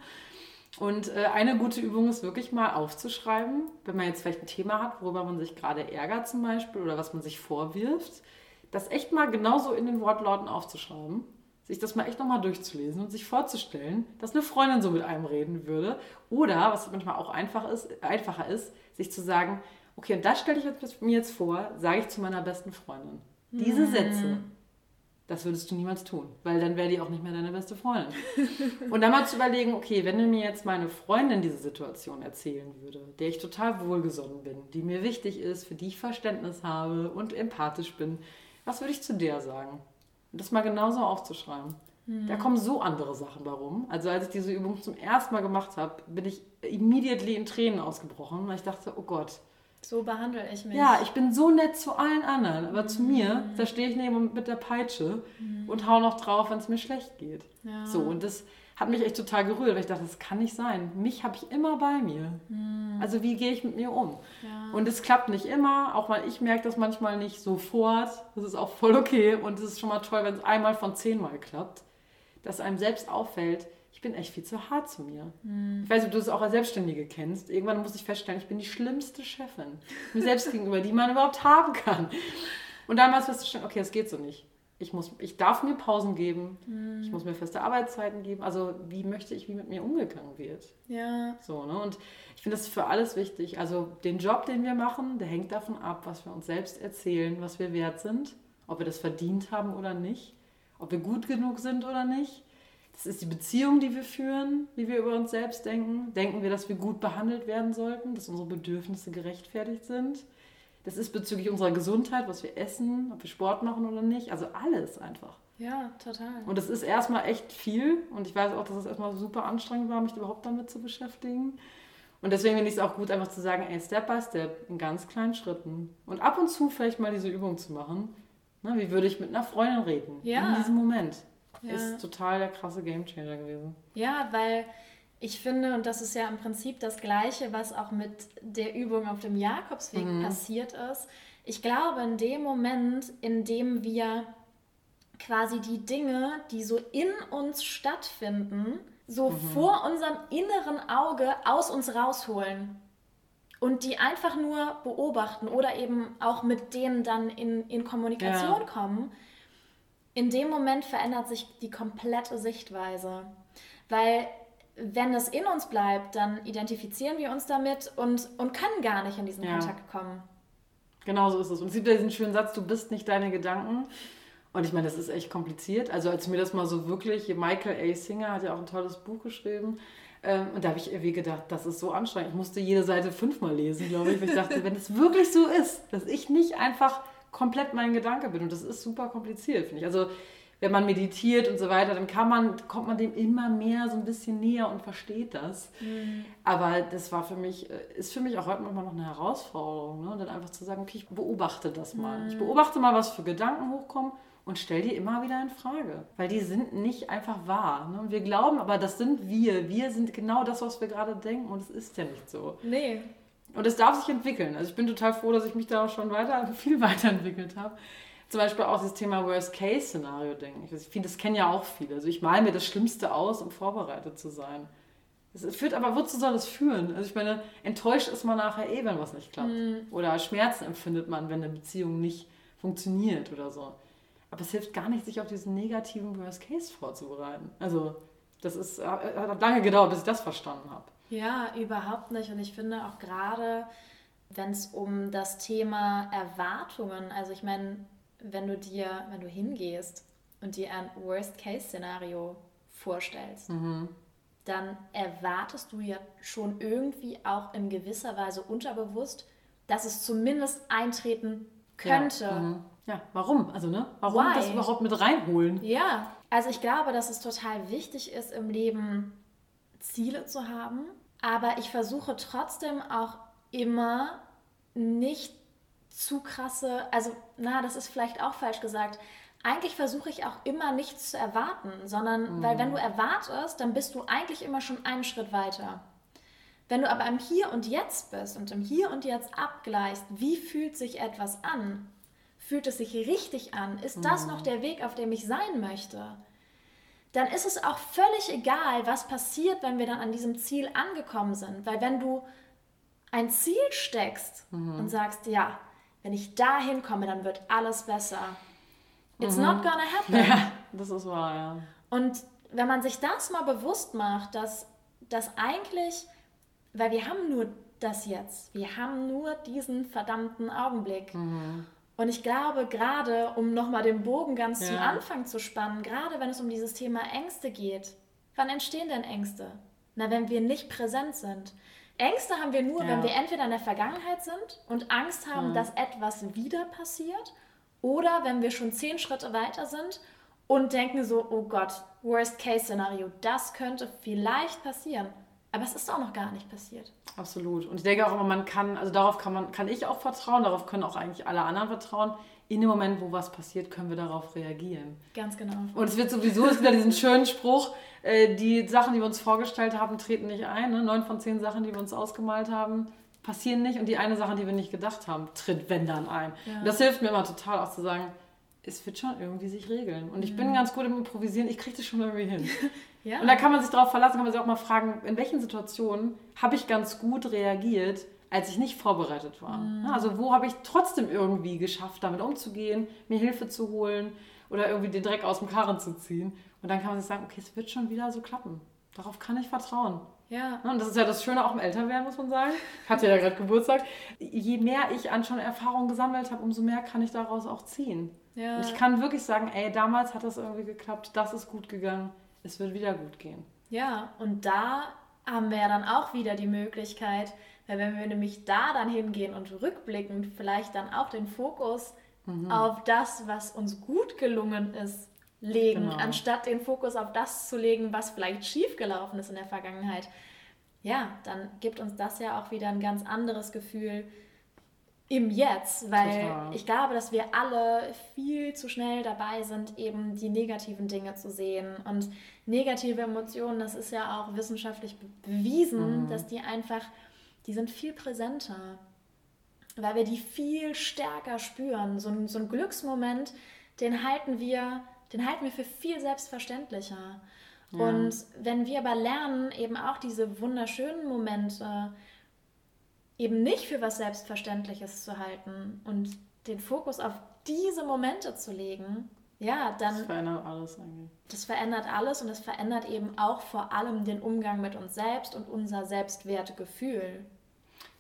Und äh, eine gute Übung ist wirklich mal aufzuschreiben, wenn man jetzt vielleicht ein Thema hat, worüber man sich gerade ärgert zum Beispiel oder was man sich vorwirft, das echt mal genauso in den Wortlauten aufzuschreiben, sich das mal echt nochmal durchzulesen und sich vorzustellen, dass eine Freundin so mit einem reden würde. Oder, was manchmal auch einfach ist, einfacher ist, sich zu sagen, okay, und das stelle ich mir jetzt vor, sage ich zu meiner besten Freundin. Diese Sätze, das würdest du niemals tun, weil dann wäre die auch nicht mehr deine beste Freundin. Und dann mal zu überlegen, okay, wenn mir jetzt meine Freundin diese Situation erzählen würde, der ich total wohlgesonnen bin, die mir wichtig ist, für die ich Verständnis habe und empathisch bin, was würde ich zu der sagen? Und das mal genauso aufzuschreiben. Mhm. Da kommen so andere Sachen warum. Also als ich diese Übung zum ersten Mal gemacht habe, bin ich immediately in Tränen ausgebrochen, weil ich dachte, oh Gott, so behandle ich mich. Ja, ich bin so nett zu allen anderen, aber mhm. zu mir, da stehe ich neben mit der Peitsche mhm. und hau noch drauf, wenn es mir schlecht geht. Ja. So, und das hat mich echt total gerührt, weil ich dachte, das kann nicht sein. Mich habe ich immer bei mir. Mhm. Also wie gehe ich mit mir um? Ja. Und es klappt nicht immer, auch weil ich merke das manchmal nicht sofort. Das ist auch voll okay und es ist schon mal toll, wenn es einmal von zehnmal klappt, dass einem selbst auffällt, bin echt viel zu hart zu mir. Mhm. Ich weiß nicht, ob du das auch als Selbstständige kennst. Irgendwann muss ich feststellen, ich bin die schlimmste Chefin mir selbst gegenüber, die man überhaupt haben kann. Und damals festzustellen, okay, das geht so nicht. Ich, muss, ich darf mir Pausen geben, mhm. ich muss mir feste Arbeitszeiten geben. Also wie möchte ich, wie mit mir umgegangen wird. Ja. So, ne? Und ich finde das für alles wichtig. Also den Job, den wir machen, der hängt davon ab, was wir uns selbst erzählen, was wir wert sind, ob wir das verdient haben oder nicht, ob wir gut genug sind oder nicht das ist die Beziehung, die wir führen, wie wir über uns selbst denken. Denken wir, dass wir gut behandelt werden sollten, dass unsere Bedürfnisse gerechtfertigt sind. Das ist bezüglich unserer Gesundheit, was wir essen, ob wir Sport machen oder nicht. Also alles einfach. Ja, total. Und das ist erstmal echt viel. Und ich weiß auch, dass es erstmal super anstrengend war, mich überhaupt damit zu beschäftigen. Und deswegen finde ich es auch gut, einfach zu sagen, ey, Step by Step, in ganz kleinen Schritten. Und ab und zu vielleicht mal diese Übung zu machen. Na, wie würde ich mit einer Freundin reden? Ja. In diesem Moment ja. ist total der krasse Gamechanger gewesen. Ja, weil ich finde, und das ist ja im Prinzip das Gleiche, was auch mit der Übung auf dem Jakobsweg mhm. passiert ist. Ich glaube, in dem Moment, in dem wir quasi die Dinge, die so in uns stattfinden, so mhm. vor unserem inneren Auge aus uns rausholen und die einfach nur beobachten oder eben auch mit denen dann in, in Kommunikation ja. kommen, in dem Moment verändert sich die komplette Sichtweise. Weil wenn es in uns bleibt, dann identifizieren wir uns damit und, und können gar nicht in diesen ja. Kontakt kommen. Genau so ist es. Und es gibt ja diesen schönen Satz, du bist nicht deine Gedanken. Und ich meine, das ist echt kompliziert. Also als mir das mal so wirklich, Michael A. Singer hat ja auch ein tolles Buch geschrieben. Ähm, und da habe ich irgendwie gedacht, das ist so anstrengend. Ich musste jede Seite fünfmal lesen, glaube ich. Weil ich dachte, wenn es wirklich so ist, dass ich nicht einfach komplett mein Gedanke bin. Und das ist super kompliziert, finde ich. Also wenn man meditiert und so weiter, dann kann man, kommt man dem immer mehr so ein bisschen näher und versteht das. Mhm. Aber das war für mich, äh, ist für mich auch heute nochmal noch eine Herausforderung, ne? dann einfach zu sagen, okay, ich beobachte das mal. Mhm. Ich beobachte mal, was für Gedanken hochkommen und stell die immer wieder in Frage. Weil die sind nicht einfach wahr. Ne? Wir glauben aber, das sind wir. Wir sind genau das, was wir gerade denken und es ist ja nicht so. Nee. Und es darf sich entwickeln. Also ich bin total froh, dass ich mich da auch schon weiter, viel weiterentwickelt habe zum Beispiel auch das Thema Worst-Case-Szenario denken. Ich finde, das kennen ja auch viele. Also ich male mir das Schlimmste aus, um vorbereitet zu sein. Es führt aber, wozu soll das führen? Also ich meine, enttäuscht ist man nachher eh, wenn was nicht klappt. Mhm. Oder Schmerzen empfindet man, wenn eine Beziehung nicht funktioniert oder so. Aber es hilft gar nicht, sich auf diesen negativen Worst Case vorzubereiten. Also das ist, äh, hat lange gedauert, bis ich das verstanden habe. Ja, überhaupt nicht. Und ich finde auch gerade, wenn es um das Thema Erwartungen, also ich meine, wenn du dir, wenn du hingehst und dir ein Worst-Case-Szenario vorstellst, mhm. dann erwartest du ja schon irgendwie auch in gewisser Weise unterbewusst, dass es zumindest eintreten könnte. Ja, mhm. ja warum? Also, ne? Warum Why? das überhaupt mit reinholen? Ja, also ich glaube, dass es total wichtig ist, im Leben Ziele zu haben, aber ich versuche trotzdem auch immer nicht zu krasse, also na, das ist vielleicht auch falsch gesagt. Eigentlich versuche ich auch immer nichts zu erwarten, sondern mhm. weil wenn du erwartest, dann bist du eigentlich immer schon einen Schritt weiter. Wenn du aber im Hier und Jetzt bist und im Hier und Jetzt abgleichst, wie fühlt sich etwas an? Fühlt es sich richtig an? Ist das mhm. noch der Weg, auf dem ich sein möchte? Dann ist es auch völlig egal, was passiert, wenn wir dann an diesem Ziel angekommen sind. Weil wenn du ein Ziel steckst mhm. und sagst, ja, wenn ich dahin komme, dann wird alles besser. It's mhm. not gonna happen. Ja, das ist wahr, ja. Und wenn man sich das mal bewusst macht, dass das eigentlich, weil wir haben nur das jetzt, wir haben nur diesen verdammten Augenblick. Mhm. Und ich glaube, gerade um nochmal den Bogen ganz ja. zum Anfang zu spannen, gerade wenn es um dieses Thema Ängste geht, wann entstehen denn Ängste? Na, wenn wir nicht präsent sind. Ängste haben wir nur, ja. wenn wir entweder in der Vergangenheit sind und Angst haben, mhm. dass etwas wieder passiert, oder wenn wir schon zehn Schritte weiter sind und denken so, oh Gott, Worst-Case-Szenario, das könnte vielleicht passieren. Aber es ist auch noch gar nicht passiert. Absolut. Und ich denke auch immer, man kann, also darauf kann man, kann ich auch vertrauen, darauf können auch eigentlich alle anderen vertrauen. In dem Moment, wo was passiert, können wir darauf reagieren. Ganz genau. Und es wird sowieso, es wieder diesen schönen Spruch, äh, die Sachen, die wir uns vorgestellt haben, treten nicht ein. Ne? Neun von zehn Sachen, die wir uns ausgemalt haben, passieren nicht. Und die eine Sache, die wir nicht gedacht haben, tritt, wenn dann ein. Ja. das hilft mir immer total auch zu sagen, es wird schon irgendwie sich regeln. Und ich mhm. bin ganz gut im Improvisieren, ich kriege das schon irgendwie hin. ja. Und da kann man sich darauf verlassen, kann man sich auch mal fragen, in welchen Situationen habe ich ganz gut reagiert, als ich nicht vorbereitet war. Mhm. Also wo habe ich trotzdem irgendwie geschafft, damit umzugehen, mir Hilfe zu holen oder irgendwie den Dreck aus dem Karren zu ziehen. Und dann kann man sich sagen, okay, es wird schon wieder so klappen. Darauf kann ich vertrauen. Ja. Und das ist ja das Schöne auch im Älterwerden, muss man sagen. Ich hatte ja gerade Geburtstag. Je mehr ich an schon Erfahrungen gesammelt habe, umso mehr kann ich daraus auch ziehen. Ja. Und ich kann wirklich sagen, ey, damals hat das irgendwie geklappt, das ist gut gegangen, es wird wieder gut gehen. Ja, und da haben wir ja dann auch wieder die Möglichkeit, weil wenn wir nämlich da dann hingehen und rückblickend vielleicht dann auch den Fokus mhm. auf das, was uns gut gelungen ist, legen, genau. anstatt den Fokus auf das zu legen, was vielleicht schiefgelaufen ist in der Vergangenheit. Ja, dann gibt uns das ja auch wieder ein ganz anderes Gefühl im Jetzt, weil Total. ich glaube, dass wir alle viel zu schnell dabei sind, eben die negativen Dinge zu sehen. Und negative Emotionen, das ist ja auch wissenschaftlich bewiesen, mhm. dass die einfach, die sind viel präsenter, weil wir die viel stärker spüren. So ein, so ein Glücksmoment, den halten wir den halten wir für viel selbstverständlicher. Ja. Und wenn wir aber lernen, eben auch diese wunderschönen Momente eben nicht für was Selbstverständliches zu halten und den Fokus auf diese Momente zu legen, ja, dann. Das verändert alles eigentlich. Das verändert alles und das verändert eben auch vor allem den Umgang mit uns selbst und unser Selbstwertgefühl.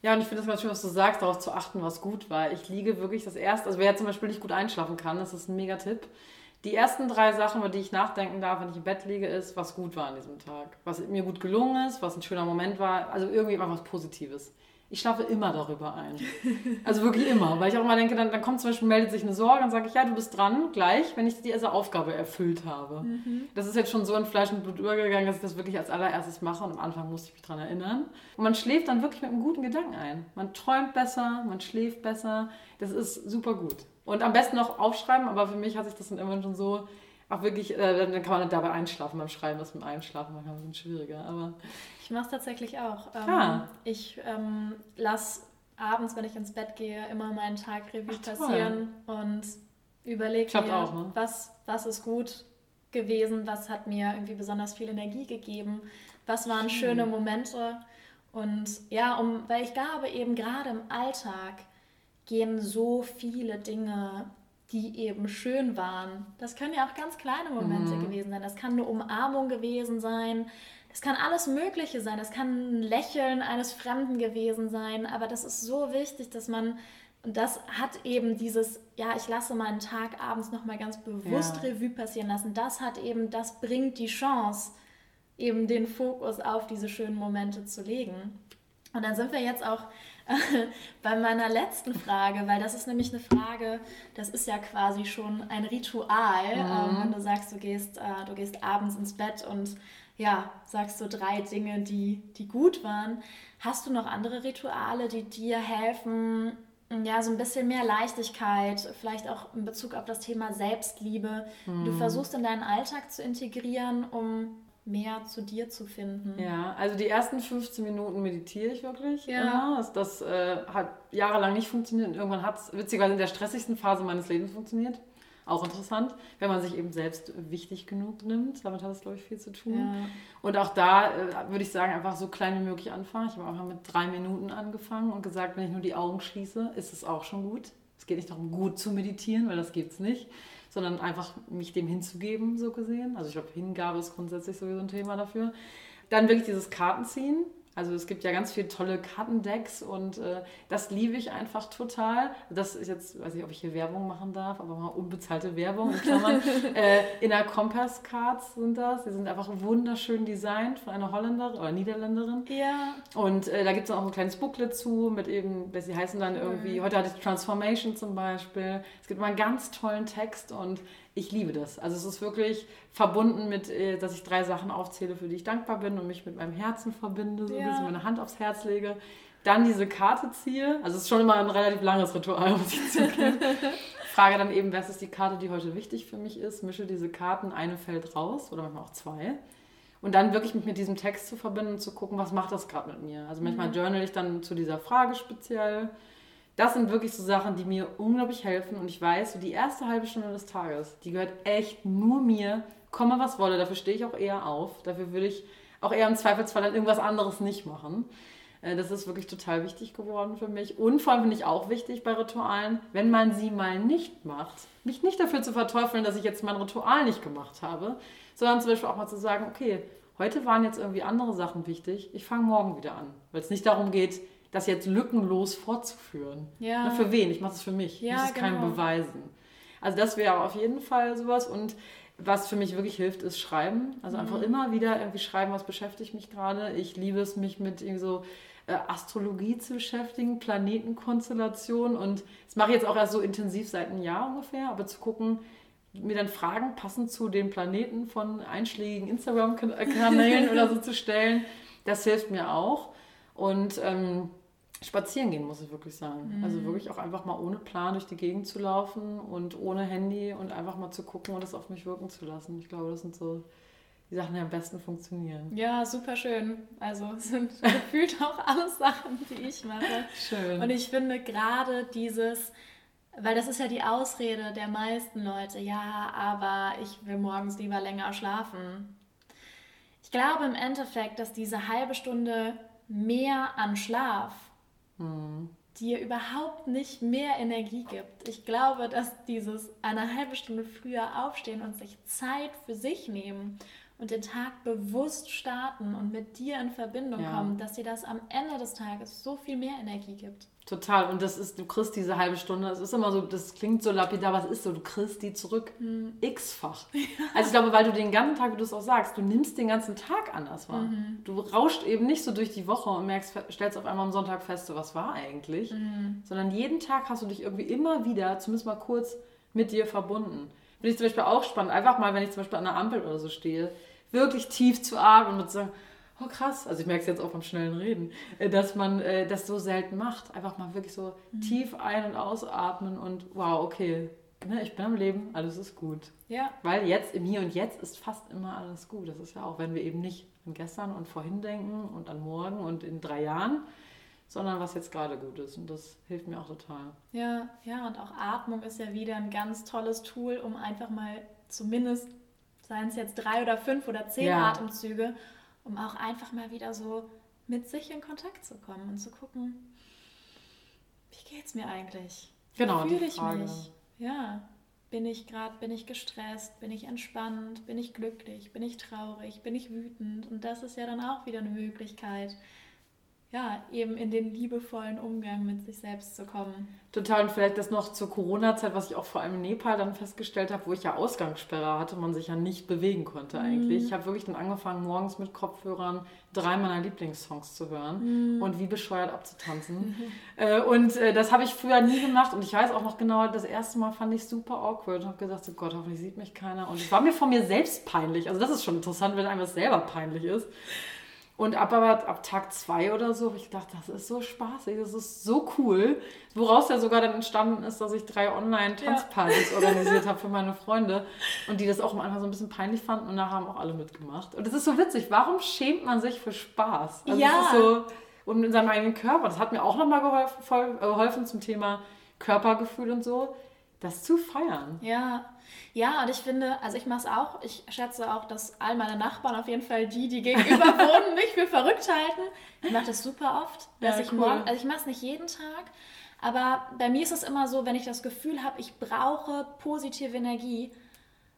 Ja, und ich finde es ganz schön, was du sagst, darauf zu achten, was gut war. Ich liege wirklich das erste, also wer jetzt zum Beispiel nicht gut einschlafen kann, das ist ein mega Tipp. Die ersten drei Sachen, über die ich nachdenken darf, wenn ich im Bett liege, ist, was gut war an diesem Tag. Was mir gut gelungen ist, was ein schöner Moment war. Also irgendwie einfach was Positives ich schlafe immer darüber ein. Also wirklich immer. Weil ich auch immer denke, dann, dann kommt zum Beispiel, meldet sich eine Sorge, dann sage ich, ja, du bist dran, gleich, wenn ich diese Aufgabe erfüllt habe. Mhm. Das ist jetzt schon so in Fleisch und Blut übergegangen, dass ich das wirklich als allererstes mache und am Anfang musste ich mich daran erinnern. Und man schläft dann wirklich mit einem guten Gedanken ein. Man träumt besser, man schläft besser. Das ist super gut. Und am besten noch aufschreiben, aber für mich hat sich das dann irgendwann schon so auch wirklich, äh, dann kann man dabei einschlafen beim Schreiben, das mit Einschlafen manchmal ein bisschen schwieriger. Aber ich mache es tatsächlich auch. Ähm, ah. Ich ähm, lasse abends, wenn ich ins Bett gehe, immer meinen Tag Revue passieren und überlege mir, auch, ne? was, was ist gut gewesen, was hat mir irgendwie besonders viel Energie gegeben, was waren Schön. schöne Momente. Und ja, um, weil ich glaube, eben gerade im Alltag gehen so viele Dinge die eben schön waren. Das können ja auch ganz kleine Momente mhm. gewesen sein. Das kann eine Umarmung gewesen sein. Das kann alles Mögliche sein. Das kann ein Lächeln eines Fremden gewesen sein. Aber das ist so wichtig, dass man, und das hat eben dieses, ja, ich lasse meinen Tag abends nochmal ganz bewusst ja. Revue passieren lassen. Das hat eben, das bringt die Chance, eben den Fokus auf diese schönen Momente zu legen. Und dann sind wir jetzt auch bei meiner letzten Frage, weil das ist nämlich eine Frage, das ist ja quasi schon ein Ritual, mhm. ähm, wenn du sagst, du gehst, äh, du gehst abends ins Bett und ja, sagst so drei Dinge, die, die gut waren. Hast du noch andere Rituale, die dir helfen, ja, so ein bisschen mehr Leichtigkeit, vielleicht auch in Bezug auf das Thema Selbstliebe, mhm. du versuchst in deinen Alltag zu integrieren, um mehr zu dir zu finden. Ja, also die ersten 15 Minuten meditiere ich wirklich. Ja. Immer. Das, das äh, hat jahrelang nicht funktioniert und irgendwann hat es witzigerweise in der stressigsten Phase meines Lebens funktioniert. Auch interessant, wenn man sich eben selbst wichtig genug nimmt. Damit hat es, glaube ich, viel zu tun. Ja. Und auch da äh, würde ich sagen, einfach so klein wie möglich anfangen. Ich habe einfach mit drei Minuten angefangen und gesagt, wenn ich nur die Augen schließe, ist es auch schon gut. Es geht nicht darum, gut zu meditieren, weil das geht es nicht sondern einfach mich dem hinzugeben, so gesehen. Also ich glaube, Hingabe ist grundsätzlich sowieso ein Thema dafür. Dann wirklich dieses Kartenziehen. Also es gibt ja ganz viele tolle Kartendecks und äh, das liebe ich einfach total. Das ist jetzt, weiß ich, ob ich hier Werbung machen darf, aber mal unbezahlte Werbung in Klammern. äh, Inner Compass Cards sind das. Die sind einfach wunderschön designt von einer Holländerin oder Niederländerin. Ja. Und äh, da gibt es auch ein kleines Booklet zu mit eben, sie heißen dann irgendwie, mhm. heute hatte ich Transformation zum Beispiel. Es gibt mal einen ganz tollen Text und ich liebe das. Also es ist wirklich verbunden mit, äh, dass ich drei Sachen aufzähle, für die ich dankbar bin und mich mit meinem Herzen verbinde, so ja. ein bisschen meine Hand aufs Herz lege. Dann diese Karte ziehe. Also es ist schon immer ein relativ langes Ritual, muss ich zugeben. Frage dann eben, was ist die Karte, die heute wichtig für mich ist. Mische diese Karten, eine fällt raus oder manchmal auch zwei. Und dann wirklich mit, mit diesem Text zu verbinden und zu gucken, was macht das gerade mit mir. Also manchmal mhm. journal ich dann zu dieser Frage speziell das sind wirklich so Sachen, die mir unglaublich helfen. Und ich weiß, so die erste halbe Stunde des Tages, die gehört echt nur mir. Komme was wolle, dafür stehe ich auch eher auf. Dafür würde ich auch eher im Zweifelsfall dann irgendwas anderes nicht machen. Äh, das ist wirklich total wichtig geworden für mich. Und vor allem finde ich auch wichtig bei Ritualen, wenn man sie mal nicht macht, mich nicht dafür zu verteufeln, dass ich jetzt mein Ritual nicht gemacht habe, sondern zum Beispiel auch mal zu sagen, okay, heute waren jetzt irgendwie andere Sachen wichtig, ich fange morgen wieder an. Weil es nicht darum geht, das jetzt lückenlos fortzuführen. Ja. Na, für wen? Ich mache es für mich. Ja, ich muss es genau. keinem beweisen. Also das wäre auf jeden Fall sowas. Und was für mich wirklich hilft, ist Schreiben. Also einfach mhm. immer wieder irgendwie schreiben, was beschäftigt mich gerade. Ich liebe es, mich mit irgendwie so äh, Astrologie zu beschäftigen, Planetenkonstellationen. Und das mache ich jetzt auch erst so intensiv seit einem Jahr ungefähr. Aber zu gucken, mir dann Fragen passend zu den Planeten von einschlägigen Instagram-Kanälen oder so zu stellen, das hilft mir auch. Und ähm, spazieren gehen, muss ich wirklich sagen. Mhm. Also wirklich auch einfach mal ohne Plan durch die Gegend zu laufen und ohne Handy und einfach mal zu gucken und das auf mich wirken zu lassen. Ich glaube, das sind so die Sachen, die am besten funktionieren. Ja, super schön. Also sind gefühlt auch alles Sachen, die ich mache. Schön. Und ich finde gerade dieses, weil das ist ja die Ausrede der meisten Leute, ja, aber ich will morgens lieber länger schlafen. Ich glaube im Endeffekt, dass diese halbe Stunde mehr an Schlaf Mhm. dir überhaupt nicht mehr Energie gibt. Ich glaube, dass dieses eine halbe Stunde früher aufstehen und sich Zeit für sich nehmen und den Tag bewusst starten und mit dir in Verbindung ja. kommen, dass dir das am Ende des Tages so viel mehr Energie gibt. Total. Und das ist, du kriegst diese halbe Stunde, es ist immer so, das klingt so lapidar, was ist so, du kriegst die zurück mhm. x-fach. Ja. Also ich glaube, weil du den ganzen Tag, wie du es auch sagst, du nimmst den ganzen Tag anders wahr. Mhm. Du rauscht eben nicht so durch die Woche und merkst, stellst auf einmal am Sonntag fest, so, was war eigentlich, mhm. sondern jeden Tag hast du dich irgendwie immer wieder, zumindest mal kurz, mit dir verbunden. Finde ich zum Beispiel auch spannend, einfach mal, wenn ich zum Beispiel an der Ampel oder so stehe, wirklich tief zu atmen und zu sagen, oh krass, also ich merke es jetzt auch vom schnellen Reden, äh, dass man äh, das so selten macht. Einfach mal wirklich so mhm. tief ein- und ausatmen und wow, okay, ne, ich bin am Leben, alles ist gut. Ja. Weil jetzt, im Hier und Jetzt ist fast immer alles gut. Das ist ja auch, wenn wir eben nicht an gestern und vorhin denken und an morgen und in drei Jahren, sondern was jetzt gerade gut ist. Und das hilft mir auch total. Ja, ja, und auch Atmung ist ja wieder ein ganz tolles Tool, um einfach mal zumindest, seien es jetzt drei oder fünf oder zehn ja. Atemzüge, um auch einfach mal wieder so mit sich in Kontakt zu kommen und zu gucken, wie geht es mir eigentlich? Genau, wie fühle ich Frage. mich? Ja, bin ich gerade, bin ich gestresst, bin ich entspannt, bin ich glücklich, bin ich traurig, bin ich wütend? Und das ist ja dann auch wieder eine Möglichkeit, ja, eben in den liebevollen Umgang mit sich selbst zu kommen. Total. Und vielleicht das noch zur Corona-Zeit, was ich auch vor allem in Nepal dann festgestellt habe, wo ich ja Ausgangssperre hatte, man sich ja nicht bewegen konnte eigentlich. Mhm. Ich habe wirklich dann angefangen, morgens mit Kopfhörern drei meiner Lieblingssongs zu hören mhm. und wie bescheuert abzutanzen. Äh, und äh, das habe ich früher nie gemacht und ich weiß auch noch genau, das erste Mal fand ich super awkward und habe gesagt, so Gott, hoffentlich sieht mich keiner. Und es war mir von mir selbst peinlich. Also das ist schon interessant, wenn einem das selber peinlich ist. Und ab, aber ab Tag zwei oder so habe ich gedacht, das ist so spaßig, das ist so cool. Woraus ja sogar dann entstanden ist, dass ich drei Online-Tanzpartys ja. organisiert habe für meine Freunde und die das auch am Anfang so ein bisschen peinlich fanden und nachher haben auch alle mitgemacht. Und das ist so witzig. Warum schämt man sich für Spaß? Also ja. so, und in seinem eigenen Körper. Das hat mir auch nochmal geholfen, geholfen zum Thema Körpergefühl und so das zu feiern. Ja, ja, und ich finde, also ich mache es auch, ich schätze auch, dass all meine Nachbarn auf jeden Fall die, die gegenüber wohnen, mich für verrückt halten. Ich mache das super oft, dass ja, ich cool. morgen, also ich mache es nicht jeden Tag, aber bei mir ist es immer so, wenn ich das Gefühl habe, ich brauche positive Energie.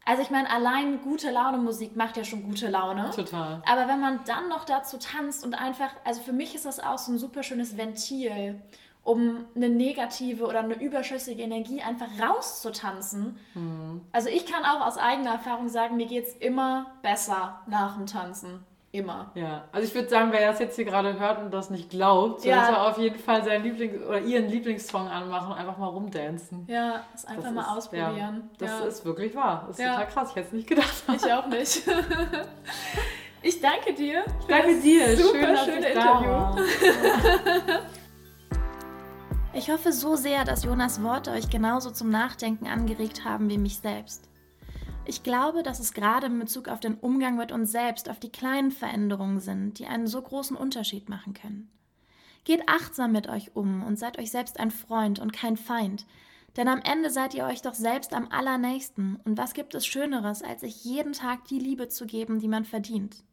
Also ich meine, allein gute Laune Musik macht ja schon gute Laune. Total. Aber wenn man dann noch dazu tanzt und einfach, also für mich ist das auch so ein super schönes Ventil um eine negative oder eine überschüssige Energie einfach rauszutanzen. Mhm. Also ich kann auch aus eigener Erfahrung sagen, mir geht es immer besser nach dem Tanzen. Immer. Ja, also ich würde sagen, wer das jetzt hier gerade hört und das nicht glaubt, sollte ja. auf jeden Fall seinen Lieblings- oder ihren Lieblingssong anmachen und einfach mal rumdancen. Ja, das einfach das mal ist, ausprobieren. Ja, das ja. ist wirklich wahr. Das ist total krass. Ich hätte es nicht gedacht. Ich auch nicht. ich danke dir. Ich danke dir. Super Schön, schöne Interview. Ich hoffe so sehr, dass Jonas Worte euch genauso zum Nachdenken angeregt haben wie mich selbst. Ich glaube, dass es gerade in Bezug auf den Umgang mit uns selbst, auf die kleinen Veränderungen sind, die einen so großen Unterschied machen können. Geht achtsam mit euch um und seid euch selbst ein Freund und kein Feind, denn am Ende seid ihr euch doch selbst am allernächsten und was gibt es Schöneres, als sich jeden Tag die Liebe zu geben, die man verdient?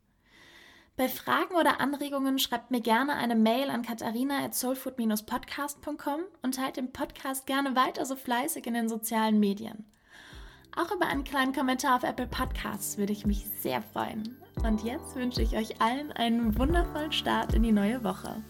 Bei Fragen oder Anregungen schreibt mir gerne eine Mail an katharina.soulfood-podcast.com und teilt den Podcast gerne weiter so fleißig in den sozialen Medien. Auch über einen kleinen Kommentar auf Apple Podcasts würde ich mich sehr freuen. Und jetzt wünsche ich euch allen einen wundervollen Start in die neue Woche.